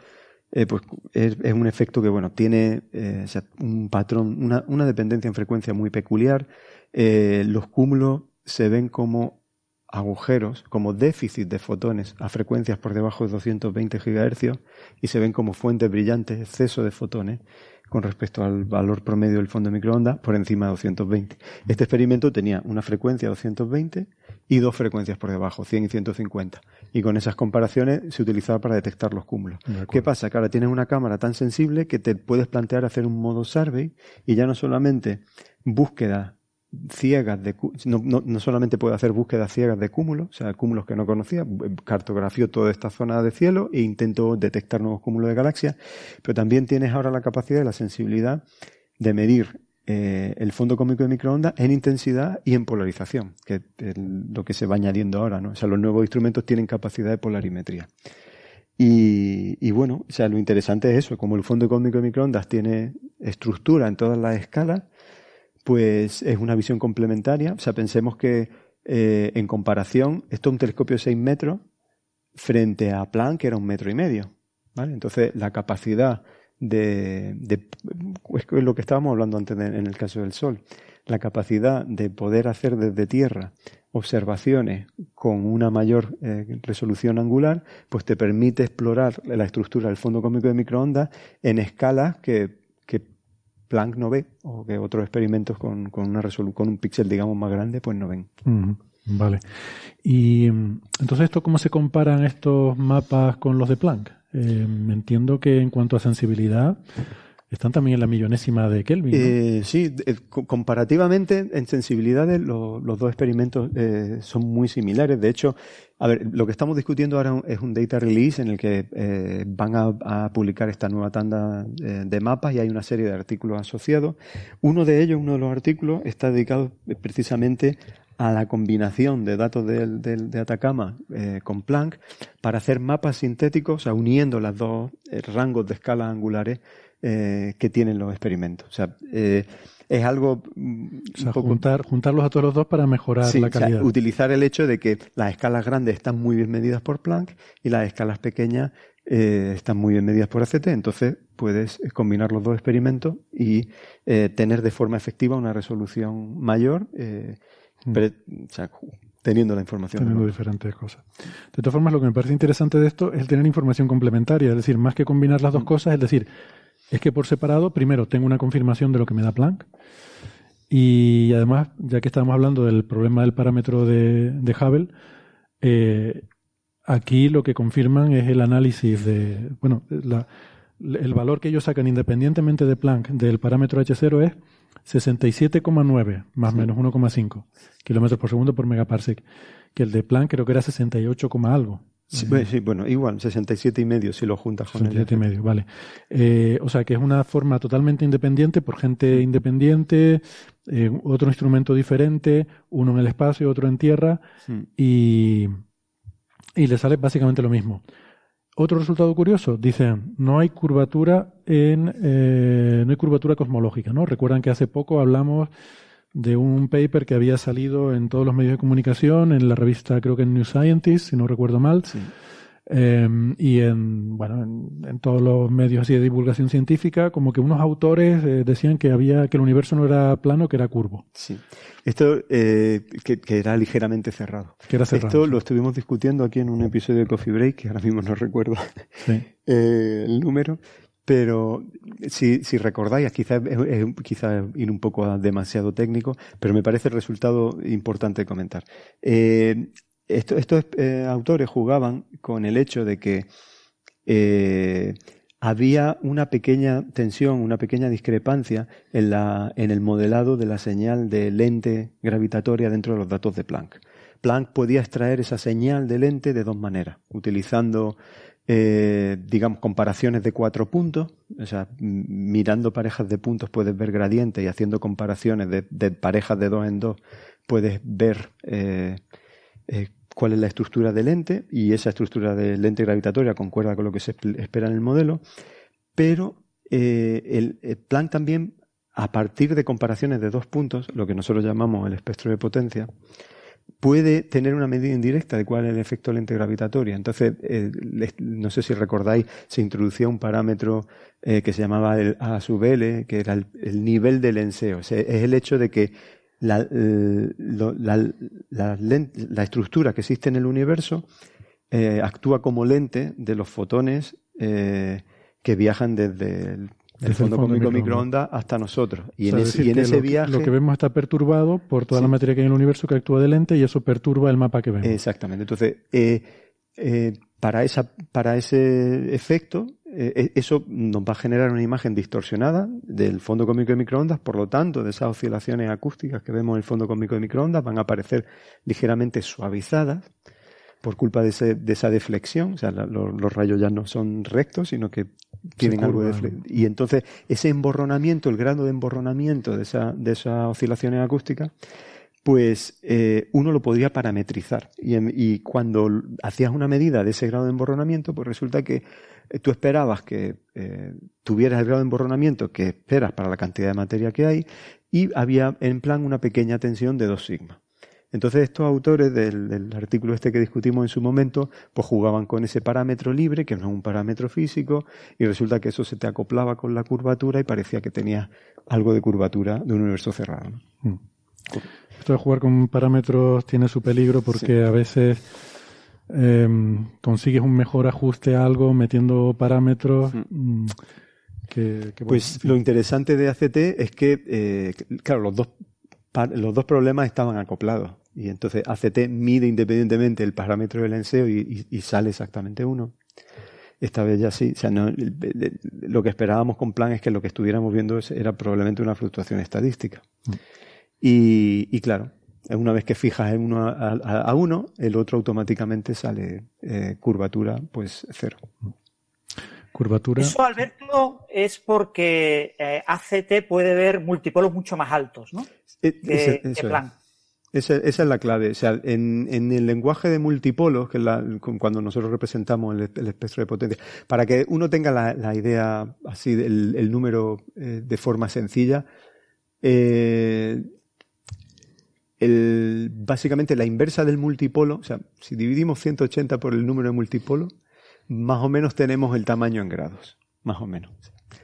eh, pues es, un efecto que bueno tiene eh, un patrón, una, una, dependencia en frecuencia muy peculiar. Eh, los cúmulos se ven como agujeros, como déficit de fotones a frecuencias por debajo de 220 GHz y se ven como fuentes brillantes, exceso de fotones con respecto al valor promedio del fondo de microondas por encima de 220. Este experimento tenía una frecuencia de 220 y dos frecuencias por debajo, 100 y 150. Y con esas comparaciones se utilizaba para detectar los cúmulos. ¿Qué pasa? Que ahora tienes una cámara tan sensible que te puedes plantear hacer un modo survey y ya no solamente búsqueda ciegas de no, no, no, solamente puede hacer búsquedas ciegas de cúmulos, o sea, cúmulos que no conocía, cartografió toda esta zona de cielo e intentó detectar nuevos cúmulos de galaxias, pero también tienes ahora la capacidad y la sensibilidad de medir eh, el fondo cómico de microondas en intensidad y en polarización, que es lo que se va añadiendo ahora, ¿no? O sea, los nuevos instrumentos tienen capacidad de polarimetría. Y, y bueno, o sea, lo interesante es eso, como el fondo cósmico de microondas tiene estructura en todas las escalas, pues es una visión complementaria. O sea, pensemos que eh, en comparación, esto es un telescopio de 6 metros frente a Planck, que era un metro y medio. ¿vale? Entonces, la capacidad de, de es lo que estábamos hablando antes en el caso del Sol, la capacidad de poder hacer desde Tierra observaciones con una mayor eh, resolución angular, pues te permite explorar la estructura del fondo cósmico de microondas en escalas que Planck no ve o que otros experimentos con, con, una con un píxel, digamos, más grande, pues no ven. vale. Y mm, entonces, ¿esto cómo se comparan estos mapas con los de Planck? Eh, entiendo que en cuanto a sensibilidad, están también en la millonésima de Kelvin. Eh, sí, comparativamente en sensibilidades los dos experimentos eh, son muy similares. De hecho, a ver, lo que estamos discutiendo ahora es un data release en el que eh, van a, publicar esta nueva tanda de mapas y hay una serie de artículos asociados. Uno de ellos, uno de los artículos, está dedicado precisamente a la combinación de datos de, Atacama con Planck para hacer mapas sintéticos, o sea, uniendo los dos rangos de escalas angulares eh, que tienen los experimentos. O sea, eh, es algo. Mm, juntar, juntarlos a todos los dos para mejorar la calidad. utilizar el hecho de que las escalas grandes están muy bien medidas por Planck y las escalas pequeñas eh, están muy bien medidas por ACT. Entonces puedes combinar los dos experimentos y tener de forma efectiva una resolución mayor. Mm. teniendo la información. Teniendo diferentes cosas. De todas formas, lo que me parece interesante de esto es tener información complementaria, es decir, más que combinar las dos mm. cosas, es decir, es que por separado, primero, tengo una confirmación de lo que me da Planck. Y además, ya que estamos hablando del problema del parámetro de, Hubble, eh, aquí lo que confirman es el análisis de, bueno, el valor que ellos sacan independientemente de Planck del parámetro H0 es 67,9, más o menos 1,5 kilómetros por segundo por megaparsec, que el de Planck creo que era 68, algo. Sí, bueno, igual, 67 y medio si lo juntas con 67 y medio, vale. Eh, o sea que es una forma totalmente independiente por gente independiente, eh, otro instrumento diferente, uno en el espacio, otro en tierra, y, y le sale básicamente lo mismo. Otro resultado curioso, dicen, no hay curvatura en, eh, no hay curvatura cosmológica, ¿no? Recuerdan que hace poco hablamos de un paper que había salido en todos los medios de comunicación, en la revista creo que en New Scientist, si no recuerdo mal, em, y en, bueno, en, todos los medios así de divulgación científica, como que unos autores eh, decían que había que el universo no era plano, que era curvo. Sí. Esto eh, que, era ligeramente cerrado. Que era cerrado. Esto lo estuvimos discutiendo aquí en un episodio de Coffee Break, que ahora mismo no recuerdo eh, el número, pero si, recordáis, quizás quizá ir un poco demasiado técnico, pero me parece el resultado importante comentar. Eh, estos eh, autores jugaban con el hecho de que eh, había una pequeña tensión, una pequeña discrepancia en el modelado de la señal de lente gravitatoria dentro de los datos de Planck. Planck podía extraer esa señal de lente de dos maneras, utilizando eh, digamos, comparaciones de cuatro puntos. O sea, mirando parejas de puntos puedes ver gradientes y haciendo comparaciones de, parejas de dos en dos puedes ver eh, eh, cuál es la estructura del lente y esa estructura de lente gravitatoria concuerda con lo que se espera en el modelo. Pero el, el plan también, a partir de comparaciones de dos puntos, lo que nosotros llamamos el espectro de potencia, puede tener una medida indirecta de cuál es el efecto lente gravitatoria. Entonces, eh, no sé si recordáis, se introducía un parámetro eh, que se llamaba el A sub L, que era el, nivel de lenseo. es el hecho de que la, la, estructura que existe en el universo eh, actúa como lente de los fotones que viajan desde el del fondo, cósmico microondas hasta nosotros. Y en, ese, viaje. Lo que vemos está perturbado por toda la materia que hay en el universo que actúa de lente y eso perturba el mapa que vemos. Exactamente. Entonces, eh, eh, para, esa, para ese efecto, eh, e, eso nos va a generar una imagen distorsionada del fondo cósmico de microondas, por lo tanto, de esas oscilaciones acústicas que vemos en el fondo cósmico de microondas van a aparecer ligeramente suavizadas por culpa de, ese, de esa deflexión, o sea, los rayos ya no son rectos, sino que tienen algo de deflexión. Y entonces ese emborronamiento, el grado de emborronamiento de, esa, de esas oscilaciones acústicas, pues eh, uno lo podría parametrizar. Y, y, cuando hacías una medida de ese grado de emborronamiento, pues resulta que eh, tú esperabas que eh, tuvieras el grado de emborronamiento que esperas para la cantidad de materia que hay, y había en plan una pequeña tensión de 2 sigma. Entonces estos autores del, artículo este que discutimos en su momento, pues jugaban con ese parámetro libre, que no es un parámetro físico, y resulta que eso se te acoplaba con la curvatura y parecía que tenía algo de curvatura de un universo cerrado. Mm. Esto de jugar con parámetros tiene su peligro porque a veces em, consigues un mejor ajuste a algo metiendo parámetros. Mm, que, pues lo interesante de ACT es que, eh, claro, los dos los dos problemas estaban acoplados. Y entonces ACT mide independientemente el parámetro del enseo y, sale exactamente uno. esta vez ya sí. O sea, no, lo que esperábamos con plan es que lo que estuviéramos viendo era probablemente una fluctuación estadística. Mm. Y, claro, una vez que fijas en uno a, uno, el otro automáticamente sale eh, curvatura, pues cero. Curvatura. Eso, Alberto, es porque eh, ACT puede ver multipolos mucho más altos, ¿no? Eh, plan. Esa, es la clave. O sea, en, el lenguaje de multipolos, que es cuando nosotros representamos el, espectro de potencia, para que uno tenga la, idea así del número eh, de forma sencilla, eh, básicamente la inversa del multipolo, o sea, si dividimos 180 por el número de multipolos, más o menos tenemos el tamaño en grados, más o menos.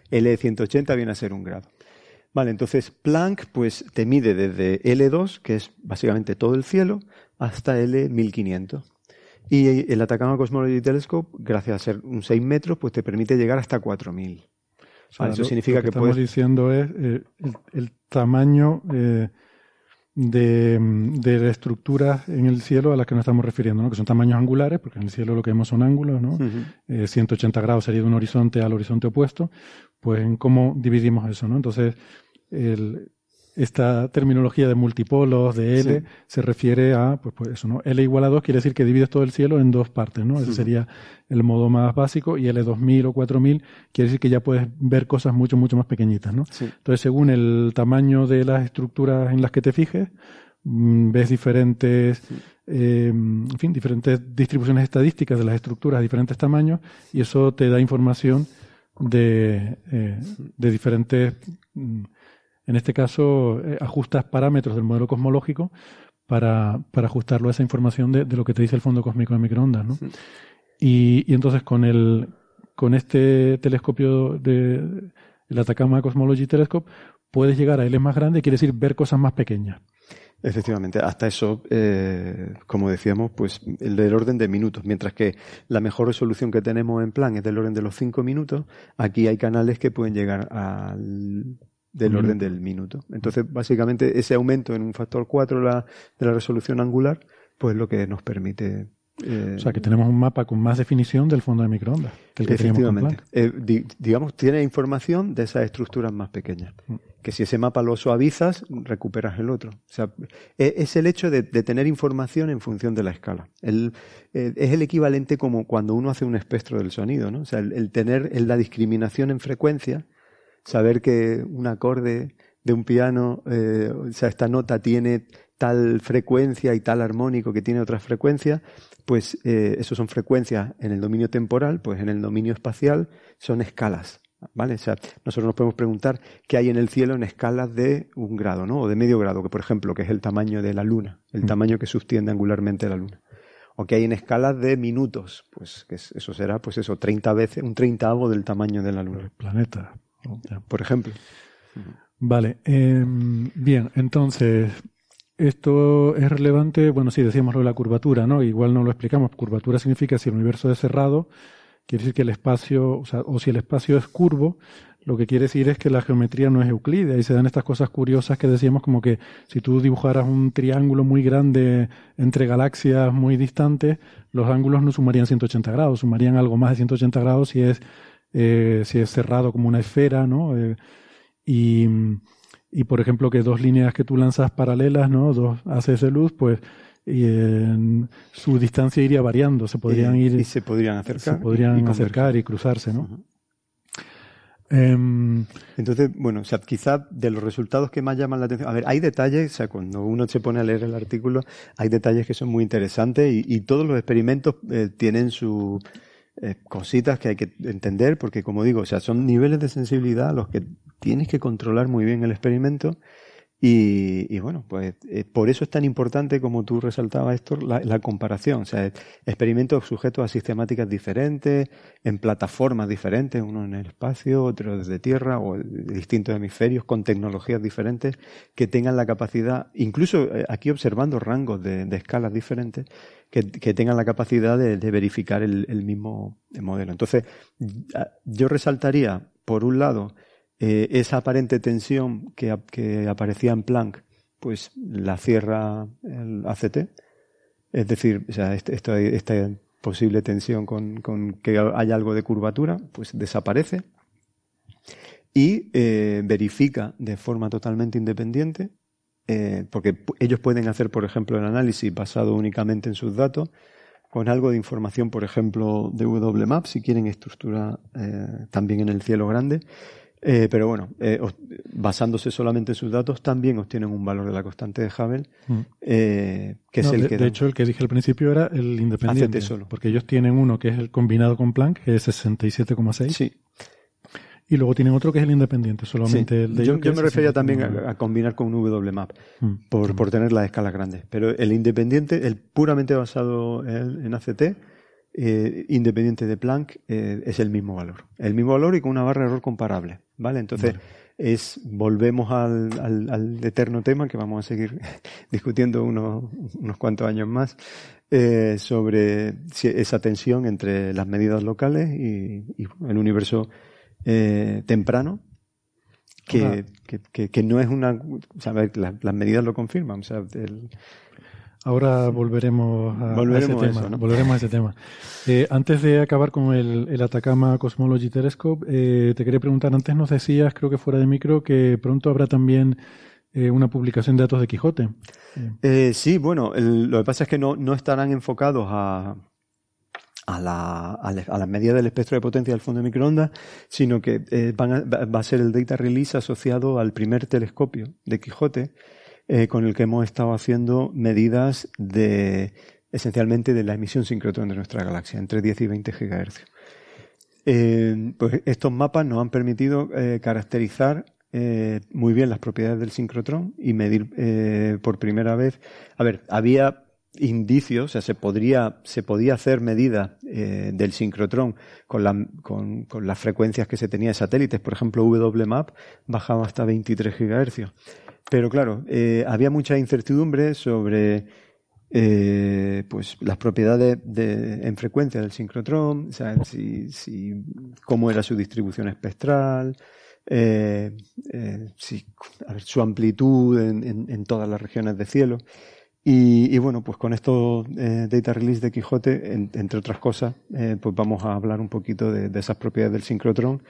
L de 180 viene a ser un grado. Vale, entonces Planck pues te mide desde L2, que es básicamente todo el cielo, hasta L1500. Y el Atacama Cosmology Telescope, gracias a ser un 6 metros, pues te permite llegar hasta 4000. eso significa que, estamos diciendo es eh, el, tamaño eh, de, de estructuras en el cielo a las que nos estamos refiriendo, ¿no? que son tamaños angulares, porque en el cielo lo que vemos son ángulos, ¿no? 180 eh, grados sería de un horizonte al horizonte opuesto, pues en cómo dividimos eso, ¿no? Entonces, el, esta terminología de multipolos, de L, se refiere a, pues, pues, eso, ¿no? L igual a 2 quiere decir que divides todo el cielo en dos partes, ¿no? Ese sería el modo más básico. Y L2000 o 4000 quiere decir que ya puedes ver cosas mucho, mucho más pequeñitas, ¿no? Entonces, según el tamaño de las estructuras en las que te fijes, mm, ves diferentes, eh, en fin, diferentes distribuciones estadísticas de las estructuras a diferentes tamaños y eso te da información de, eh, de diferentes mm, en este caso, eh, ajustas parámetros del modelo cosmológico para, para ajustarlo a esa información de, lo que te dice el fondo cósmico de microondas. ¿no? Y, y, entonces con, el, con este telescopio de el Atacama Cosmology Telescope puedes llegar a L más grande, quiere decir ver cosas más pequeñas. Efectivamente, hasta eso, eh, como decíamos, pues el del orden de minutos, mientras que la mejor resolución que tenemos en plan es del orden de los 5 minutos, aquí hay canales que pueden llegar al del orden del minuto. Entonces, básicamente, ese aumento en un factor 4 la, de la resolución angular, pues lo que nos permite. Eh, o sea, que tenemos un mapa con más definición del fondo de microondas que el que efectivamente. Eh, digamos, tiene información de esas estructuras más pequeñas. Mm. Que si ese mapa lo suavizas, recuperas el otro. O sea, e, es el hecho de, tener información en función de la escala. El, eh, es el equivalente como cuando uno hace un espectro del sonido, ¿no? O sea, el, tener la discriminación en frecuencia saber que un acorde de un piano, eh, o sea, esta nota tiene tal frecuencia y tal armónico que tiene otra frecuencia, pues eh, eso son frecuencias en el dominio temporal, pues en el dominio espacial son escalas. ¿Vale? O sea, nosotros nos podemos preguntar qué hay en el cielo en escalas de un grado, ¿no? O de medio grado, que por ejemplo, que es el tamaño de la luna, el mm. tamaño que sostiene angularmente la luna. O que hay en escalas de minutos, pues que eso será, pues eso, 30 veces, un treintavo del tamaño de la luna. El planeta por ejemplo. Vale, em, bien, entonces, esto es relevante, bueno, sí, decíamos lo de la curvatura, ¿no? Igual no lo explicamos. Curvatura significa si el universo es cerrado, quiere decir que el espacio, o, sea, o si el espacio es curvo, lo que quiere decir es que la geometría no es euclídea y se dan estas cosas curiosas que decíamos como que si tú dibujaras un triángulo muy grande entre galaxias muy distantes, los ángulos no sumarían 180 grados, sumarían algo más de 180 grados si es eh, si es cerrado como una esfera, ¿no? Eh, y, y, por ejemplo, que dos líneas que tú lanzas paralelas, ¿no? Dos haces de luz, pues y su distancia iría variando, se podrían ir y se podrían acercar, se podrían acercar y cruzarse, ¿no? Em, Entonces, bueno, o sea, quizá de los resultados que más llaman la atención, a ver, hay detalles, o sea, cuando uno se pone a leer el artículo, hay detalles que son muy interesantes y, y todos los experimentos eh, tienen su, eh, cositas que hay que entender, porque como digo, o sea, son niveles de sensibilidad los que tienes que controlar muy bien el experimento y, bueno, pues eh, por eso es tan importante, como tú resaltabas, Héctor, la, comparación. O sea, experimentos sujetos a sistemáticas diferentes, en plataformas diferentes, uno en el espacio, otro desde tierra o de distintos hemisferios, con tecnologías diferentes, que tengan la capacidad, incluso eh, aquí observando rangos de, escalas diferentes, que, tengan la capacidad de, verificar el mismo modelo. Entonces, yo resaltaría, por un lado, eh, esa aparente tensión que, aparecía en Planck, pues la cierra el ACT. Es decir, o sea, este, esta, posible tensión con, que haya algo de curvatura, pues desaparece y eh, verifica de forma totalmente independiente, eh, porque ellos pueden hacer, por ejemplo, el análisis basado únicamente en sus datos, con algo de información, por ejemplo, de WMAP, si quieren estructura también en el cielo grande, eh, pero bueno, eh, basándose solamente en sus datos, también obtienen un valor de la constante de Hubble, mm. eh, que es el de, que. De hecho, el que dije al principio era el independiente. solo. Porque ellos tienen uno que es el combinado con Planck, que es 67,6. Sí. Y luego tienen otro que es el independiente, solamente el de Yo, yo me refería también a, combinar con un WMAP, mm. por, por tener las escalas grandes. Pero el independiente, el puramente basado en, en ACT, eh, independiente de Planck eh, es el mismo valor. El mismo valor y con una barra de error comparable. ¿Vale? Entonces, es volvemos al, al, eterno tema que vamos a seguir discutiendo unos, unos cuantos años más eh, sobre esa tensión entre las medidas locales y, el universo temprano que, que, que, no es una. O sea, las, medidas lo confirman. O sea, el, Ahora volveremos a, ese tema. Volveremos a ese tema. Eh, antes de acabar con el, el Atacama Cosmology Telescope, eh, te quería preguntar, antes nos decías, creo que fuera de micro, que pronto habrá también eh, una publicación de datos de Quijote. sí, bueno, lo que pasa es que no, no estarán enfocados a, a la, a, la, medida del espectro de potencia del fondo de microondas, sino que van va a ser el data release asociado al primer telescopio de Quijote, eh, con el que hemos estado haciendo medidas de esencialmente de la emisión sincrotrón de nuestra galaxia, entre 10 y 20 GHz. Eh, pues estos mapas nos han permitido eh, caracterizar muy bien las propiedades del sincrotrón y medir por primera vez. A ver, había indicios, o sea, se podría, se podía hacer medidas del sincrotrón con, la, con, con, las frecuencias que se tenía de satélites. Por ejemplo, WMAP bajaba hasta 23 GHz. Pero claro, eh, había mucha incertidumbre sobre eh, pues las propiedades de, en frecuencia del sincrotrón, o si, si, cómo era su distribución espectral, eh, si, a ver, su amplitud en, todas las regiones de cielo. Y, y bueno, pues con esto Data Release de Quijote, entre otras cosas, pues vamos a hablar un poquito de, de esas propiedades del sincrotrón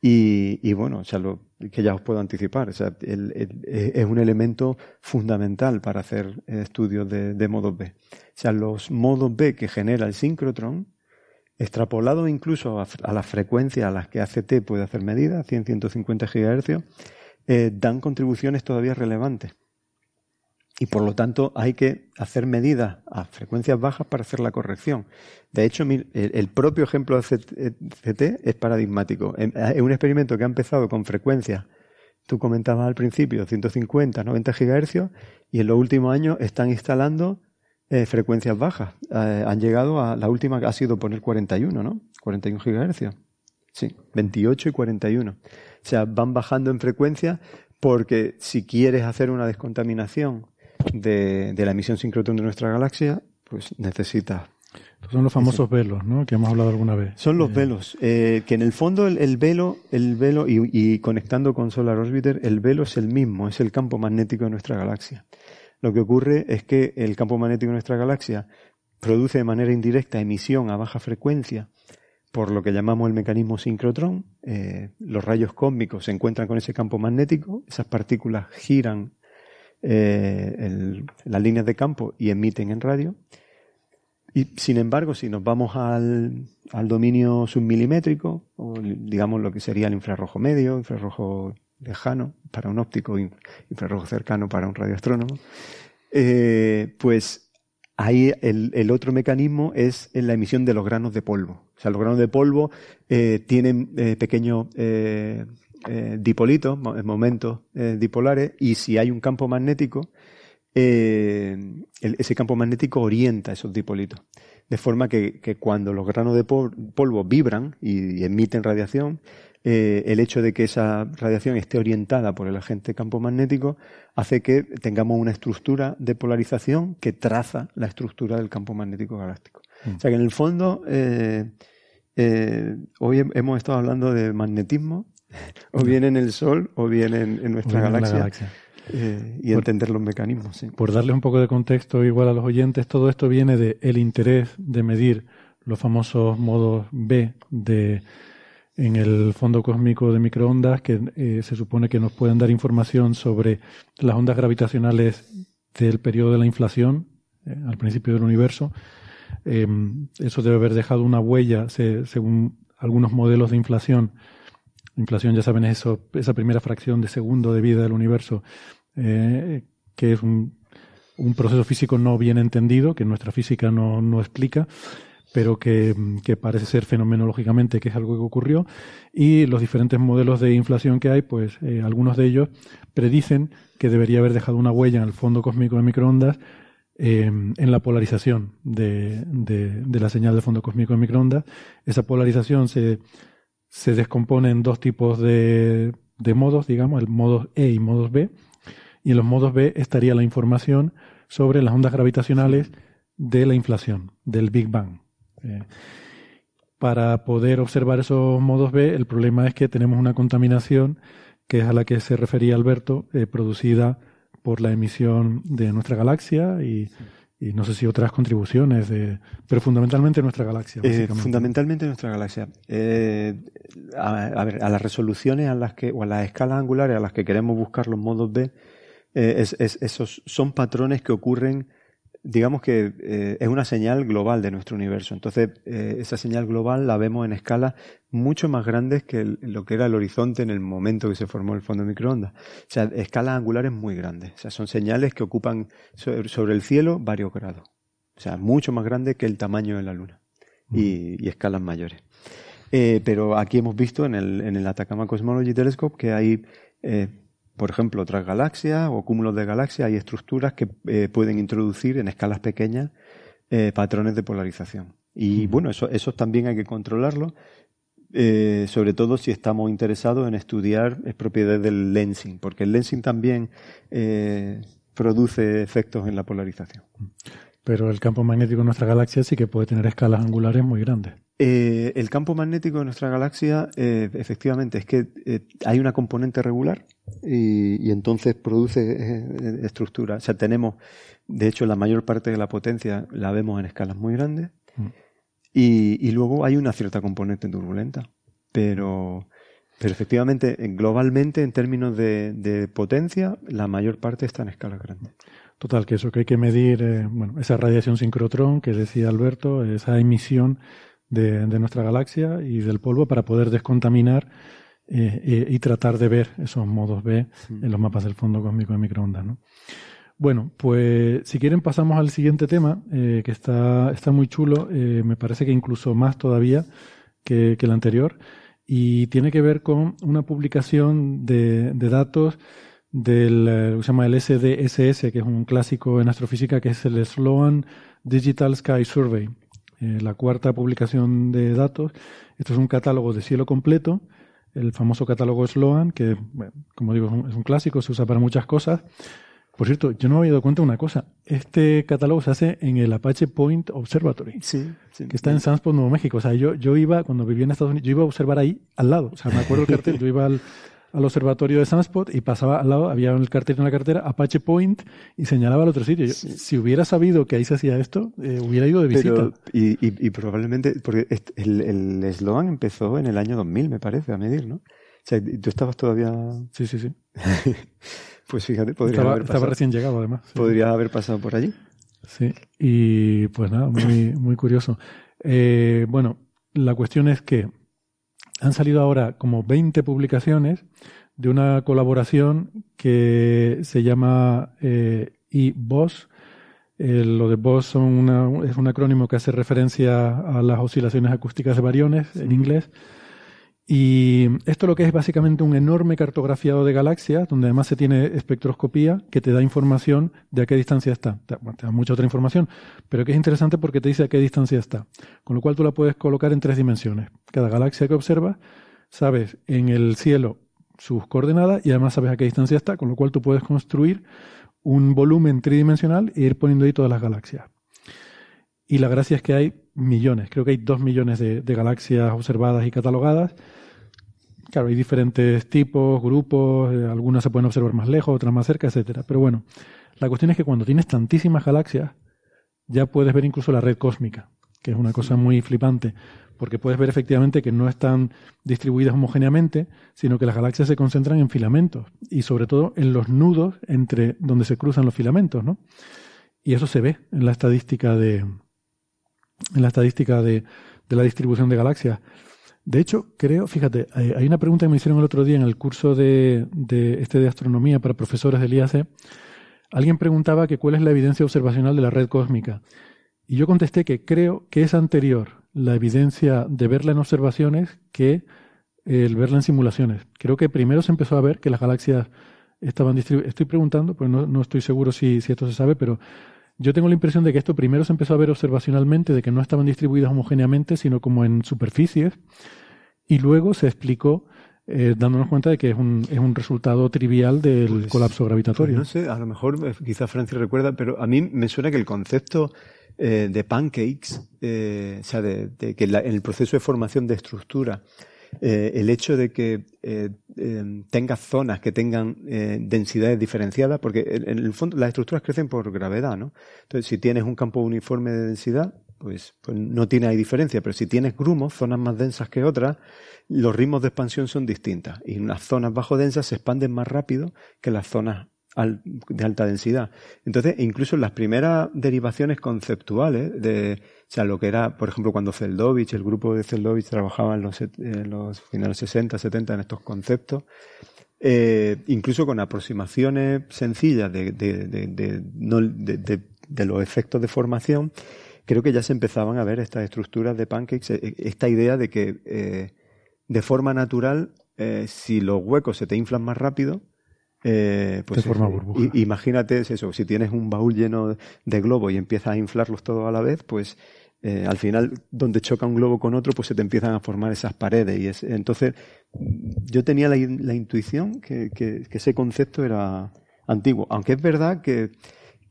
y, bueno, o sea, lo que ya os puedo anticipar, o sea, el, es un elemento fundamental para hacer estudios de, de, modos B. O sea, los modos B que genera el sincrotrón, extrapolado incluso a, a las frecuencias a las que ACT puede hacer medidas, 100-150 GHz, eh, dan contribuciones todavía relevantes y por lo tanto hay que hacer medidas a frecuencias bajas para hacer la corrección. De hecho, el propio ejemplo de CT es paradigmático. Es un experimento que ha empezado con frecuencias, tú comentabas al principio, 150, 90 GHz, y en los últimos años están instalando eh, frecuencias bajas. Eh, han llegado a, la última ha sido poner 41, ¿no? 41 GHz. Sí, 28 y 41. O sea, van bajando en frecuencia porque si quieres hacer una descontaminación de, la emisión sincrotrón de nuestra galaxia, pues necesita. Son los famosos velos, ¿no? Que hemos hablado alguna vez. Son los eh, velos, eh, que en el fondo el, velo, el velo y, conectando con Solar Orbiter, el velo es el mismo, es el campo magnético de nuestra galaxia. Lo que ocurre es que el campo magnético de nuestra galaxia produce de manera indirecta emisión a baja frecuencia por lo que llamamos el mecanismo sincrotrón. Eh, los rayos cósmicos se encuentran con ese campo magnético, esas partículas giran las líneas de campo y emiten en radio. Sin embargo, si nos vamos al, al dominio submilimétrico, o digamos lo que sería el infrarrojo medio, infrarrojo lejano para un óptico, infrarrojo cercano para un radioastrónomo, eh, pues ahí el, el, otro mecanismo es en la emisión de los granos de polvo. O sea, los granos de polvo eh, tienen eh, pequeños eh, dipolitos, momentos dipolares, y si hay un campo magnético, eh, ese campo magnético orienta esos dipolitos. De forma que, cuando los granos de polvo vibran y, emiten radiación, el hecho de que esa radiación esté orientada por el agente campo magnético hace que tengamos una estructura de polarización que traza la estructura del campo magnético galáctico. Mm. O sea que en el fondo, hoy hemos estado hablando de magnetismo o bien en el Sol o bien en, nuestra galaxia. Eh, y entender los mecanismos. Por darle un poco de contexto igual a los oyentes, todo esto viene del el interés de medir los famosos modos B de en el fondo cósmico de microondas que eh, se supone que nos pueden dar información sobre las ondas gravitacionales del periodo de la inflación eh, al principio del universo. Em, eso debe haber dejado una huella, según algunos modelos de inflación. Inflación, ya saben, es eso, esa primera fracción de segundo de vida del universo, eh, que es un, proceso físico no bien entendido, que nuestra física no, no explica pero que, parece ser fenomenológicamente que es algo que ocurrió. Y los diferentes modelos de inflación que hay, pues eh, algunos de ellos predicen que debería haber dejado una huella en el fondo cósmico de microondas eh, en la polarización de, de, la señal del fondo cósmico de microondas. Esa polarización se, se descompone en dos tipos de, de modos, digamos, el modo E y modos B. Y en los modos B estaría la información sobre las ondas gravitacionales de la inflación, del Big Bang. Eh, para poder observar esos modos B, el problema es que tenemos una contaminación, que es a la que se refería Alberto, eh, producida por la emisión de nuestra galaxia y, no sé si otras contribuciones, de, pero fundamentalmente nuestra galaxia. Eh, fundamentalmente nuestra galaxia. a, ver, a las resoluciones a las que, o a las escalas angulares a las que queremos buscar los modos B, esos son patrones que ocurren digamos que eh, es una señal global de nuestro universo. Entonces, eh, esa señal global la vemos en escalas mucho más grandes que lo que era el horizonte en el momento que se formó el fondo de microondas. O sea, escalas angulares muy grandes. O sea, son señales que ocupan sobre el cielo varios grados. O sea, mucho más grandes que el tamaño de la Luna. Y, escalas mayores. Eh, pero aquí hemos visto en el, en el Atacama Cosmology Telescope que hay por ejemplo, otras galaxias o cúmulos de galaxias, hay estructuras que eh, pueden introducir en escalas pequeñas eh, patrones de polarización. Y bueno, eso, eso también hay que controlarlo, eh, sobre todo si estamos interesados en estudiar propiedades del lensing, porque el lensing también produce efectos en la polarización. Pero el campo magnético de nuestra galaxia sí que puede tener escalas angulares muy grandes. el campo magnético de nuestra galaxia, efectivamente, es que hay una componente regular y, entonces produce eh, estructura. O sea, tenemos, de hecho, la mayor parte de la potencia la vemos en escalas muy grandes mm. y, luego hay una cierta componente turbulenta. Pero, pero efectivamente, globalmente, en términos de, potencia, la mayor parte está en escalas grandes. Total, que eso que hay que medir, eh, bueno, esa radiación sincrotrón que decía Alberto, esa emisión de, de nuestra galaxia y del polvo para poder descontaminar eh, y tratar de ver esos modos B en los mapas del fondo cósmico de microondas. ¿no? Bueno, pues si quieren pasamos al siguiente tema, eh, que está, está muy chulo, eh, me parece que incluso más todavía que, que, el anterior, y tiene que ver con una publicación de, de datos del lo que se llama el SDSS, que es un clásico en astrofísica, que es el Sloan Digital Sky Survey, la cuarta publicación de datos. Esto es un catálogo de cielo completo el famoso catálogo Sloan, que, como digo, es un, clásico, se usa para muchas cosas. Por cierto, yo no me había dado cuenta de una cosa. Este catálogo se hace en el Apache Point Observatory, sí, que está en Sunspot, Nuevo México. O sea, yo, yo iba, cuando vivía en Estados Unidos, yo iba a observar ahí, al lado. O sea, me acuerdo el cartel, yo iba al, al observatorio de Sunspot y pasaba al lado, había el cartel en la cartera, Apache Point, y señalaba al otro sitio. Si hubiera sabido que ahí se hacía esto, eh, hubiera ido de visita. y, y, probablemente, porque el, el eslogan empezó en el año 2000, me parece, a medir, ¿no? O sea, tú estabas todavía... Sí, sí, sí. pues fíjate, podría estaba, haber pasado. Estaba recién llegado, además. Podría haber pasado por allí. Sí, y pues nada, muy, muy curioso. Eh, bueno, la cuestión es que han salido ahora como 20 publicaciones de una colaboración que se llama eh, eBOS. Eh, lo de BOS son una, es un acrónimo que hace referencia a las oscilaciones acústicas de variones en inglés. Y esto lo que es básicamente un enorme cartografiado de galaxias, donde además se tiene espectroscopía que te da información de a qué distancia está. Te, da mucha otra información, pero que es interesante porque te dice a qué distancia está. Con lo cual tú la puedes colocar en tres dimensiones. Cada galaxia que observas, sabes en el cielo sus coordenadas y además sabes a qué distancia está, con lo cual tú puedes construir un volumen tridimensional e ir poniendo ahí todas las galaxias. Y la gracia es que hay millones, creo que hay dos millones de galaxias observadas y catalogadas Claro, hay diferentes tipos, grupos, eh, algunas se pueden observar más lejos, otras más cerca, etcétera. Pero bueno, la cuestión es que cuando tienes tantísimas galaxias, ya puedes ver incluso la red cósmica. que es una cosa muy flipante, porque puedes ver efectivamente que no están distribuidas homogéneamente, sino que las galaxias se concentran en filamentos y sobre todo en los nudos entre donde se cruzan los filamentos, ¿no? Y eso se ve en la estadística de en la estadística de, de la distribución de galaxias. De hecho, creo, fíjate, hay una pregunta que me hicieron el otro día en el curso de, de este de astronomía para profesores del IAC. Alguien preguntaba que cuál es la evidencia observacional de la red cósmica. Y yo contesté que creo que es anterior la evidencia de verla en observaciones que el verla en simulaciones. Creo que primero se empezó a ver que las galaxias estaban distribuidas. Estoy preguntando, pues no, no estoy seguro si, si, esto se sabe, pero yo tengo la impresión de que esto primero se empezó a ver observacionalmente, de que no estaban distribuidas homogéneamente, sino como en superficies, y luego se explicó eh, dándonos cuenta de que es un, es un resultado trivial del pues, colapso gravitatorio. Pues no sé, a lo mejor eh, quizá Francis recuerda, pero a mí me suena que el concepto eh, de pancakes, eh, o sea, de, de que la, en el proceso de formación de estructura, eh, el hecho de que eh, eh, tengas zonas que tengan eh, densidades diferenciadas, porque en, el fondo las estructuras crecen por gravedad, ¿no? Entonces, si tienes un campo uniforme de densidad, pues, pues no tiene ahí diferencia, pero si tienes grumos, zonas más densas que otras, los ritmos de expansión son distintas. Y las zonas bajo densas se expanden más rápido que las zonas de alta densidad. Entonces, incluso en las primeras derivaciones conceptuales de, o sea, lo que era, por ejemplo, cuando Zeldovich, el grupo de Zeldovich trabajaba en los, en finales 60, 70 en estos conceptos, eh, incluso con aproximaciones sencillas de, de, de, los efectos de formación, creo que ya se empezaban a ver estas estructuras de pancakes, eh, esta idea de que eh, de forma natural, si los huecos se te inflan más rápido, eh, pues forma burbuja. imagínate eso, si tienes un baúl lleno de globos y empiezas a inflarlos todos a la vez, pues eh, al final donde choca un globo con otro, pues se te empiezan a formar esas paredes. Y es, entonces yo tenía la, la intuición que, que, que, ese concepto era antiguo, aunque es verdad que,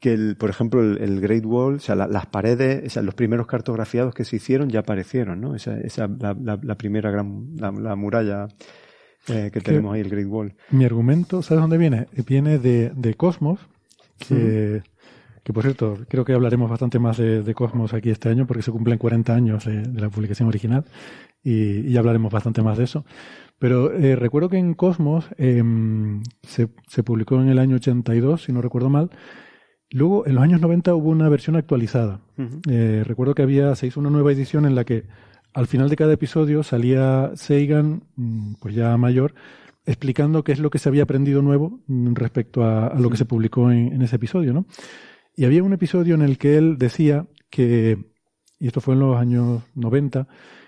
que el, por ejemplo el, el Great Wall, o sea, la, las paredes, o sea, los primeros cartografiados que se hicieron ya aparecieron, ¿no? Esa, esa la, la, primera gran, la muralla eh, que tenemos ahí, el Great Wall. Mi argumento, ¿sabes dónde viene? Viene de, de Cosmos, que, mm. que por cierto, creo que hablaremos bastante más de, de, Cosmos aquí este año porque se cumplen 40 años de, de la publicación original y, y, hablaremos bastante más de eso. Pero eh, recuerdo que en Cosmos eh, se, se publicó en el año 82, si no recuerdo mal, Luego, en los años 90 hubo una versión actualizada. Uh -huh. eh, recuerdo que había, se hizo una nueva edición en la que al final de cada episodio salía Sagan, mm, pues ya mayor, explicando qué es lo que se había aprendido nuevo respecto a, a lo que se publicó en, en, ese episodio, ¿no? Y había un episodio en el que él decía que, y esto fue en los años 90,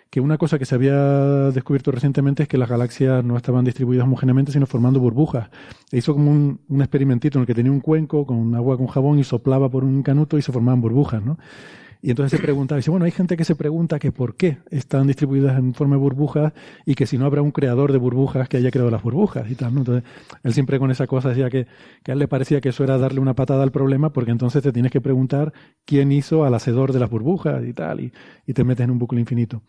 que una cosa que se había descubierto recientemente es que las galaxias no estaban distribuidas homogéneamente, sino formando burbujas. E hizo como un, un experimentito en el que tenía un cuenco con agua con jabón y soplaba por un canuto y se formaban burbujas, ¿no? Y entonces se preguntaba, dice, bueno, hay gente que se pregunta que por qué están distribuidas en forma de burbujas y que si no habrá un creador de burbujas que haya creado las burbujas y tal. Entonces, él siempre con esa cosa decía que, que a él le parecía que eso era darle una patada al problema porque entonces te tienes que preguntar quién hizo al hacedor de las burbujas y tal, y, y te metes en un bucle infinito.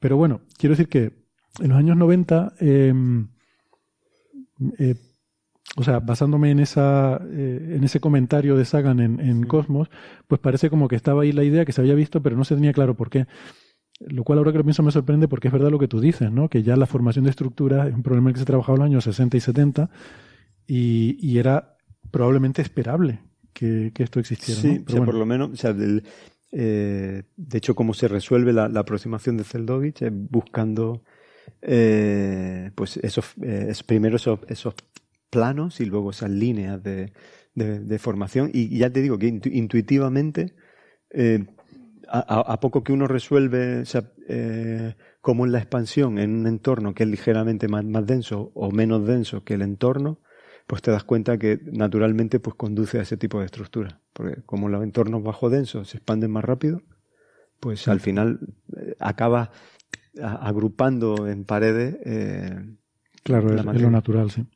Pero bueno, quiero decir que en los años 90, eh, eh, o sea, basándome en esa eh, en ese comentario de Sagan en, en sí. Cosmos, pues parece como que estaba ahí la idea que se había visto, pero no se tenía claro por qué. Lo cual ahora que lo pienso me sorprende porque es verdad lo que tú dices, ¿no? Que ya la formación de estructuras es un problema que se trabajaba en los años 60 y 70 y, y era probablemente esperable que, que esto existiera. Sí, ¿no? Pero o sea, bueno. por lo menos, o sea, del, eh, de hecho, cómo se resuelve la, la aproximación de Zeldovich es buscando eh, pues esos, primero esos, esos planos y luego esas líneas de, de, de formación. Y, ya te digo que intu intuitivamente, eh, a, a, poco que uno resuelve, o sea, eh, como en la expansión, en un entorno que es ligeramente más, más denso o menos denso que el entorno, pues te das cuenta que naturalmente pues conduce a ese tipo de estructura. Porque como los entornos bajo densos se expanden más rápido, pues al final eh, acaba agrupando en paredes. Claro, es, es, lo natural, sí.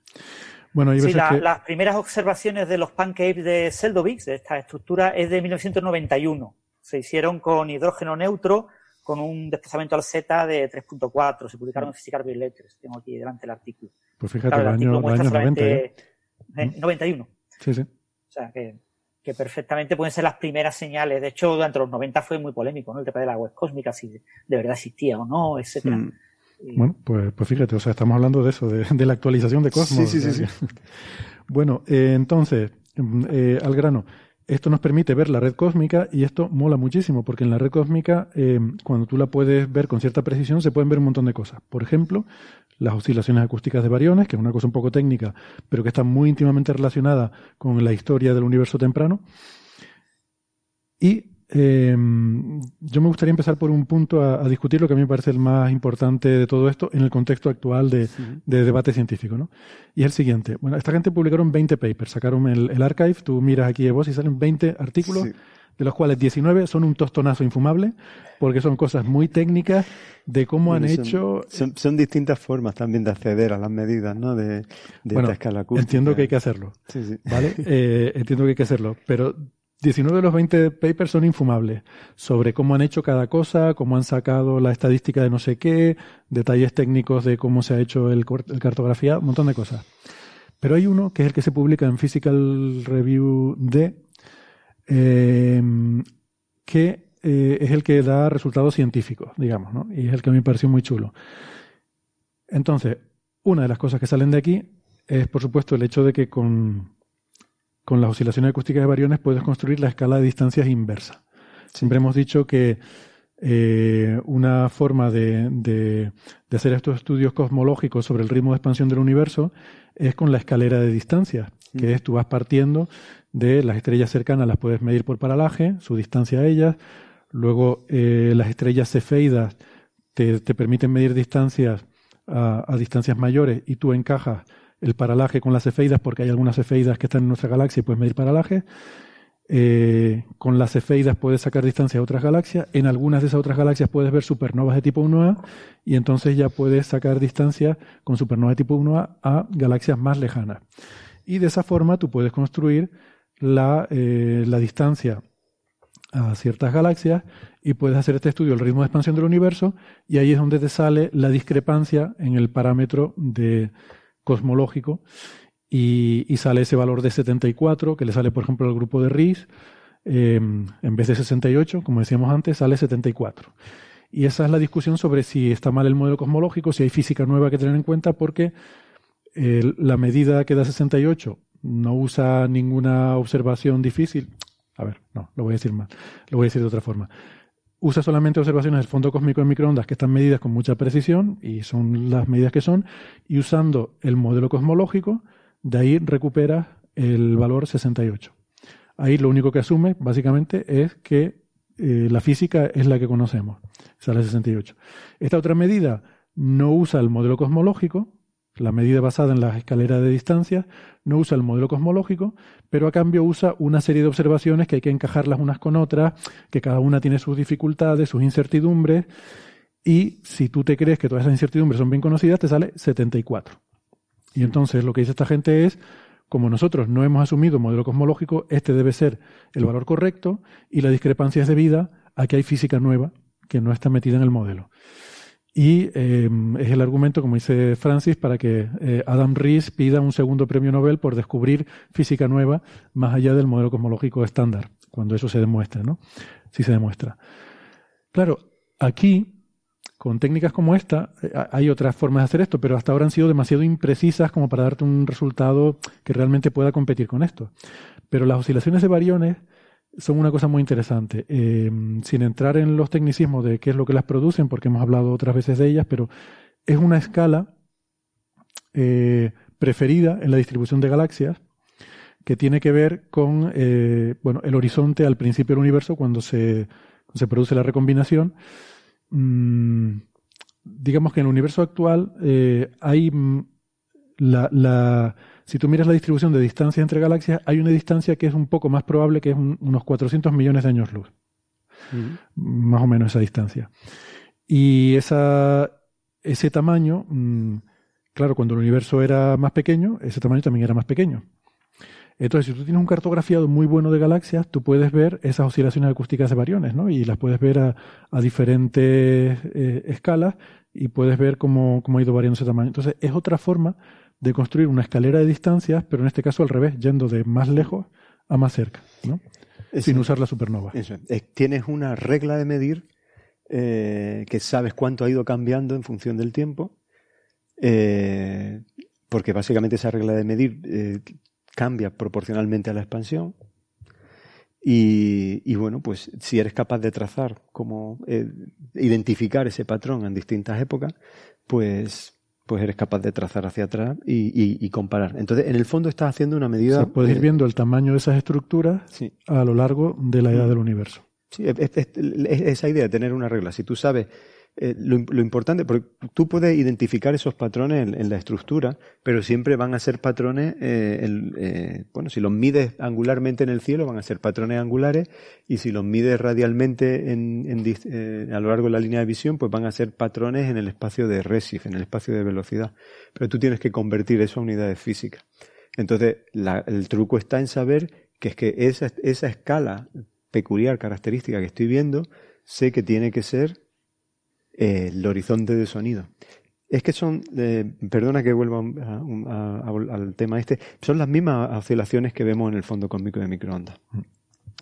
Bueno, sí, la, que... las primeras observaciones de los pancakes de Seldovich, de esta estructura, es de 1991. Se hicieron con hidrógeno neutro, con un desplazamiento al Z de 3.4. Se publicaron en Physical Letters. Tengo aquí delante el artículo. Pues fíjate, claro, el, año, el año 90. ¿eh? 91. Sí, sí. O sea, que, que perfectamente pueden ser las primeras señales. De hecho, durante los 90 fue muy polémico, ¿no? El tema de la web cósmica, si de, verdad existía o no, etcétera. Mm. Bueno, pues, pues fíjate, o sea, estamos hablando de eso, de, la actualización de Cosmos. Sí, sí, sí. bueno, eh, entonces, mm, eh, al grano. Esto nos permite ver la red cósmica y esto mola muchísimo porque en la red cósmica, eh, cuando tú la puedes ver con cierta precisión, se pueden ver un montón de cosas. Por ejemplo, las oscilaciones acústicas de variones, que es una cosa un poco técnica, pero que está muy íntimamente relacionada con la historia del universo temprano. Y eh, yo me gustaría empezar por un punto a, discutir lo que a mí me parece el más importante de todo esto en el contexto actual de, debate científico. ¿no? Y es el siguiente. Bueno, esta gente publicaron 20 papers, sacaron el, archive, tú miras aquí de vos y salen 20 artículos. de los cuales 19 son un tostonazo infumable, porque son cosas muy técnicas de cómo han hecho... Son, distintas formas también de acceder a las medidas, ¿no? De, de escala acústica. Entiendo que hay que hacerlo. Sí, sí. ¿Vale? Eh, entiendo que hay que hacerlo, pero 19 de los 20 papers son infumables sobre cómo han hecho cada cosa, cómo han sacado la estadística de no sé qué, detalles técnicos de cómo se ha hecho el, cartografía, un montón de cosas. Pero hay uno que es el que se publica en Physical Review D, eh, que eh, es el que da resultados científicos, digamos, ¿no? Y es el que a mí me pareció muy chulo. Entonces, una de las cosas que salen de aquí es, por supuesto, el hecho de que con con las oscilaciones acústicas de variones puedes construir la escala de distancias inversa. Siempre hemos dicho que eh, una forma de, hacer estos estudios cosmológicos sobre el ritmo de expansión del universo es con la escalera de distancias, que mm. es tú vas partiendo de las estrellas cercanas, las puedes medir por paralaje, su distancia a ellas, luego eh, las estrellas cefeidas te, permiten medir distancias a, a distancias mayores y tú encajas el paralaje con las cefeidas, porque hay algunas cefeidas que están en nuestra galaxia y puedes medir paralaje. Eh, con las cefeidas puedes sacar distancia a otras galaxias. En algunas de esas otras galaxias puedes ver supernovas de tipo 1A y entonces ya puedes sacar distancia con supernovas de tipo 1A a galaxias más lejanas. Y de esa forma tú puedes construir la, eh, la distancia a ciertas galaxias y puedes hacer este estudio del ritmo de expansión del universo y ahí es donde te sale la discrepancia en el parámetro de, cosmológico y, sale ese valor de 74 que le sale, por ejemplo, al grupo de RIS. Em, en vez de 68, como decíamos antes, sale 74. Y esa es la discusión sobre si está mal el modelo cosmológico, si hay física nueva que tener en cuenta, porque la medida que da 68 no usa ninguna observación difícil. A ver, no, lo voy a decir mal, lo voy a decir de otra forma usa solamente observaciones del fondo cósmico de microondas que están medidas con mucha precisión y son las medidas que son, y usando el modelo cosmológico, de ahí recupera el valor 68. Ahí lo único que asume, básicamente, es que eh, la física es la que conocemos, sale 68. Esta otra medida no usa el modelo cosmológico, la medida basada en las escaleras de distancia, no usa el modelo cosmológico, pero a cambio usa una serie de observaciones que hay que encajarlas unas con otras, que cada una tiene sus dificultades, sus incertidumbres, y si tú te crees que todas esas incertidumbres son bien conocidas, te sale 74. Y entonces lo que dice esta gente es, como nosotros no hemos asumido el modelo cosmológico, este debe ser el valor correcto y la discrepancia es debida a que hay física nueva que no está metida en el modelo. Y em, es el argumento, como dice Francis, para que eh, Adam Rees pida un segundo premio Nobel por descubrir física nueva más allá del modelo cosmológico estándar, cuando eso se demuestre, ¿no? Si se demuestra. Claro, aquí, con técnicas como esta, eh, hay otras formas de hacer esto, pero hasta ahora han sido demasiado imprecisas como para darte un resultado que realmente pueda competir con esto. Pero las oscilaciones de variones son una cosa muy interesante. Eh, sin entrar en los tecnicismos de qué es lo que las producen, porque hemos hablado otras veces de ellas, pero es una escala eh, preferida en la distribución de galaxias que tiene que ver con eh, bueno, el horizonte al principio del universo cuando se, se produce la recombinación. Mm, digamos que en el universo actual hay mm, la si tú miras la distribución de distancia entre galaxias, hay una distancia que es un poco más probable, que es unos 400 millones de años luz. Más o menos esa distancia. Y esa, ese tamaño, mm, claro, cuando el universo era más pequeño, ese tamaño también era más pequeño. Entonces, si tú tienes un cartografiado muy bueno de galaxias, tú puedes ver esas oscilaciones acústicas de variones, ¿no? Y las puedes ver a, diferentes eh, escalas y puedes ver cómo, cómo ha ido variando ese tamaño. Entonces, es otra forma de construir una escalera de distancias, pero en este caso al revés, yendo de más lejos a más cerca, ¿no? Sin usar la supernova. Eso. tienes una regla de medir eh, que sabes cuánto ha ido cambiando en función del tiempo, eh, porque básicamente esa regla de medir eh, cambia proporcionalmente a la expansión. Y, bueno, pues si eres capaz de trazar, como identificar ese patrón en distintas épocas, pues pues eres capaz de trazar hacia atrás y, comparar. Entonces, en el fondo estás haciendo una medida... O puedes ir viendo el tamaño de esas estructuras a lo largo de la edad mm. del universo. Sí, es, esa idea de tener una regla. Si tú sabes eh, lo, importante, porque tú puedes identificar esos patrones en, la estructura, pero siempre van a ser patrones, eh, eh, bueno, si los mides angularmente en el cielo, van a ser patrones angulares, y si los mides radialmente a lo largo de la línea de visión, pues van a ser patrones en el espacio de Resif, en el espacio de velocidad. Pero tú tienes que convertir eso a unidades físicas. Entonces, el truco está en saber que es que esa, esa escala peculiar, característica que estoy viendo, sé que tiene que ser el horizonte de sonido. Es que son, eh, perdona que vuelva al tema este, son las mismas oscilaciones que vemos en el fondo cósmico de microondas. Mm.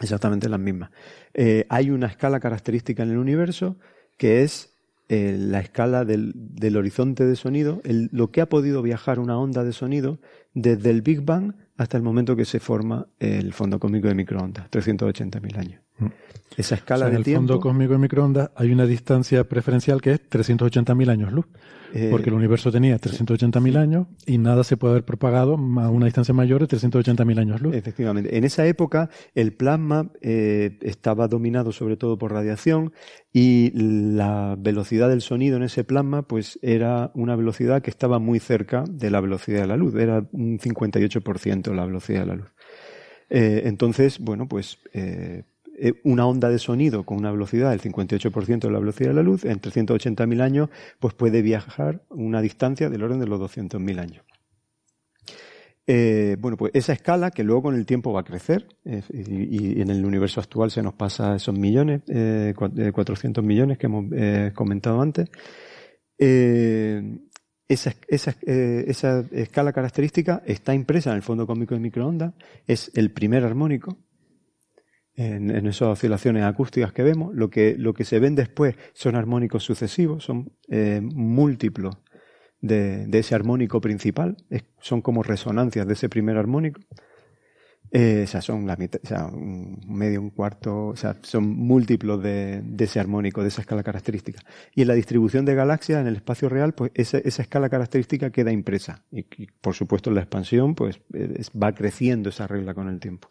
Exactamente las mismas. Eh, hay una escala característica en el universo que es eh, la escala del, horizonte de sonido, lo que ha podido viajar una onda de sonido desde el Big Bang hasta el momento que se forma el fondo cósmico de microondas, 380.000 años. Esa escala de tiempo. En el fondo cósmico de microondas hay una distancia preferencial que es 380.000 años luz. Eh, porque el universo tenía 380.000 años y nada se puede haber propagado a una distancia mayor de 380.000 años luz. Efectivamente. En esa época el plasma eh, estaba dominado sobre todo por radiación y la velocidad del sonido en ese plasma pues era una velocidad que estaba muy cerca de la velocidad de la luz. Era un 58% la velocidad de la luz. Eh, entonces, bueno, pues una onda de sonido con una velocidad del 58% de la velocidad de la luz, en 380.000 años, pues puede viajar una distancia del orden de los 200.000 años. Eh, bueno, pues esa escala que luego con el tiempo va a crecer y, en el universo actual se nos pasa esos millones, eh, 400 millones que hemos eh, comentado antes. Esa, esa, esa, escala característica está impresa en el fondo cósmico de microondas, es el primer armónico, en, esas oscilaciones acústicas que vemos. Lo que, lo que se ven después son armónicos sucesivos, son eh, múltiplos de, ese armónico principal, son como resonancias de ese primer armónico. Eh, o sea, son la mitad, o sea, un medio, un cuarto, o sea, son múltiplos de, ese armónico, de esa escala característica. Y en la distribución de galaxias en el espacio real, pues esa, esa escala característica queda impresa. Y, por supuesto en la expansión, pues va creciendo esa regla con el tiempo.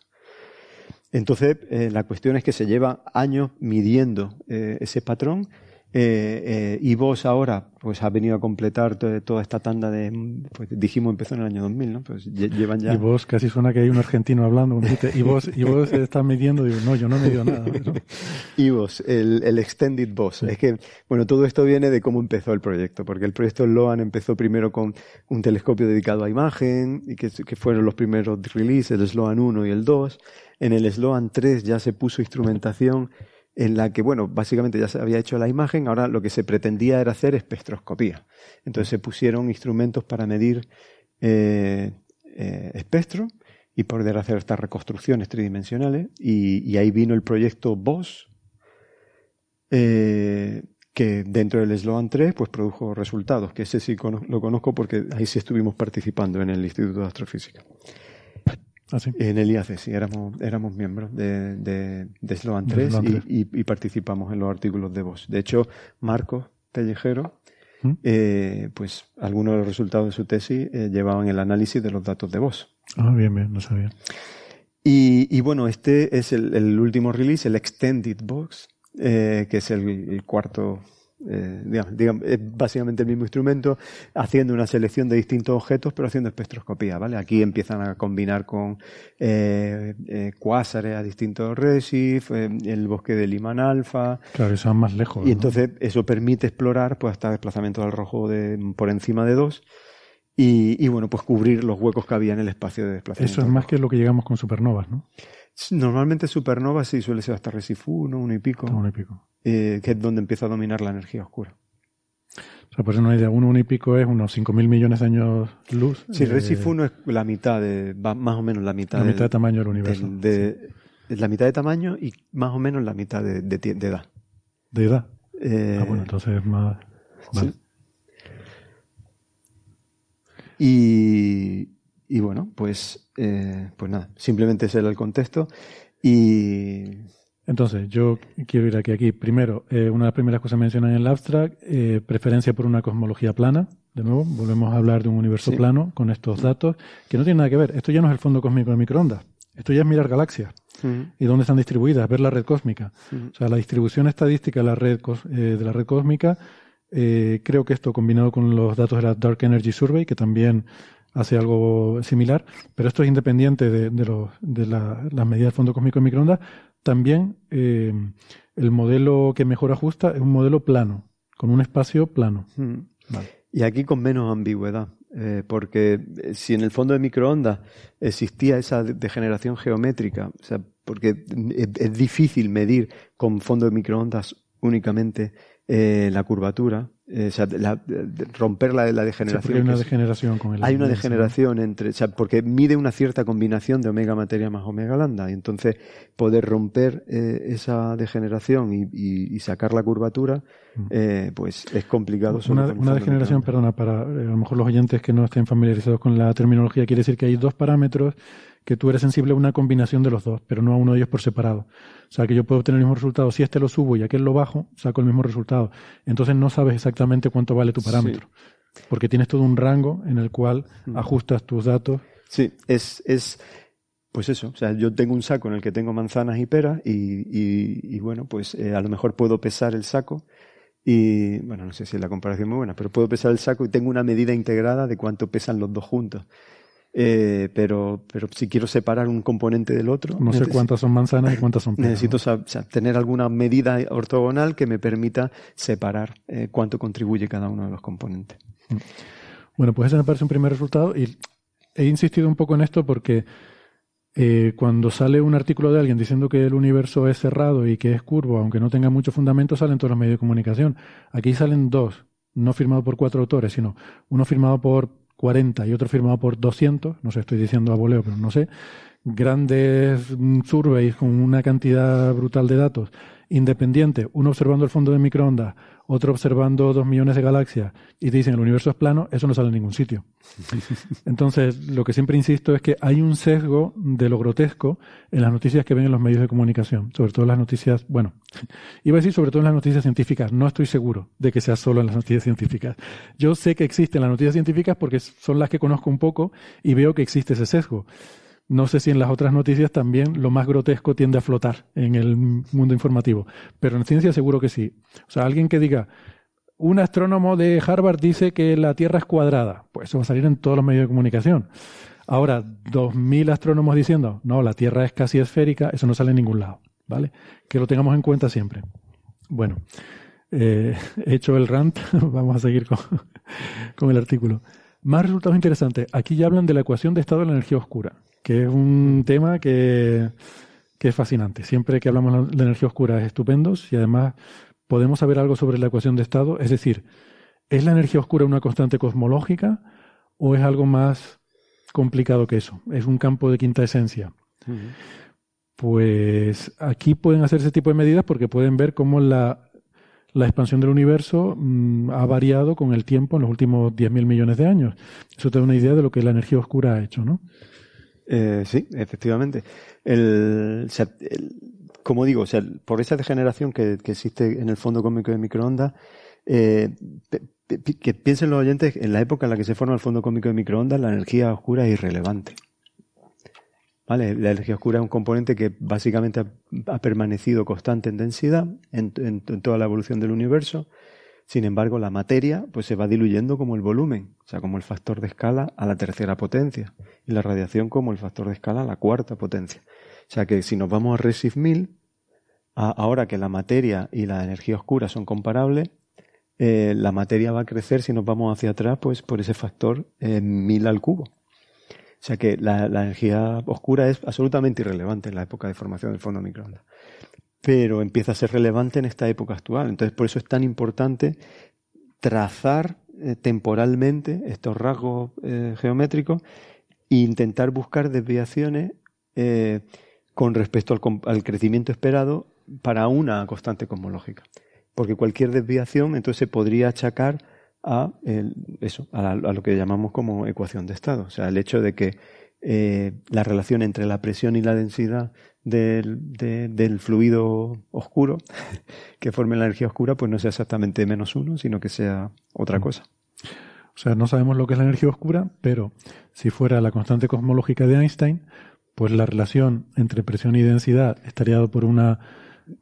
Entonces, eh, la cuestión es que se lleva años midiendo eh, ese patrón eh, y vos ahora pues ha venido a completar toda esta tanda de, pues dijimos empezó en el año 2000, ¿no? Pues llevan ya... Y vos casi suena que hay un argentino hablando, y vos, y vos estás midiendo, digo, no, yo no mido nada. y vos, el, Extended Boss. Es que, bueno, todo esto viene de cómo empezó el proyecto, porque el proyecto LOAN empezó primero con un telescopio dedicado a imagen, y que, que fueron los primeros releases, el SLOAN 1 y el 2, en el Sloan 3 ya se puso instrumentación en la que, bueno, básicamente ya se había hecho la imagen, ahora lo que se pretendía era hacer espectroscopía. Entonces se pusieron instrumentos para medir eh, eh, espectro y poder hacer estas reconstrucciones tridimensionales. Y, ahí vino el proyecto BOSS, eh, que dentro del Sloan 3 pues produjo resultados, que ese sí lo conozco porque ahí sí estuvimos participando en el Instituto de Astrofísica. Ah, en el IAC, sí, éramos, éramos miembros de, de, Sloan 3, y, participamos en los artículos de voz. De hecho, Marcos Pellejero, ¿Mm? eh, pues algunos de los resultados de su tesis eh, llevaban el análisis de los datos de voz. Ah, bien, bien, no sabía. Y, bueno, este es el, último release, el Extended Box, eh, que es el, cuarto eh, digamos, es básicamente el mismo instrumento, haciendo una selección de distintos objetos, pero haciendo espectroscopía, ¿vale? Aquí empiezan a combinar con eh, eh cuásares a distintos resif, eh, el bosque de Liman alfa. Claro, eso más lejos. Y entonces eso permite explorar, pues, hasta desplazamiento al rojo de, por encima de dos. Y, y, bueno, pues cubrir los huecos que había en el espacio de desplazamiento. Eso es más que lo que llegamos con supernovas, ¿no? Normalmente supernova sí suele ser hasta Resif 1, uno y pico. Uno y pico. Eh, que es donde empieza a dominar la energía oscura. O sea, por eso no hay de uno, uno y pico es unos 5.000 millones de años luz. Sí, eh, 1 es la mitad de, más o menos la mitad. La mitad de tamaño del universo. De, La mitad de tamaño y más o menos la mitad de, edad. ¿De edad? Eh, ah, bueno, entonces es más... Vale. Y, y, bueno, pues, eh, pues nada, simplemente ese era el contexto. Y entonces, yo quiero ir aquí. aquí. Primero, eh, una de las primeras cosas mencionadas en el abstract, eh, preferencia por una cosmología plana. De nuevo, volvemos a hablar de un universo plano con estos datos, que no tienen nada que ver. Esto ya no es el fondo cósmico de microondas. Esto ya es mirar galaxias y dónde están distribuidas, ver la red cósmica. O sea, la distribución estadística de la red, eh, de la red cósmica, creo que esto combinado con los datos de la Dark Energy Survey, que también hace algo similar, pero esto es independiente de, de, de las medidas del fondo cósmico de microondas, también eh, el modelo que mejor ajusta es un modelo plano, con un espacio plano. Hmm. Y aquí con menos ambigüedad, eh, porque eh, si en el fondo de microondas existía esa degeneración geométrica, o sea, porque es, difícil medir con fondo de microondas únicamente la curvatura, eh, romper la, la degeneración. hay una degeneración con el Hay una degeneración entre, porque mide una cierta combinación de omega materia más omega lambda, y entonces poder romper eh, esa degeneración y, sacar la curvatura, mm. eh, pues es complicado. Una, una degeneración, perdona, para a lo mejor los oyentes que no estén familiarizados con la terminología, quiere decir que hay dos parámetros que tú eres sensible a una combinación de los dos, pero no a uno de ellos por separado. O sea, que yo puedo obtener el mismo resultado. Si este lo subo y aquel lo bajo, saco el mismo resultado. Entonces no sabes exactamente cuánto vale tu parámetro. Porque tienes todo un rango en el cual mm. ajustas tus datos. Sí, es, es, pues eso. O sea, yo tengo un saco en el que tengo manzanas y peras y, y, bueno, pues eh, a lo mejor puedo pesar el saco y, bueno, no sé si es la comparación muy buena, pero puedo pesar el saco y tengo una medida integrada de cuánto pesan los dos juntos. Eh, pero, pero si quiero separar un componente del otro. No sé cuántas son manzanas y cuántas son peras. Necesito tener alguna medida ortogonal que me permita separar eh, cuánto contribuye cada uno de los componentes. Mm. Bueno, pues ese me parece un primer resultado y he insistido un poco en esto porque eh, cuando sale un artículo de alguien diciendo que el universo es cerrado y que es curvo, aunque no tenga mucho fundamento, salen todos los medios de comunicación. Aquí salen dos, no firmados por cuatro autores, sino uno firmado por 40 y otro firmado por 200, no sé, estoy diciendo a voleo, pero no sé, grandes mm, surveys con una cantidad brutal de datos, independiente, uno observando el fondo de microondas, otro observando dos millones de galaxias, y te dicen el universo es plano, eso no sale en ningún sitio. Entonces, lo que siempre insisto es que hay un sesgo de lo grotesco en las noticias que ven en los medios de comunicación, sobre todo en las noticias, bueno, iba a decir sobre todo en las noticias científicas, no estoy seguro de que sea solo en las noticias científicas. Yo sé que existen las noticias científicas porque son las que conozco un poco y veo que existe ese sesgo. No sé si en las otras noticias también lo más grotesco tiende a flotar en el mundo informativo, pero en ciencia seguro que sí. O sea, alguien que diga, un astrónomo de Harvard dice que la Tierra es cuadrada, pues eso va a salir en todos los medios de comunicación. Ahora, dos mil astrónomos diciendo, no, la Tierra es casi esférica, eso no sale en ningún lado, ¿vale? Que lo tengamos en cuenta siempre. Bueno, eh, hecho el rant, vamos a seguir con el artículo. Más resultados interesantes. Aquí ya hablan de la ecuación de estado de la energía oscura que es un tema que, es fascinante. Siempre que hablamos de energía oscura es estupendo y además podemos saber algo sobre la ecuación de estado. Es decir, ¿es la energía oscura una constante cosmológica o es algo más complicado que eso? ¿Es un campo de quinta esencia? Pues aquí pueden hacer ese tipo de medidas porque pueden ver cómo la, expansión del universo mm, ha variado con el tiempo en los últimos 10.000 millones de años. Eso te da una idea de lo que la energía oscura ha hecho, ¿no? Eh, sí, efectivamente. El, como digo, o sea, por esa degeneración que, existe en el fondo cósmico de microondas, eh, que piensen los oyentes, en la época en la que se forma el fondo cósmico de microondas, la energía oscura es irrelevante. ¿Vale? La energía oscura es un componente que básicamente ha, permanecido constante en densidad en, toda la evolución del universo. Sin embargo, la materia pues se va diluyendo como el volumen, o sea, como el factor de escala a la tercera potencia, y la radiación como el factor de escala a la cuarta potencia. O sea que si nos vamos a Resif 1000, ahora que la materia y la energía oscura son comparables, eh, la materia va a crecer si nos vamos hacia atrás, pues por ese factor eh, 1000 al cubo. O sea que la, la, energía oscura es absolutamente irrelevante en la época de formación del fondo microondas pero empieza a ser relevante en esta época actual. Entonces, por eso es tan importante trazar eh, temporalmente estos rasgos eh, geométricos e intentar buscar desviaciones eh, con respecto al, al, crecimiento esperado para una constante cosmológica. Porque cualquier desviación entonces se podría achacar a eso, a, lo que llamamos como ecuación de estado. O sea, el hecho de que la relación entre la presión y la densidad del, del, fluido oscuro que forme la energía oscura, pues no sea exactamente menos uno, sino que sea otra mm. cosa. O sea, no sabemos lo que es la energía oscura, pero si fuera la constante cosmológica de Einstein, pues la relación entre presión y densidad estaría dado por una...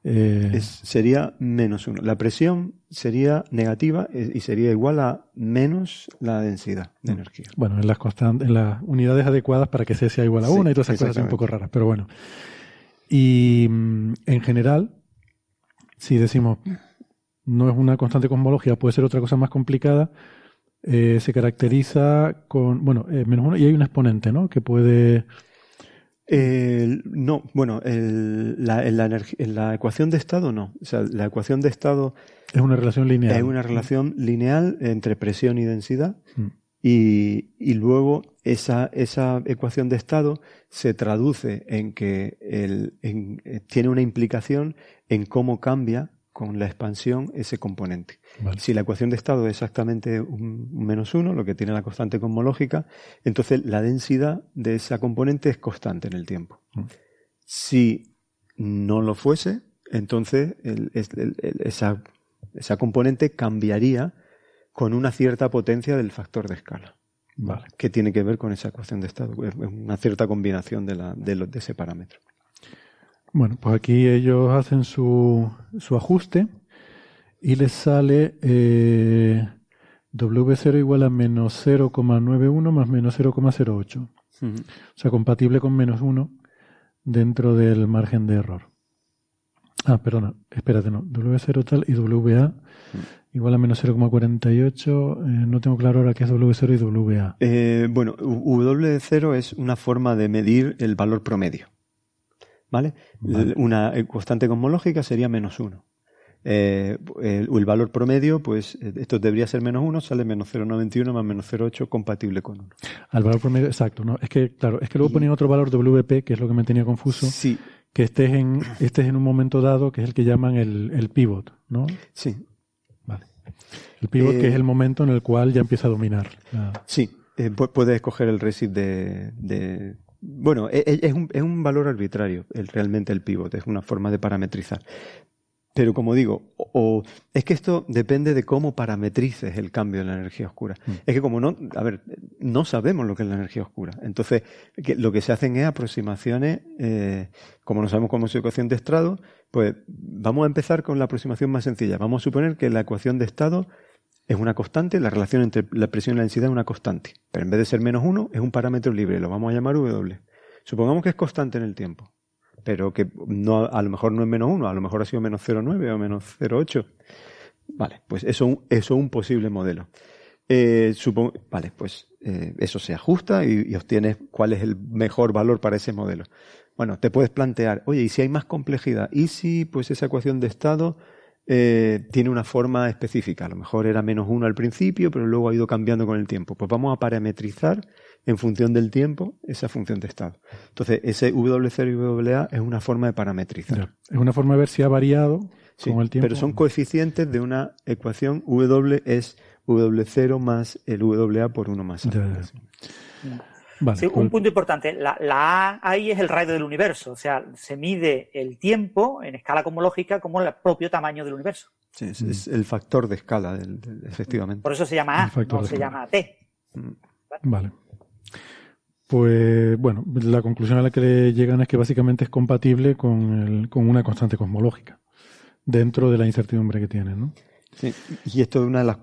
Eh, sería menos uno. La presión sería negativa eh, y sería igual a menos la densidad de mm. energía. Bueno, en las, en las unidades adecuadas para que C sea igual a una y todas esas cosas son un poco raras, pero bueno. Y mm, en general, si decimos no es una constante cosmológica, puede ser otra cosa más complicada, eh, se caracteriza con, bueno, eh, menos uno, y hay un exponente, ¿no? Que puede... no, bueno, la, en, la ecuación de estado no. O sea, la ecuación de estado... Es una relación lineal. Es una relación lineal entre presión y densidad. Mm. Y, luego esa, esa, ecuación de estado se traduce en que el, eh, tiene una implicación en cómo cambia con la expansión ese componente. Si la ecuación de estado es exactamente un, menos uno, lo que tiene la constante cosmológica, entonces la densidad de esa componente es constante en el tiempo. Mm. Si no lo fuese, entonces esa, esa componente cambiaría con una cierta potencia del factor de escala. Vale. Que tiene que ver con esa ecuación de estado. Es una cierta combinación de, la, de, de ese parámetro. Bueno, pues aquí ellos hacen su, su ajuste y les sale eh, W0 igual a menos 0,91 más menos 0,08. O sea, compatible con menos 1 dentro del margen de error. Ah, perdona, espérate, no. W0 tal y WA igual a menos 0,48. Eh, no tengo claro ahora qué es W0 y WA. Eh, bueno, W0 es una forma de medir el valor promedio. ¿Vale? Una constante cosmológica sería menos 1. Eh, el, valor promedio, pues esto debería ser menos 1, sale menos 0,91 más menos 0,8 compatible con 1. Al valor promedio, exacto. ¿no? Es que, claro, es que luego ponen otro valor WP, que es lo que me tenía confuso. Sí. Que estés en, estés en un momento dado, que es el que llaman el, el pivot, ¿no? Sí, el pivot, que es eh, el momento en el cual ya empieza a dominar. Sí, eh, puedes escoger el RESIP de, bueno, e, e, es un, es un, valor arbitrario, el, realmente el pivot, es una forma de parametrizar. Pero como digo, o, es que esto depende de cómo parametrices el cambio de la energía oscura. Mm. Es que como no, a ver, no sabemos lo que es la energía oscura. Entonces, lo que se hacen es aproximaciones, eh, como no sabemos cómo es su ecuación de estrado, pues vamos a empezar con la aproximación más sencilla. Vamos a suponer que la ecuación de estado es una constante, la relación entre la presión y la densidad es una constante. Pero en vez de ser menos uno, es un parámetro libre, lo vamos a llamar W. Supongamos que es constante en el tiempo pero que no, a lo mejor no es menos 1, a lo mejor ha sido menos 0,9 o menos 0,8. Vale, pues eso, es un posible modelo. Eh, vale, pues eh, eso se ajusta y, obtienes cuál es el mejor valor para ese modelo. Bueno, te puedes plantear, oye, ¿y si hay más complejidad? ¿Y si pues esa ecuación de estado eh, tiene una forma específica? A lo mejor era menos 1 al principio, pero luego ha ido cambiando con el tiempo. Pues vamos a parametrizar en función del tiempo esa función de estado. Entonces, ese W0 y WA es una forma de parametrizar. Es una forma de ver si ha variado con el tiempo. Pero son coeficientes de una ecuación W es W0 más el WA por 1 más A. sí, un punto importante, la, A ahí es el radio del universo, o sea, se mide el tiempo en escala cosmológica como el propio tamaño del universo. Sí, es, el factor de escala, efectivamente. Por eso se llama A, no se llama T. Mm. Vale. Pues bueno, la conclusión a la que llegan es que básicamente es compatible con, el, con una constante cosmológica dentro de la incertidumbre que tienen, ¿no? Sí, y esto es una de las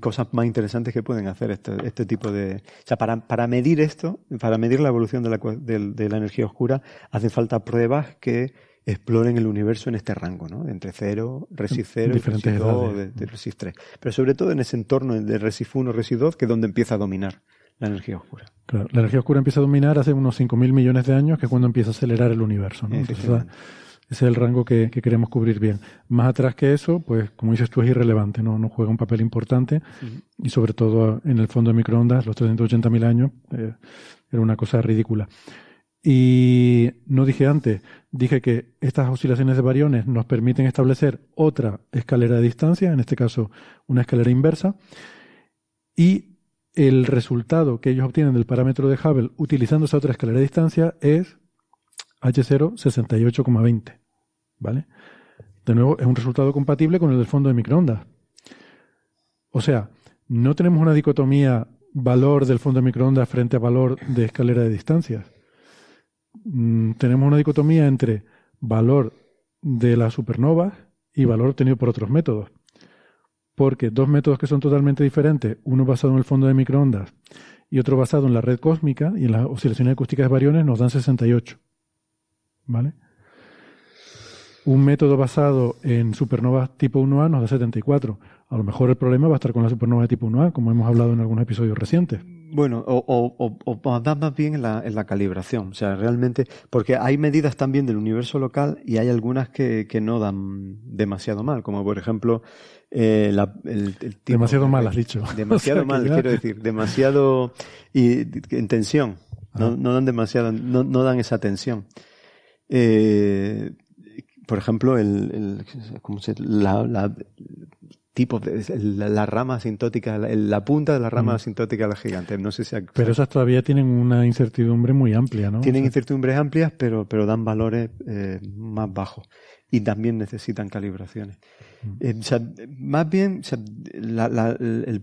cosas más interesantes que pueden hacer este, este tipo de... O sea, para, para medir esto, para medir la evolución de la, de, la energía oscura, hacen falta pruebas que exploren el universo en este rango, ¿no? Entre 0, RESIF 0, RESIF 2, de, de RESIF 3. Pero sobre todo en ese entorno de RESIF 1, RESIF 2, que es donde empieza a dominar la energía oscura. la energía oscura empieza a dominar hace unos 5.000 millones de años, que es cuando empieza a acelerar el universo. Ese es el rango que, queremos cubrir bien. Más atrás que eso, pues como dices tú, es irrelevante, no, no juega un papel importante y sobre todo en el fondo de microondas, los 380.000 años, eh, era una cosa ridícula. Y no dije antes, dije que estas oscilaciones de variones nos permiten establecer otra escalera de distancia, en este caso una escalera inversa, y el resultado que ellos obtienen del parámetro de Hubble utilizando esa otra escalera de distancia es H0 68,20. ¿Vale? De nuevo, es un resultado compatible con el del fondo de microondas. O sea, no tenemos una dicotomía valor del fondo de microondas frente a valor de escalera de distancias. Mm, tenemos una dicotomía entre valor de las supernovas y valor obtenido por otros métodos. Porque dos métodos que son totalmente diferentes, uno basado en el fondo de microondas y otro basado en la red cósmica y en las oscilaciones acústicas de bariones, nos dan 68. ¿Vale? Un método basado en supernovas tipo 1A nos da 74. A lo mejor el problema va a estar con la supernova de tipo 1A, como hemos hablado en algunos episodios recientes. Bueno, o, o, o, más bien en la, en la, calibración. O sea, realmente, porque hay medidas también del universo local y hay algunas que, que no dan demasiado mal, como por ejemplo eh, la, el, Demasiado mal, has dicho. Demasiado mal, quiero decir. Demasiado. Y en tensión. No, ah. no dan demasiado, no, no dan esa tensión. Eh, por ejemplo, el, ¿cómo se, la, la tipo de, la, rama asintótica, la, punta de la rama asintótica de la gigante. No sé si pero esas todavía tienen una incertidumbre muy amplia, ¿no? Tienen incertidumbres amplias, pero, pero dan valores eh, más bajos y también necesitan calibraciones. Eh, más bien, el,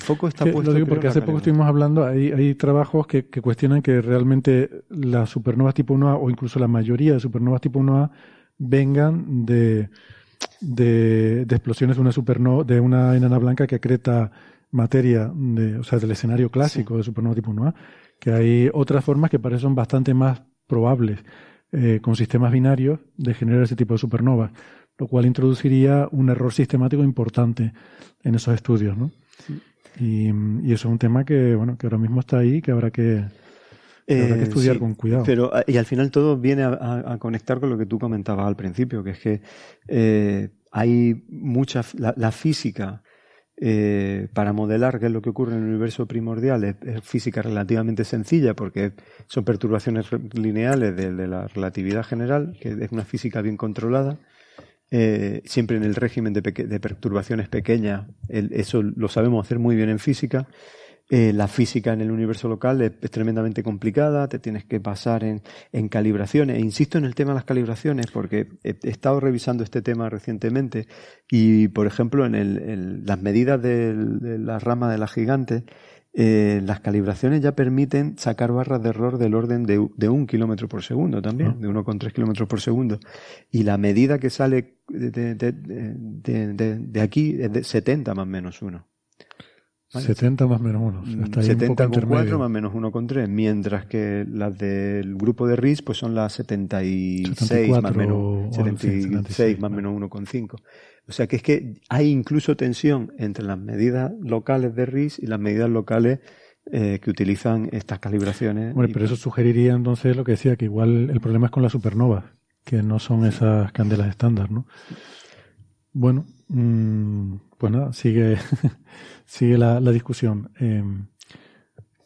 foco está puesto. Lo digo porque hace poco estuvimos hablando, hay, hay trabajos que, que, cuestionan que realmente las supernovas tipo 1A o incluso la mayoría de supernovas tipo 1A vengan de, de, explosiones de una supernova, de una enana blanca que acreta materia, de, o sea, del escenario clásico de supernova tipo 1A, que hay otras formas que parecen bastante más probables eh, con sistemas binarios de generar ese tipo de supernovas lo cual introduciría un error sistemático importante en esos estudios, ¿no? Y, eso es un tema que, bueno, que ahora mismo está ahí, que habrá que, eh, estudiar con cuidado. Pero, ah, y al final todo viene a, conectar con lo que tú comentabas al principio, que es que eh, hay mucha, la, física eh, para modelar qué es lo que ocurre en el universo primordial es, física relativamente sencilla porque son perturbaciones lineales de, la relatividad general, que es una física bien controlada. Eh, siempre en el régimen de, perturbaciones pequeñas, eso lo sabemos hacer muy bien en física. Eh, la física en el universo local es, tremendamente complicada, te tienes que basar en, calibraciones. E insisto en el tema de las calibraciones porque he, estado revisando este tema recientemente y, por ejemplo, en, las medidas de, de la rama de la gigante, eh, las calibraciones ya permiten sacar barras de error del orden de, un kilómetro por segundo también, ah. de 1,3 kilómetros por segundo. Y la medida que sale de, de, aquí es de 70 más menos 1. 70 más menos 1. 70 con 4 más menos 1,3. Mientras que las del grupo de RIS pues son las 76 más menos, 76 más menos 1,5. O sea que es que hay incluso tensión entre las medidas locales de RIS y las medidas locales eh, que utilizan estas calibraciones. Bueno, pero eso sugeriría entonces lo que decía, que igual el problema es con las supernovas, que no son esas candelas estándar, ¿no? Bueno, pues nada, sigue, sigue la, discusión. Em,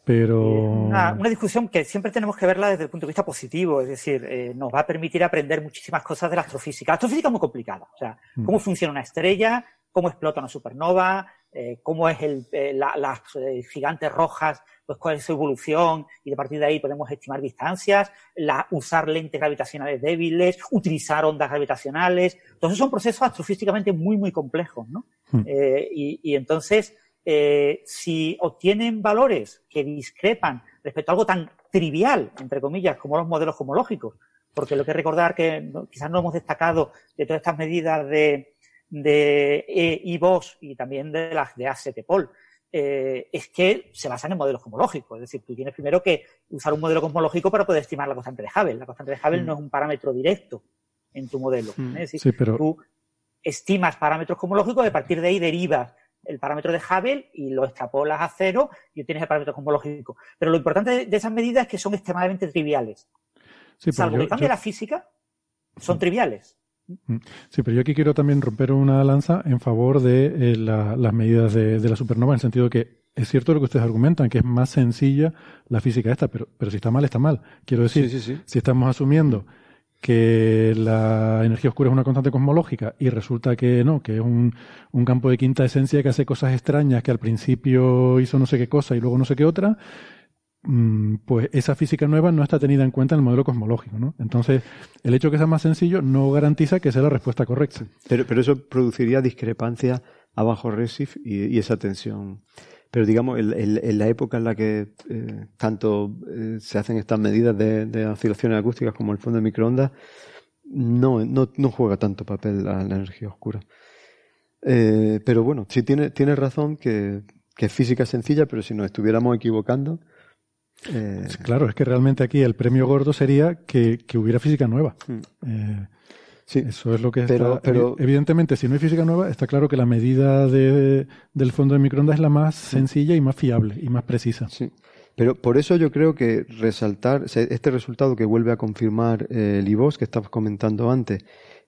pero... Una, discusión que siempre tenemos que verla desde el punto de vista positivo, es decir, eh, nos va a permitir aprender muchísimas cosas de la astrofísica. La astrofísica es muy complicada, o sea, mm. cómo funciona una estrella, cómo explota una supernova, eh, cómo es el, eh, las gigantes rojas, pues cuál es su evolución, y a partir de ahí podemos estimar distancias, la, usar lentes gravitacionales débiles, utilizar ondas gravitacionales. Entonces son procesos astrofísicamente muy, muy complejos, ¿no? Mm. y, y entonces, eh, si obtienen valores que discrepan respecto a algo tan trivial, entre comillas, como los modelos homológicos, porque lo que recordar que quizás no hemos destacado de todas estas medidas de, de IVOS y también de las de ACTPOL, eh, es que se basan en modelos homológicos. Es decir, tú tienes primero que usar un modelo homológico para poder estimar la constante de Hubble. La constante de Hubble mm. no es un parámetro directo en tu modelo. Mm. Es decir, tú estimas parámetros homológicos y a partir de ahí derivas el parámetro de Hubble y lo extrapolas a cero y obtienes el parámetro cosmológico. Pero lo importante de esas medidas es que son extremadamente triviales. Sí, Salvo que cambie la física, son triviales. Mm. Sí, pero yo aquí quiero también romper una lanza en favor de eh, las medidas de, la supernova, en el sentido de que es cierto lo que ustedes argumentan, que es más sencilla la física esta, pero, pero si está mal, está mal. Quiero decir, si estamos asumiendo que la energía oscura es una constante cosmológica y resulta que no, que es un, un, campo de quinta esencia que hace cosas extrañas, que al principio hizo no sé qué cosa y luego no sé qué otra, pues esa física nueva no está tenida en cuenta en el modelo cosmológico. ¿no? Entonces, el hecho de que sea más sencillo no garantiza que sea la respuesta correcta. Pero, eso produciría discrepancia a bajo y esa tensión pero digamos, en, la época en la que eh, tanto eh, se hacen estas medidas de, oscilaciones acústicas como el fondo de microondas, no, no, no juega tanto papel la, energía oscura. Eh, pero bueno, sí tiene, tiene razón que, que, es física sencilla, pero si nos estuviéramos equivocando. Claro, es que realmente aquí el premio gordo sería que, que hubiera física nueva. Mm. Sí, eso es lo que pero, Pero, Evidentemente, si no hay física nueva, está claro que la medida de, del fondo de microondas es la más sencilla y más fiable y más precisa. Sí. Pero por eso yo creo que resaltar este resultado que vuelve a confirmar eh, el IVOS que estabas comentando antes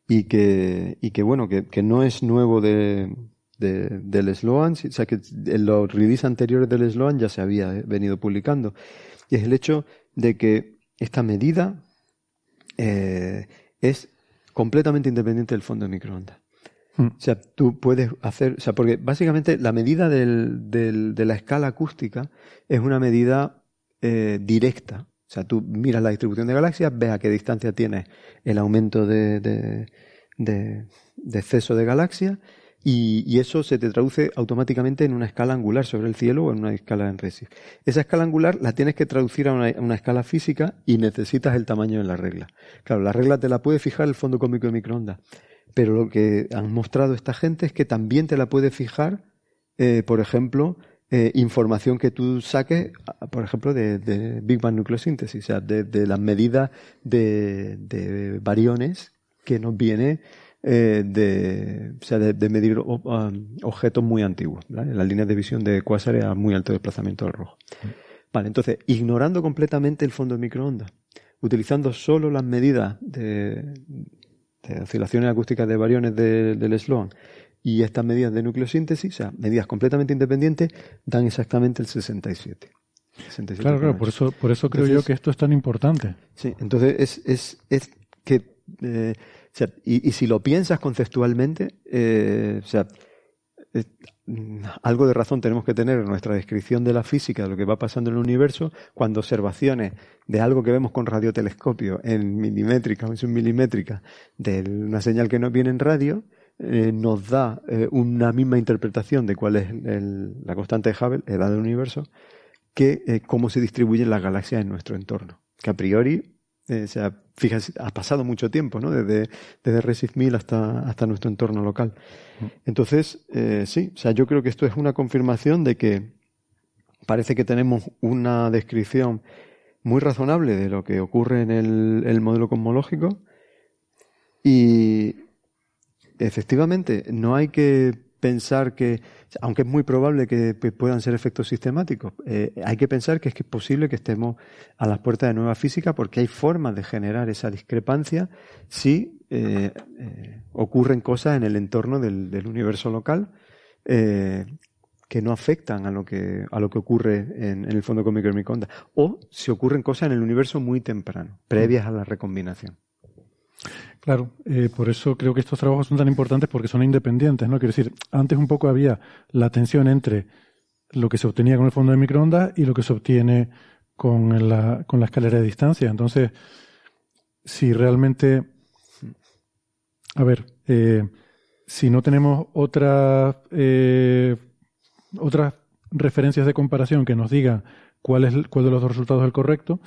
y que, y que bueno, que, que no es nuevo de, del Sloan, o sea que en los releases anteriores del Sloan ya se había eh, venido publicando. Y es el hecho de que esta medida eh, es completamente independiente del fondo de microondas. Hmm. O sea, tú puedes hacer, o sea, porque básicamente la medida del, del, de la escala acústica es una medida eh, directa. O sea, tú miras la distribución de galaxias, ves a qué distancia tiene el aumento de, de, de, de exceso de galaxias y, eso se te traduce automáticamente en una escala angular sobre el cielo o en una escala en Resif. Esa escala angular la tienes que traducir a una, escala física y necesitas el tamaño de la regla. Claro, la regla te la puede fijar el fondo cómico de microondas, pero lo que han mostrado esta gente es que también te la puede fijar, eh, por ejemplo, eh, información que tú saques, por ejemplo, de, Big Bang nucleosíntesis, o sea, de, las medidas de, de variones que nos viene eh, de, o sea, de, medir um, objetos muy antiguos, en las líneas de visión de cuásares a muy alto desplazamiento del rojo. Vale, entonces, ignorando completamente el fondo de microondas, utilizando solo las medidas de, oscilaciones acústicas de variones del Sloan y estas medidas de nucleosíntesis, o sea, medidas completamente independientes, dan exactamente el 67. claro, claro, por eso, por eso creo yo que esto es tan importante. Sí, entonces es, es, es que eh, y, si lo piensas conceptualmente, eh, sea, algo de razón tenemos que tener en nuestra descripción de la física, de lo que va pasando en el universo, cuando observaciones de algo que vemos con radiotelescopio en milimétrica o en submilimétrica de una señal que nos viene en radio, eh, nos da eh, una misma interpretación de cuál es la constante de Hubble, edad del universo, que cómo se distribuyen las galaxias en nuestro entorno. Que a priori eh, o sea, fíjate, ha pasado mucho tiempo, ¿no? Desde, desde Resif 1000 hasta, hasta nuestro entorno local. Mm. Entonces, eh, sí, o sea, yo creo que esto es una confirmación de que parece que tenemos una descripción muy razonable de lo que ocurre en el, el modelo cosmológico y efectivamente no hay que pensar que, aunque es muy probable que puedan ser efectos sistemáticos, eh, hay que pensar que es, posible que estemos a las puertas de nueva física porque hay formas de generar esa discrepancia si eh, eh, ocurren cosas en el entorno del, universo local que no afectan a lo que, a lo que ocurre en, el fondo cósmico de microondas o si ocurren cosas en el universo muy temprano, previas a la recombinación. Claro, eh, por eso creo que estos trabajos son tan importantes porque son independientes, ¿no? Quiero decir, antes un poco había la tensión entre lo que se obtenía con el fondo de microondas y lo que se obtiene con la, con la escalera de distancia. Entonces, si realmente, a ver, eh, si no tenemos otras eh, otras referencias de comparación que nos digan cuál es cuál de los dos resultados es el correcto,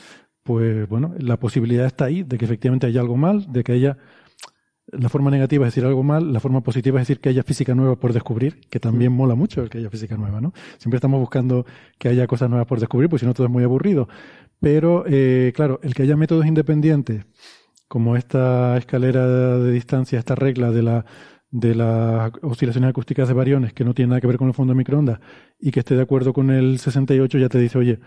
pues bueno, la posibilidad está ahí de que efectivamente haya algo mal, de que haya la forma negativa es decir algo mal, la forma positiva es decir que haya física nueva por descubrir, que también mola mucho el que haya física nueva, ¿no? Siempre estamos buscando que haya cosas nuevas por descubrir, pues si no todo es muy aburrido. Pero, eh, claro, el que haya métodos independientes, como esta escalera de distancia, esta regla de la de las oscilaciones acústicas de variones que no tiene nada que ver con el fondo de microondas y que esté de acuerdo con el 68 ya te dice, oye,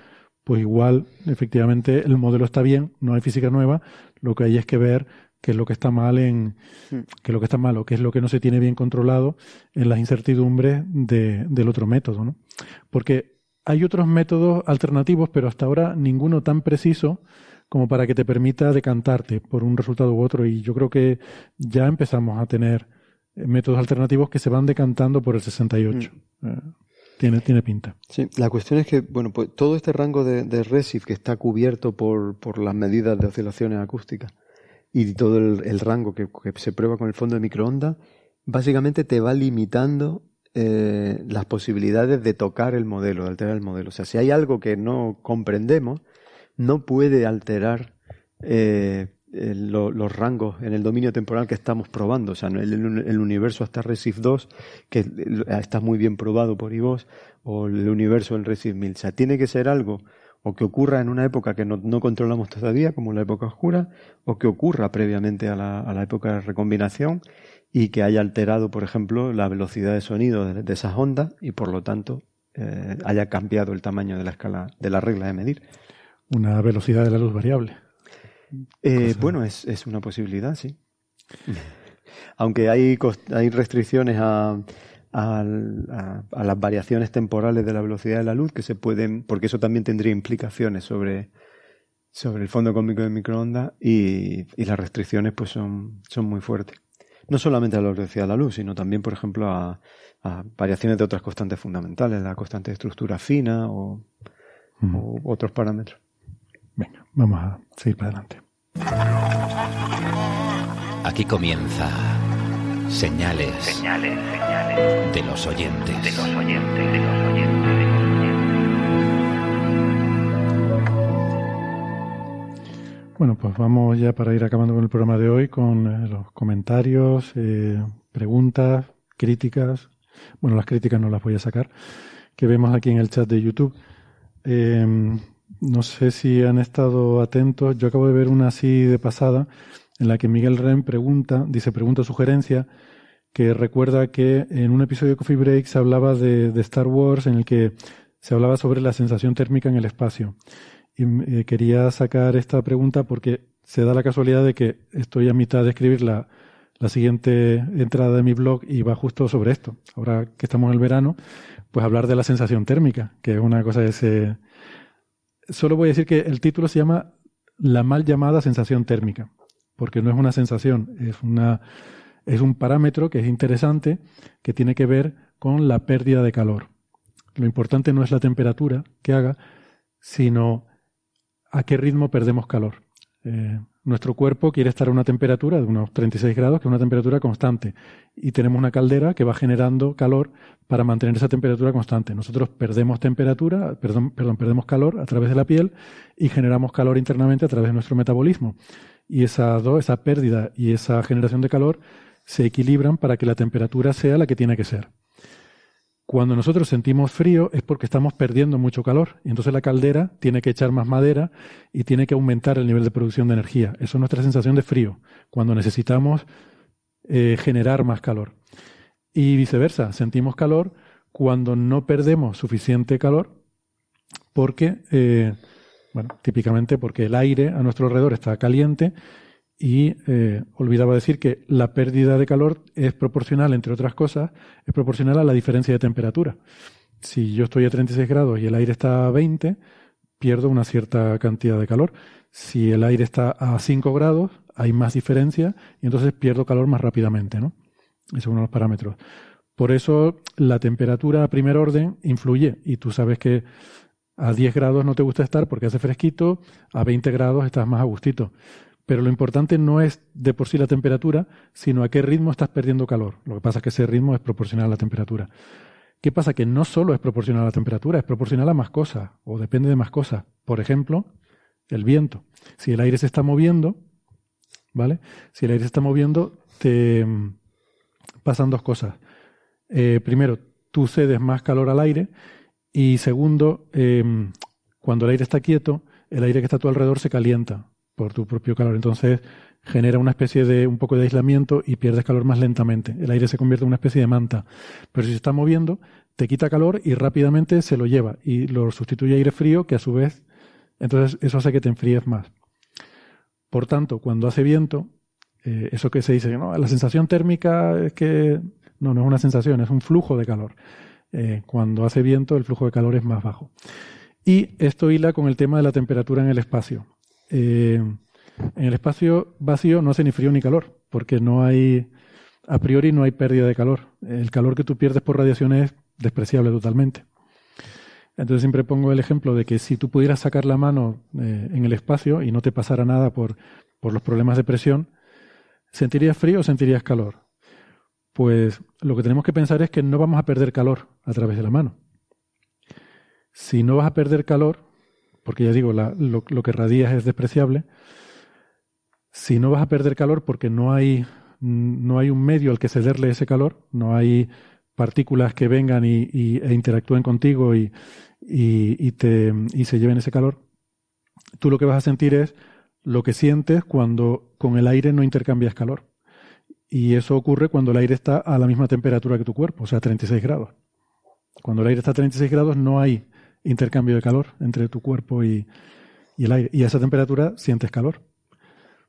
pues igual, efectivamente, el modelo está bien, no hay física nueva, lo que hay es que ver qué es lo que está mal en hmm. qué es lo que está malo, qué es lo que no se tiene bien controlado en las incertidumbres de, del otro método, ¿no? Porque hay otros métodos alternativos, pero hasta ahora ninguno tan preciso como para que te permita decantarte por un resultado u otro. Y yo creo que ya empezamos a tener métodos alternativos que se van decantando por el 68. Mm. Tiene, tiene pinta. Sí, la cuestión es que, bueno, pues todo este rango de, de RESIF que está cubierto por, por las medidas de oscilaciones acústicas y todo el, rango que, se prueba con el fondo de microondas, básicamente te va limitando eh, las posibilidades de tocar el modelo, de alterar el modelo. O sea, si hay algo que no comprendemos, no puede alterar eh, los rangos en el dominio temporal que estamos probando. O sea, el, el universo hasta RESIF 2, que está muy bien probado por IVOS, o el universo en RESIF 1000. O sea, tiene que ser algo o que ocurra en una época que no, controlamos todavía, como la época oscura, o que ocurra previamente a la, a la, época de recombinación y que haya alterado, por ejemplo, la velocidad de sonido de, esas ondas y, por lo tanto, eh, haya cambiado el tamaño de la escala, de la regla de medir. Una velocidad de la luz variable. Eh, bueno, es, es una posibilidad, sí. Aunque hay, hay restricciones a, a, las variaciones temporales de la velocidad de la luz que se pueden, porque eso también tendría implicaciones sobre, sobre el fondo cósmico de microondas y, y, las restricciones pues son, son muy fuertes. No solamente a la velocidad de la luz, sino también, por ejemplo, a, variaciones de otras constantes fundamentales, la constante de estructura fina o, o otros parámetros. Vamos a seguir para adelante. Aquí comienza Señales, señales, señales de los oyentes. De los oyentes, de los oyentes, Bueno, pues vamos ya para ir acabando con el programa de hoy con eh, los comentarios, eh, preguntas, críticas. Bueno, las críticas no las voy a sacar, que vemos aquí en el chat de YouTube. Em, no sé si han estado atentos. Yo acabo de ver una así de pasada en la que Miguel Ren pregunta, dice, pregunta sugerencia, que recuerda que en un episodio de Coffee Break se hablaba de, Star Wars en el que se hablaba sobre la sensación térmica en el espacio. Y eh, quería sacar esta pregunta porque se da la casualidad de que estoy a mitad de escribir la, la siguiente entrada de mi blog y va justo sobre esto. Ahora que estamos en el verano, pues hablar de la sensación térmica, que es una cosa que se... Solo voy a decir que el título se llama La mal llamada sensación térmica porque no es una sensación, es, una, es un parámetro que es interesante, que tiene que ver con la pérdida de calor. Lo importante no es la temperatura que haga, sino a qué ritmo perdemos calor. Eh, nuestro cuerpo quiere estar a una temperatura de unos 36 grados, que es una temperatura constante, y tenemos una caldera que va generando calor para mantener esa temperatura constante. Nosotros perdemos temperatura, perdón, perdón, perdemos calor a través de la piel y generamos calor internamente a través de nuestro metabolismo y esa, esa pérdida y esa generación de calor se equilibran para que la temperatura sea la que tiene que ser. Cuando nosotros sentimos frío es porque estamos perdiendo mucho calor y entonces la caldera tiene que echar más madera y tiene que aumentar el nivel de producción de energía. Eso es nuestra sensación de frío, cuando necesitamos eh, generar más calor. Y viceversa, sentimos calor cuando no perdemos suficiente calor porque eh, bueno, típicamente porque el aire a nuestro alrededor está caliente y eh, olvidaba decir que la pérdida de calor es proporcional, entre otras cosas, es proporcional a la diferencia de temperatura. Si yo estoy a 36 grados y el aire está a 20, pierdo una cierta cantidad de calor. Si el aire está a 5 grados, hay más diferencia y entonces pierdo calor más rápidamente, ¿no? Ese es uno de los parámetros. Por eso la temperatura a primer orden influye y tú sabes que a 10 grados no te gusta estar porque hace fresquito, a 20 grados estás más a gustito. Pero lo importante no es de por sí la temperatura, sino a qué ritmo estás perdiendo calor. Lo que pasa es que ese ritmo es proporcional a la temperatura. ¿Qué pasa? Que no solo es proporcional a la temperatura, es proporcional a más cosas, o depende de más cosas. Por ejemplo, el viento. Si el aire se está moviendo, ¿vale? Si el aire se está moviendo, te mm, pasan dos cosas. Eh, primero, tú cedes más calor al aire y segundo, em, cuando el aire está quieto, el aire que está a tu alrededor se calienta por tu propio calor. Entonces genera una especie de un poco de aislamiento y pierdes calor más lentamente. El aire se convierte en una especie de manta. Pero si se está moviendo, te quita calor y rápidamente se lo lleva y lo sustituye aire frío que a su vez, entonces eso hace que te enfríes más. Por tanto, cuando hace viento, Eh, eso que se dice, ¿no? La sensación térmica es que no, no es una sensación, es un flujo de calor. Eh, cuando hace viento, el flujo de calor es más bajo. Y esto hila con el tema de la temperatura en el espacio. Eh, en el espacio vacío no hace ni frío ni calor, porque no hay, a priori no hay pérdida de calor. El calor que tú pierdes por radiación es despreciable totalmente. Entonces siempre pongo el ejemplo de que si tú pudieras sacar la mano eh, en el espacio y no te pasara nada por, por los problemas de presión, ¿sentirías frío o sentirías calor? Pues lo que tenemos que pensar es que no vamos a perder calor a través de la mano. Si no vas a perder calor, porque ya digo, lo, que radias es despreciable, si no vas a perder calor porque no hay, no hay un medio al que cederle ese calor, no hay partículas que vengan y, e interactúen contigo y, y, te, y se lleven ese calor, tú lo que vas a sentir es lo que sientes cuando con el aire no intercambias calor. Y eso ocurre cuando el aire está a la misma temperatura que tu cuerpo, o sea, 36 grados. Cuando el aire está a 36 grados no hay intercambio de calor entre tu cuerpo y, el aire. Y a esa temperatura sientes calor.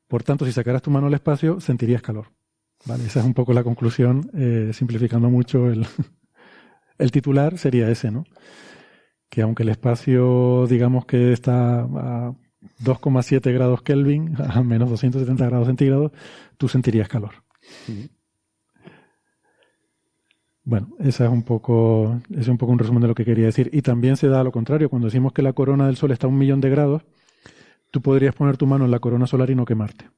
Por tanto, si sacaras tu mano al espacio, sentirías calor. ¿Vale? Esa es un poco la conclusión, eh, simplificando mucho el, el titular, sería ese, ¿no? Que aunque el espacio, digamos que está a 2,7 grados Kelvin, a menos 270 grados centígrados, tú sentirías calor. Bueno, ese es un poco, es un poco un resumen de lo que quería decir. Y también se da lo contrario. Cuando decimos que la corona del Sol está a un millón de grados, tú podrías poner tu mano en la corona solar y no quemarte.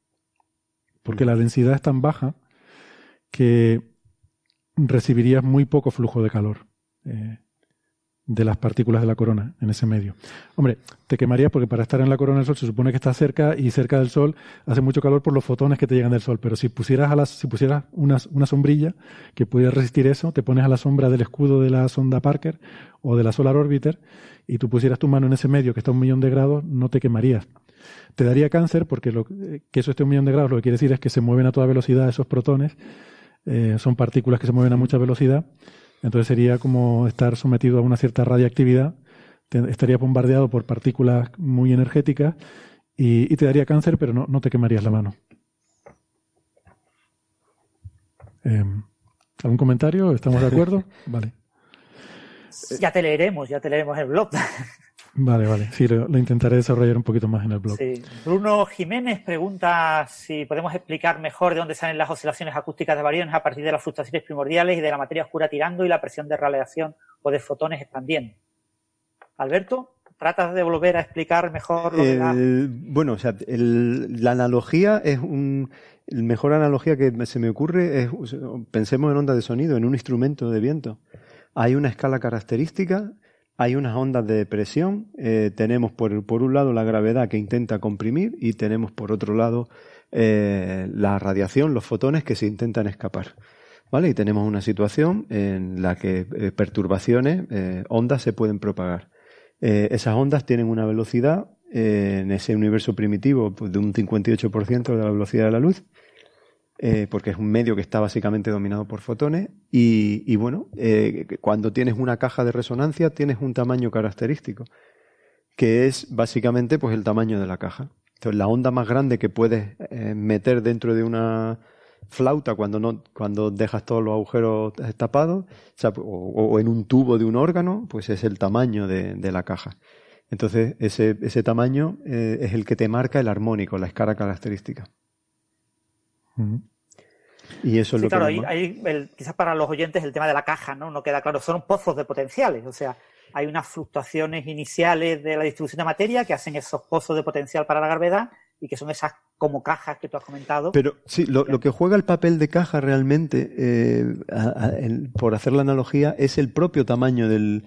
Porque la densidad es tan baja que recibirías muy poco flujo de calor. Eh, de las partículas de la corona en ese medio. Hombre, te quemarías porque para estar en la corona del Sol se supone que está cerca y cerca del Sol hace mucho calor por los fotones que te llegan del Sol. Pero si pusieras, si pusieras una, una sombrilla que pudiera resistir eso, te pones a la sombra del escudo de la sonda Parker o de la Solar Orbiter y tú pusieras tu mano en ese medio que está a un millón de grados, no te quemarías. Te daría cáncer porque lo, que eso esté a un millón de grados lo que quiere decir es que se mueven a toda velocidad esos protones. Eh, son partículas que se mueven a mucha velocidad entonces sería como estar sometido a una cierta radiactividad, estaría bombardeado por partículas muy energéticas y, te daría cáncer, pero no, te quemarías la mano. Em, ¿Algún comentario? ¿Estamos de acuerdo? Vale. Ya te leeremos, ya te leeremos el blog. Vale, vale. Sí, lo, intentaré desarrollar un poquito más en el blog. Sí. Bruno Jiménez pregunta si podemos explicar mejor de dónde salen las oscilaciones acústicas de variones a partir de las fluctuaciones primordiales y de la materia oscura tirando y la presión de radiación o de fotones expandiendo. Alberto, ¿tratas de volver a explicar mejor lo que Bueno, o sea, la analogía es un... La mejor analogía que se me ocurre es, pensemos en ondas de sonido, en un instrumento de viento. Hay una escala característica hay unas ondas de presión, eh, tenemos por, por, un lado la gravedad que intenta comprimir y tenemos por otro lado eh, la radiación, los fotones que se intentan escapar. ¿Vale? Y tenemos una situación en la que eh, perturbaciones, ondas se pueden propagar. esas ondas tienen una velocidad en ese universo primitivo pues, de un 58% de la velocidad de la luz eh, porque es un medio que está básicamente dominado por fotones. Y, bueno, eh, cuando tienes una caja de resonancia, tienes un tamaño característico, que es básicamente pues el tamaño de la caja. Entonces, la onda más grande que puedes eh, meter dentro de una flauta cuando no cuando dejas todos los agujeros tapados o, en un tubo de un órgano pues es el tamaño de, la caja entonces ese, ese tamaño es el que te marca el armónico la escala característica y eso es lo claro, que. quizás para los oyentes el tema de la caja, ¿no? No queda claro. Son pozos de potenciales. O sea, hay unas fluctuaciones iniciales de la distribución de materia que hacen esos pozos de potencial para la gravedad y que son esas como cajas que tú has comentado. Pero sí, lo, que juega el papel de caja realmente, eh, por hacer la analogía, es el propio tamaño del,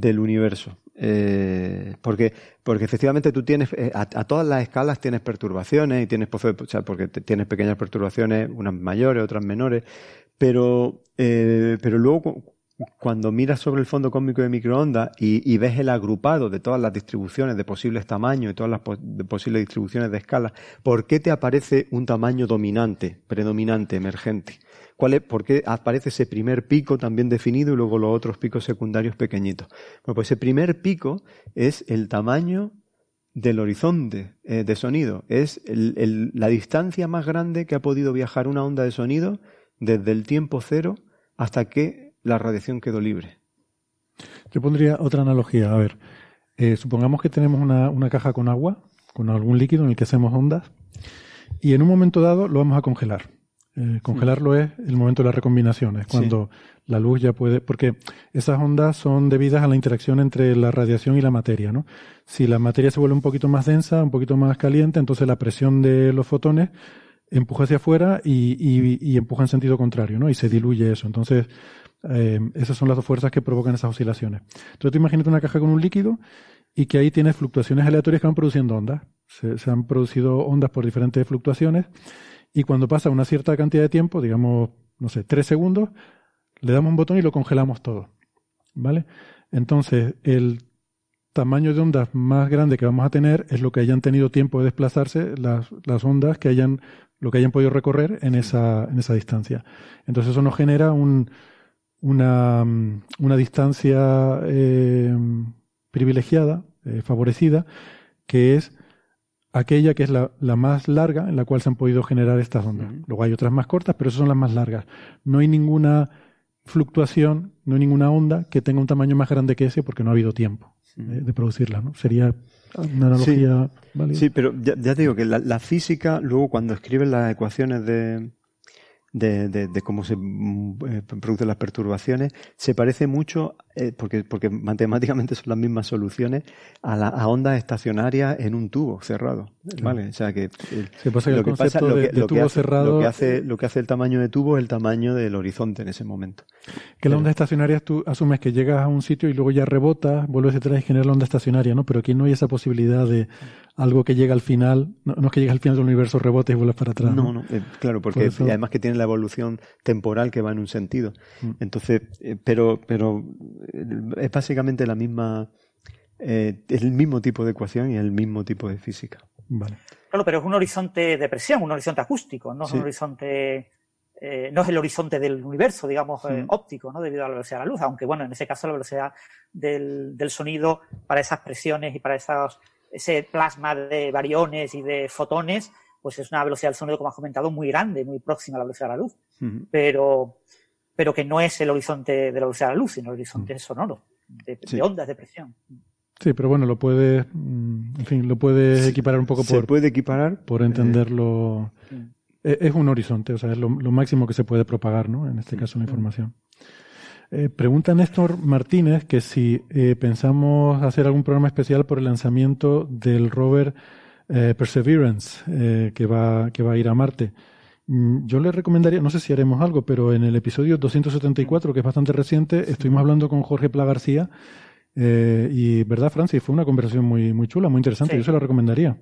del universo. Eh, porque, porque efectivamente tú tienes, eh, a, todas las escalas tienes perturbaciones y tienes, o sea, porque tienes pequeñas perturbaciones, unas mayores, otras menores, pero, eh, pero luego cuando miras sobre el fondo cósmico de microondas y, ves el agrupado de todas las distribuciones de posibles tamaños y todas las posibles distribuciones de escala, ¿por qué te aparece un tamaño dominante, predominante, emergente? ¿Cuál es, ¿Por qué aparece ese primer pico también definido y luego los otros picos secundarios pequeñitos? Bueno, pues ese primer pico es el tamaño del horizonte eh, de sonido. Es la distancia más grande que ha podido viajar una onda de sonido desde el tiempo cero hasta que la radiación quedó libre. Yo pondría otra analogía. A ver, eh, supongamos que tenemos una, una, caja con agua, con algún líquido en el que hacemos ondas, y en un momento dado lo vamos a congelar. Eh, congelarlo es el momento de la recombinación, es cuando la luz ya puede, porque esas ondas son debidas a la interacción entre la radiación y la materia, ¿no? Si la materia se vuelve un poquito más densa, un poquito más caliente, entonces la presión de los fotones empuja hacia afuera y, y, empuja en sentido contrario, ¿no? Y se diluye eso. Entonces, eh, esas son las dos fuerzas que provocan esas oscilaciones. Entonces, tú imagínate una caja con un líquido y que ahí tienes fluctuaciones aleatorias que van produciendo ondas. se han producido ondas por diferentes fluctuaciones y cuando pasa una cierta cantidad de tiempo, digamos, no sé, tres segundos, le damos un botón y lo congelamos todo. ¿Vale? Entonces, el tamaño de ondas más grande que vamos a tener es lo que hayan tenido tiempo de desplazarse, las, las ondas que hayan, lo que hayan podido recorrer en esa, en esa distancia. Entonces, eso nos genera un, una, una distancia eh, privilegiada, eh, favorecida, que es aquella que es la, más larga en la cual se han podido generar estas ondas. Luego hay otras más cortas, pero esas son las más largas. No hay ninguna fluctuación, no hay ninguna onda que tenga un tamaño más grande que ese porque no ha habido tiempo eh, de producirla. ¿no? Sería una analogía sí, Sí, pero ya, te digo que la, la, física, luego cuando escriben las ecuaciones de, de, de, cómo se mm, eh, producen las perturbaciones, se parece mucho, eh, porque, porque matemáticamente son las mismas soluciones, a, la, a ondas estacionarias en un tubo cerrado. ¿Vale? O sea que, lo que pasa, lo que, tubo hace, cerrado. Lo que, hace, lo que hace el tamaño de tubo es el tamaño del horizonte en ese momento. Que la onda estacionaria tú asumes que llegas a un sitio y luego ya rebotas, vuelves atrás y genera la onda estacionaria, ¿no? Pero aquí no hay esa posibilidad de algo que llega al final, no, es que llega al final del universo, rebote y vuelves para atrás. No, no, eh, claro, porque además que tiene la evolución temporal que va en un sentido. Mm. Entonces, eh, pero, pero es básicamente la misma, el mismo tipo de ecuación y el mismo tipo de física. Vale. Claro, pero es un horizonte de presión, un horizonte acústico, no es un horizonte no es el horizonte del universo, digamos, óptico, ¿no? Debido a la velocidad de la luz, aunque bueno, en ese caso la velocidad del, del sonido para esas presiones y para esos ese plasma de variones y de fotones, pues es una velocidad del sonido, como has comentado, muy grande, muy próxima a la velocidad de la luz. pero, pero que no es el horizonte de la velocidad de la luz, sino el horizonte sonoro, de, ondas de presión. Sí, pero bueno, lo puedes, mm, en fin, lo puedes equiparar un poco por. Se puede equiparar. Por entenderlo. E, es, un horizonte, o sea, es lo, máximo que se puede propagar, ¿no? En este caso, la información. Eh, pregunta Néstor Martínez que si eh, pensamos hacer algún programa especial por el lanzamiento del rover eh, Perseverance que, va, que va a ir a Marte. Mm, yo le recomendaría, no sé si haremos algo, pero en el episodio 274, que es bastante reciente, estuvimos hablando con Jorge Pla García y, ¿verdad, Francis? Fue una conversación muy, muy chula, muy interesante. Yo se la recomendaría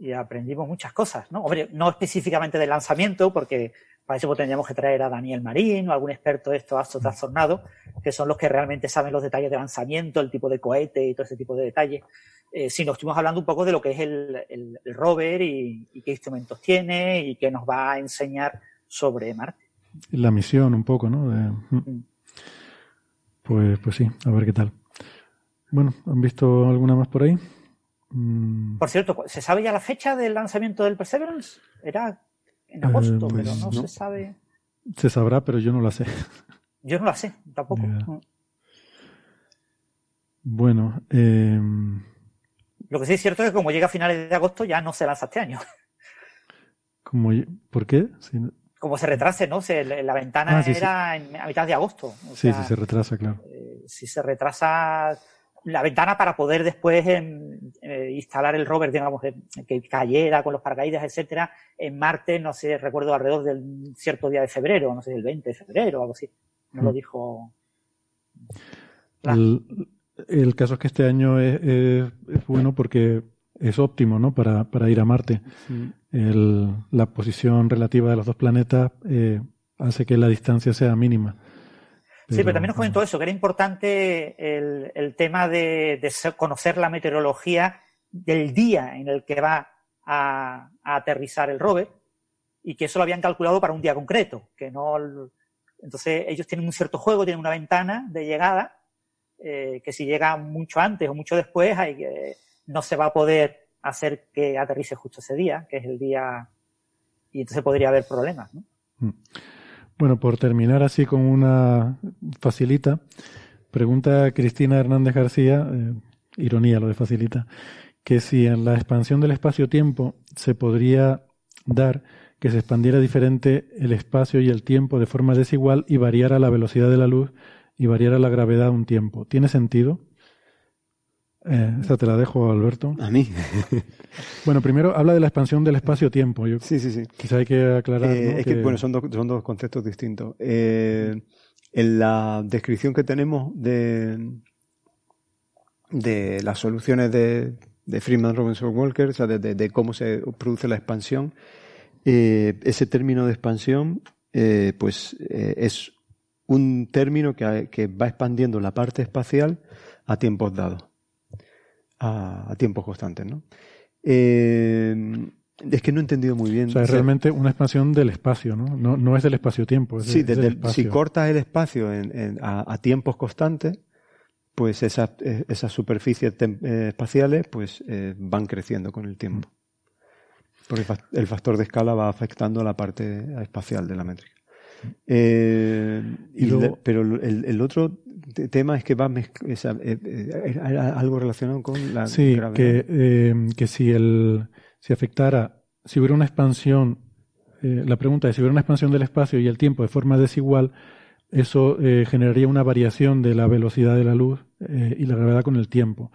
y aprendimos muchas cosas, ¿no? Hombre, no específicamente del lanzamiento, porque para eso tendríamos que traer a Daniel Marín o algún experto de esto astro trastornado, que son los que realmente saben los detalles de lanzamiento, el tipo de cohete y todo ese tipo de detalles. Eh, sino estuvimos hablando un poco de lo que es el, rover y, qué instrumentos tiene y qué nos va a enseñar sobre Marte. La misión un poco, ¿no? Mm. Mm. Pues, pues sí, a ver qué tal. Bueno, ¿han visto alguna más por ahí? Mm. Por cierto, ¿se sabe ya la fecha del lanzamiento del Perseverance? Era en agosto, eh, pero pues no, se sabe. Se sabrá, pero yo no la sé. Yo no la sé, tampoco. Mm. Bueno, eh... lo que sí es cierto es que como llega a finales de agosto ya no se lanza este año. Como, ¿Por qué? Como se retrase, ¿no? la ventana ah, era a mitad de agosto. sí, sí, se retrasa, claro. Eh, si se retrasa la ventana para poder después em, eh, instalar el rover, digamos, que cayera con los paracaídas, etcétera, en Marte, no sé, recuerdo alrededor del cierto día de febrero, no sé, el 20 de febrero o algo así. No lo mm. dijo. El, caso es que este año es, bueno porque es óptimo, ¿no? Para, para ir a Marte. la posición relativa de los dos planetas eh, hace que la distancia sea mínima. Sí, pero también nos comentó eso, que era importante el, tema de, conocer la meteorología del día en el que va a, aterrizar el rover y que eso lo habían calculado para un día concreto, que no... Entonces ellos tienen un cierto juego, tienen una ventana de llegada, eh, que si llega mucho antes o mucho después hay no se va a poder hacer que aterrice justo ese día, que es el día, y entonces podría haber problemas. ¿no? Mm. Bueno, por terminar así con una facilita, pregunta Cristina Hernández García, eh, ironía lo de facilita, que si en la expansión del espacio-tiempo se podría dar que se expandiera diferente el espacio y el tiempo de forma desigual y variara la velocidad de la luz y variara la gravedad un tiempo. ¿Tiene sentido? Eh, esa te la dejo, Alberto. A mí. bueno, primero habla de la expansión del espacio-tiempo. Sí, sí, sí. Quizá hay que aclarar. Eh, es que, bueno, son dos, son dos conceptos distintos. Eh, en la descripción que tenemos de, de las soluciones de, de Freeman Robinson Walker, o sea, de, cómo se produce la expansión, ese término de expansión, pues es un término que, que va expandiendo la parte espacial a tiempos dados a, tiempos constantes, ¿no? Eh, es que no he entendido muy bien. O sea, es realmente una expansión del espacio, ¿no? No, no es del espacio-tiempo. Sí, si cortas el espacio en, a, tiempos constantes, pues esas, esas superficies eh, espaciales pues eh, van creciendo con el tiempo. Porque el factor de escala va afectando la parte espacial de la métrica. y pero el, otro tema es que va eh, eh, algo relacionado con la sí que, eh, que si el si afectara si hubiera una expansión la pregunta es si hubiera una expansión del espacio y el tiempo de forma desigual eso generaría una variación de la velocidad de la luz y la gravedad con el tiempo.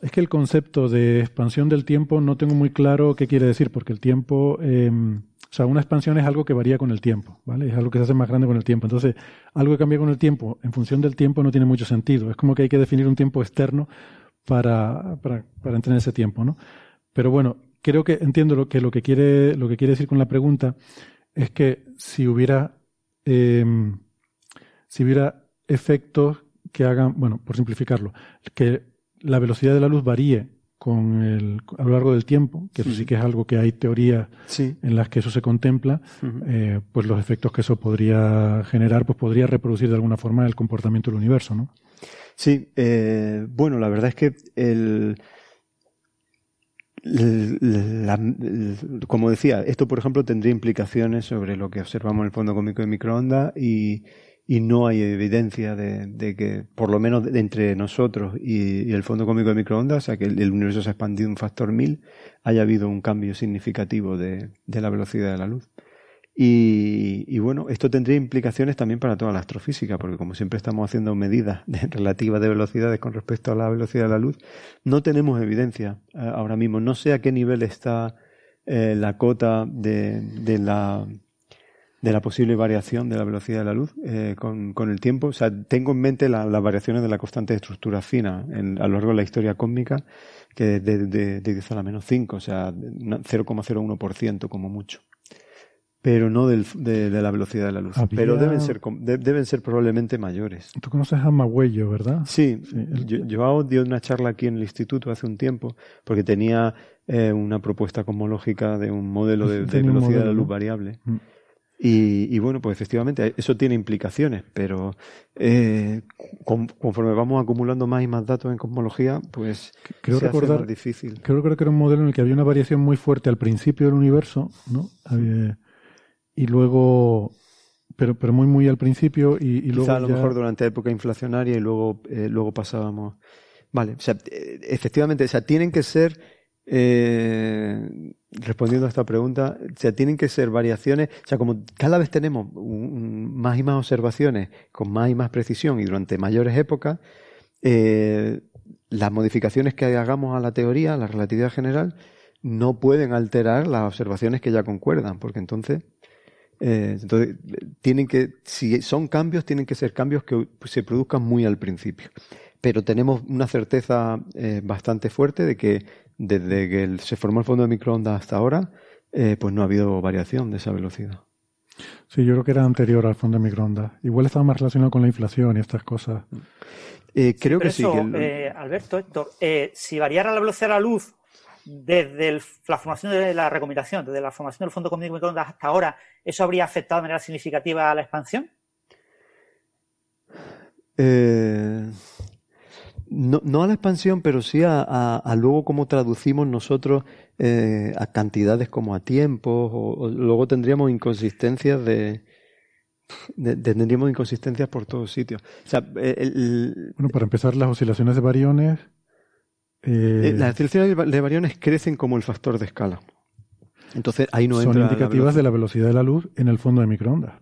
Es que el concepto de expansión del tiempo no tengo muy claro qué quiere decir porque el tiempo em, o sea, una expansión es algo que varía con el tiempo, ¿vale? Es algo que se hace más grande con el tiempo. Entonces, algo que cambia con el tiempo en función del tiempo no tiene mucho sentido. Es como que hay que definir un tiempo externo para, para, para ese tiempo, ¿no? Pero bueno, creo que entiendo lo que, lo que, quiere, lo que quiere decir con la pregunta es que si hubiera, em, si hubiera efectos que hagan, bueno, por simplificarlo, que la velocidad de la luz varíe con el, a lo largo del tiempo, que eso sí que es algo que hay teorías en las que eso se contempla, eh, pues los efectos que eso podría generar, pues podría reproducir de alguna forma el comportamiento del universo, ¿no? Sí, eh, bueno, la verdad es que el, como decía, esto por ejemplo tendría implicaciones sobre lo que observamos en el fondo cómico de microondas y, y no hay evidencia de, que, por lo menos entre nosotros y, el fondo cómico de microondas, o sea, que el, universo se ha expandido un factor mil, haya habido un cambio significativo de, la velocidad de la luz. Y, bueno, esto tendría implicaciones también para toda la astrofísica, porque como siempre estamos haciendo medidas relativas de velocidades con respecto a la velocidad de la luz, no tenemos evidencia eh, ahora mismo. No sé a qué nivel está eh, la cota de la de la posible variación de la velocidad de la luz eh, con, con, el tiempo. O sea, tengo en mente las variaciones de la constante de estructura fina en, a lo largo de la historia cósmica, que de, de, de 10 a la menos 5, o sea, 0,01% como mucho. Pero no del, de, la velocidad de la luz. Pero deben ser, deben ser probablemente mayores. Tú conoces a Magüello, ¿verdad? Sí, yo, yo dio una charla aquí en el instituto hace un tiempo, porque tenía eh, una propuesta cosmológica de un modelo de, velocidad de la luz variable. Mm. Y, bueno, pues efectivamente eso tiene implicaciones, pero eh, conforme vamos acumulando más y más datos en cosmología, pues creo se recordar, hace más difícil. Creo, que era un modelo en el que había una variación muy fuerte al principio del universo, ¿no? y luego, pero, pero muy muy al principio y, y luego a lo mejor durante la época inflacionaria y luego eh, luego pasábamos. Vale, o sea, eh, efectivamente, o sea, tienen que ser eh, respondiendo a esta pregunta, o sea, tienen que ser variaciones, o sea, como cada vez tenemos más y más observaciones con más y más precisión y durante mayores épocas, eh, las modificaciones que hagamos a la teoría, a la relatividad general, no pueden alterar las observaciones que ya concuerdan, porque entonces, eh, entonces tienen que, si son cambios, tienen que ser cambios que se produzcan muy al principio. Pero tenemos una certeza bastante fuerte de que desde que se formó el fondo de microondas hasta ahora, eh, pues no ha habido variación de esa velocidad. Sí, yo creo que era anterior al fondo de microondas. Igual estaba más relacionado con la inflación y estas cosas. Eh, creo que sí. Eh, Alberto, Héctor, si variara la velocidad de la luz desde la formación de la recomendación, desde la formación del fondo de microondas hasta ahora, ¿eso habría afectado de manera significativa a la expansión? Eh, no, no, a la expansión, pero sí a, luego cómo traducimos nosotros eh, a cantidades como a tiempos, o, luego tendríamos inconsistencias de, tendríamos inconsistencias por todos sitios. bueno, para empezar, las oscilaciones de variones. Eh, las oscilaciones de variones crecen como el factor de escala. Entonces ahí no Son indicativas de la velocidad de la luz en el fondo de microondas.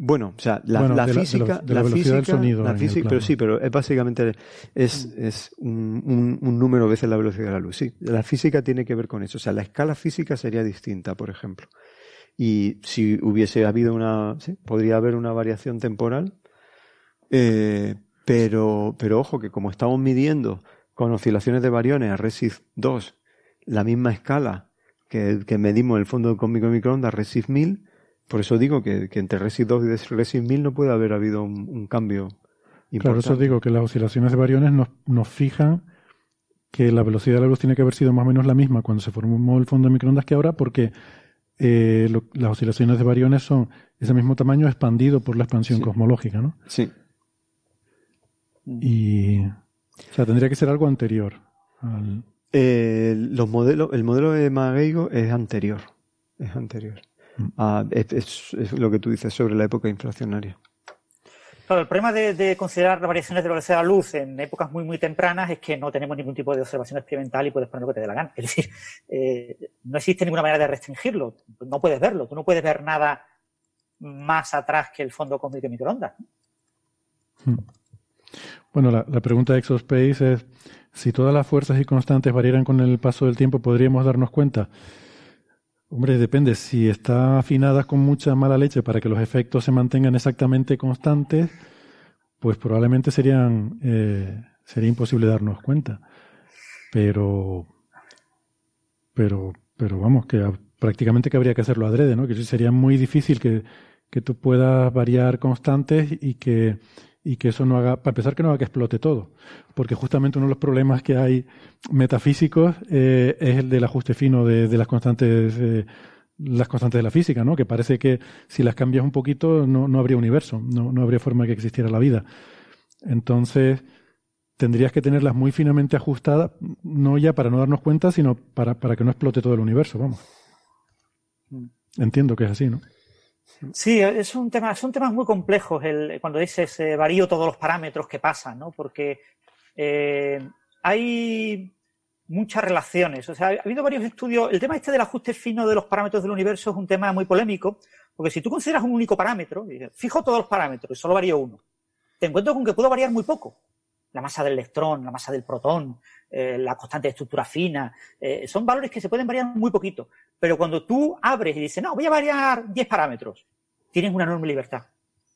Bueno, o sea, la, física, la, velocidad del sonido. pero sí, pero es básicamente es, es un, un, número veces la velocidad de la luz. Sí, la física tiene que ver con eso. O sea, la escala física sería distinta, por ejemplo. Y si hubiese habido una, ¿sí? podría haber una variación temporal, eh, pero, pero ojo que como estamos midiendo con oscilaciones de variones a RESIF 2 la misma escala que, que medimos en el fondo cósmico de microondas RESIF 1000, por eso digo que, entre RESIF 2 y RESIF 1000 no puede haber habido un, cambio importante. Claro, eso digo que las oscilaciones de variones nos, nos fijan que la velocidad de la luz tiene que haber sido más o menos la misma cuando se formó el fondo de microondas que ahora, porque eh, las oscilaciones de variones son ese mismo tamaño expandido por la expansión cosmológica, ¿no? Sí. Y. O sea, tendría que ser algo anterior. Eh, los modelos, el modelo de Mageigo es anterior. Es anterior. Ah, es, lo que tú dices sobre la época inflacionaria. Claro, el problema de, considerar las variaciones de velocidad de la luz en épocas muy, muy tempranas es que no tenemos ningún tipo de observación experimental y puedes poner lo que te dé la gana. Es decir, eh, no existe ninguna manera de restringirlo. No puedes verlo. Tú no puedes ver nada más atrás que el fondo cósmico de microondas. Hmm. Bueno, la, la, pregunta de Exospace es, si todas las fuerzas y constantes variaran con el paso del tiempo, ¿podríamos darnos cuenta? Hombre, depende. Si está afinada con mucha mala leche para que los efectos se mantengan exactamente constantes, pues probablemente serían eh, sería imposible darnos cuenta. Pero, pero, pero vamos, que prácticamente que habría que hacerlo adrede, ¿no? Que sería muy difícil que tú puedas variar constantes y que y que eso no haga, para empezar, que no haga que explote todo. Porque justamente uno de los problemas que hay metafísicos eh, es el del ajuste fino de, las constantes. Eh, las constantes de la física, ¿no? Que parece que si las cambias un poquito no, no habría universo, no, no habría forma de que existiera la vida. Entonces, tendrías que tenerlas muy finamente ajustadas, no ya para no darnos cuenta, sino para, para que no explote todo el universo, vamos. Mm. Entiendo que es así, ¿no? Sí, es un tema, son temas muy complejos el, cuando dices eh, varío todos los parámetros que pasan, ¿no? Porque eh, hay muchas relaciones. O sea, ha habido varios estudios. El tema este del ajuste fino de los parámetros del universo es un tema muy polémico, porque si tú consideras un único parámetro, fijo todos los parámetros y solo varío uno, te encuentro con que puedo variar muy poco. La masa del electrón, la masa del protón, eh, la constante de estructura fina, son valores que se pueden variar muy poquito. Pero cuando tú abres y dices, no, voy a variar 10 parámetros, tienes una enorme libertad.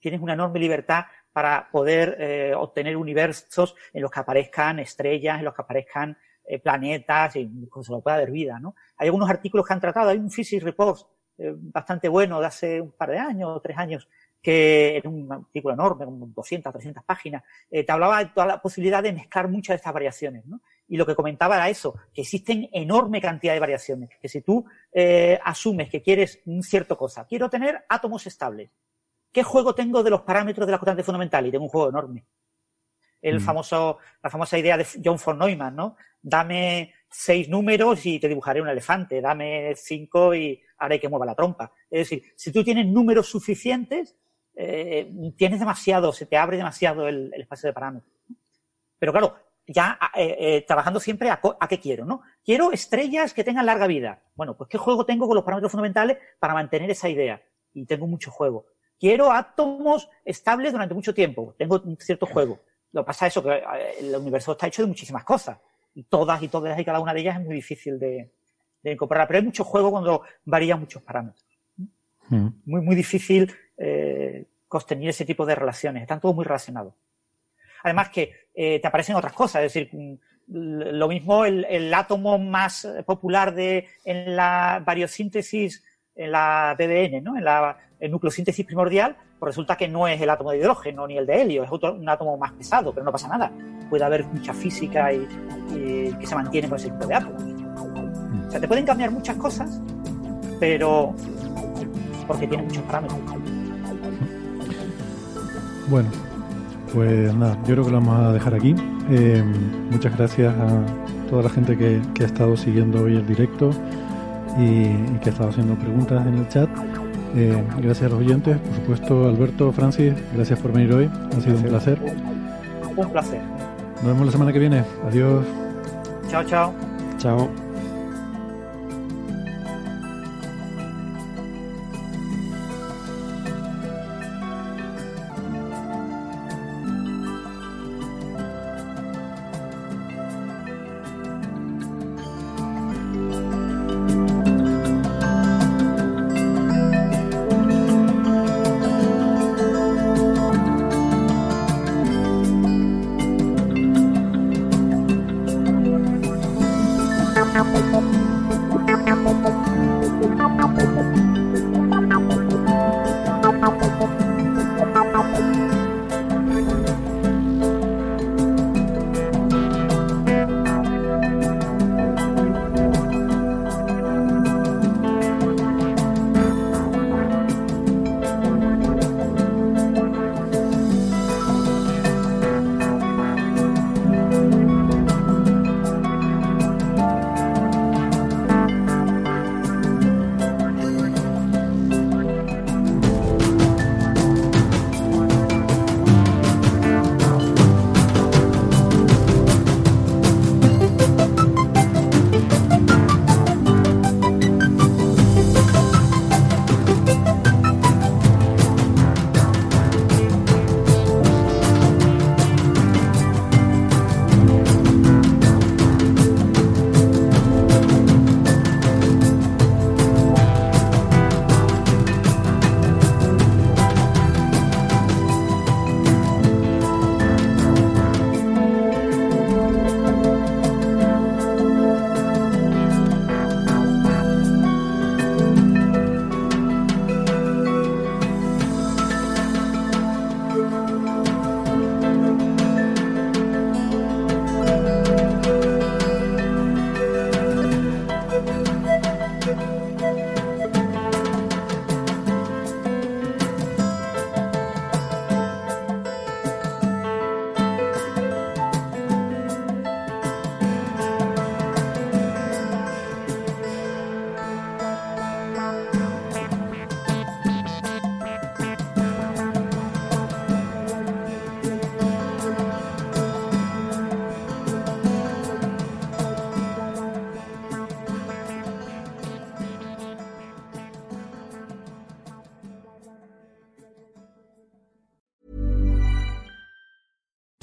Tienes una enorme libertad para poder eh, obtener universos en los que aparezcan estrellas, en los que aparezcan eh, planetas, y incluso lo pueda haber vida, ¿no? Hay algunos artículos que han tratado, hay un Physics Report eh, bastante bueno de hace un par de años o tres años, que era un artículo enorme, como 200, 300 páginas, te hablaba de toda la posibilidad de mezclar muchas de estas variaciones, ¿no? y lo que comentaba era eso, que existen enorme cantidad de variaciones, que si tú eh, asumes que quieres un cierto cosa, quiero tener átomos estables, ¿qué juego tengo de los parámetros de la constante fundamental? Y tengo un juego enorme. El mm. famoso, la famosa idea de John von Neumann, ¿no? Dame seis números y te dibujaré un elefante, dame cinco y haré que mueva la trompa. Es decir, si tú tienes números suficientes, eh, tienes demasiado, se te abre demasiado el espacio de parámetros. Pero claro, ya eh, eh, trabajando siempre a, qué quiero, ¿no? Quiero estrellas que tengan larga vida. Bueno, pues ¿qué juego tengo con los parámetros fundamentales para mantener esa idea? Y tengo mucho juego. Quiero átomos estables durante mucho tiempo. Tengo un cierto juego. Lo que pasa es que eh, el universo está hecho de muchísimas cosas. Y todas y todas y cada una de ellas es muy difícil de, incorporar. Pero hay mucho juego cuando varían muchos parámetros. Hmm. Muy, muy difícil eh, sostener ese tipo de relaciones. Están todos muy relacionados. Además que eh, te aparecen otras cosas, es decir, mm, lo mismo el, átomo más popular de, en la variosíntesis, en la BBN, ¿no? en la nucleosíntesis primordial, pues resulta que no es el átomo de hidrógeno ni el de helio, es otro, un átomo más pesado, pero no pasa nada. Puede haber mucha física y, que se mantiene con ese tipo de átomos. O sea, te pueden cambiar muchas cosas, pero porque tiene muchos parámetros. Bueno, pues nada, yo creo que lo vamos a dejar aquí. Eh, muchas gracias a toda la gente que, ha estado siguiendo hoy el directo y, que ha estado haciendo preguntas en el chat. Eh, gracias a los oyentes, por supuesto, Alberto, Francis, gracias por venir hoy. Ha sido un placer. Un placer. Nos vemos la semana que viene. Adiós. Chao, chao. Chao.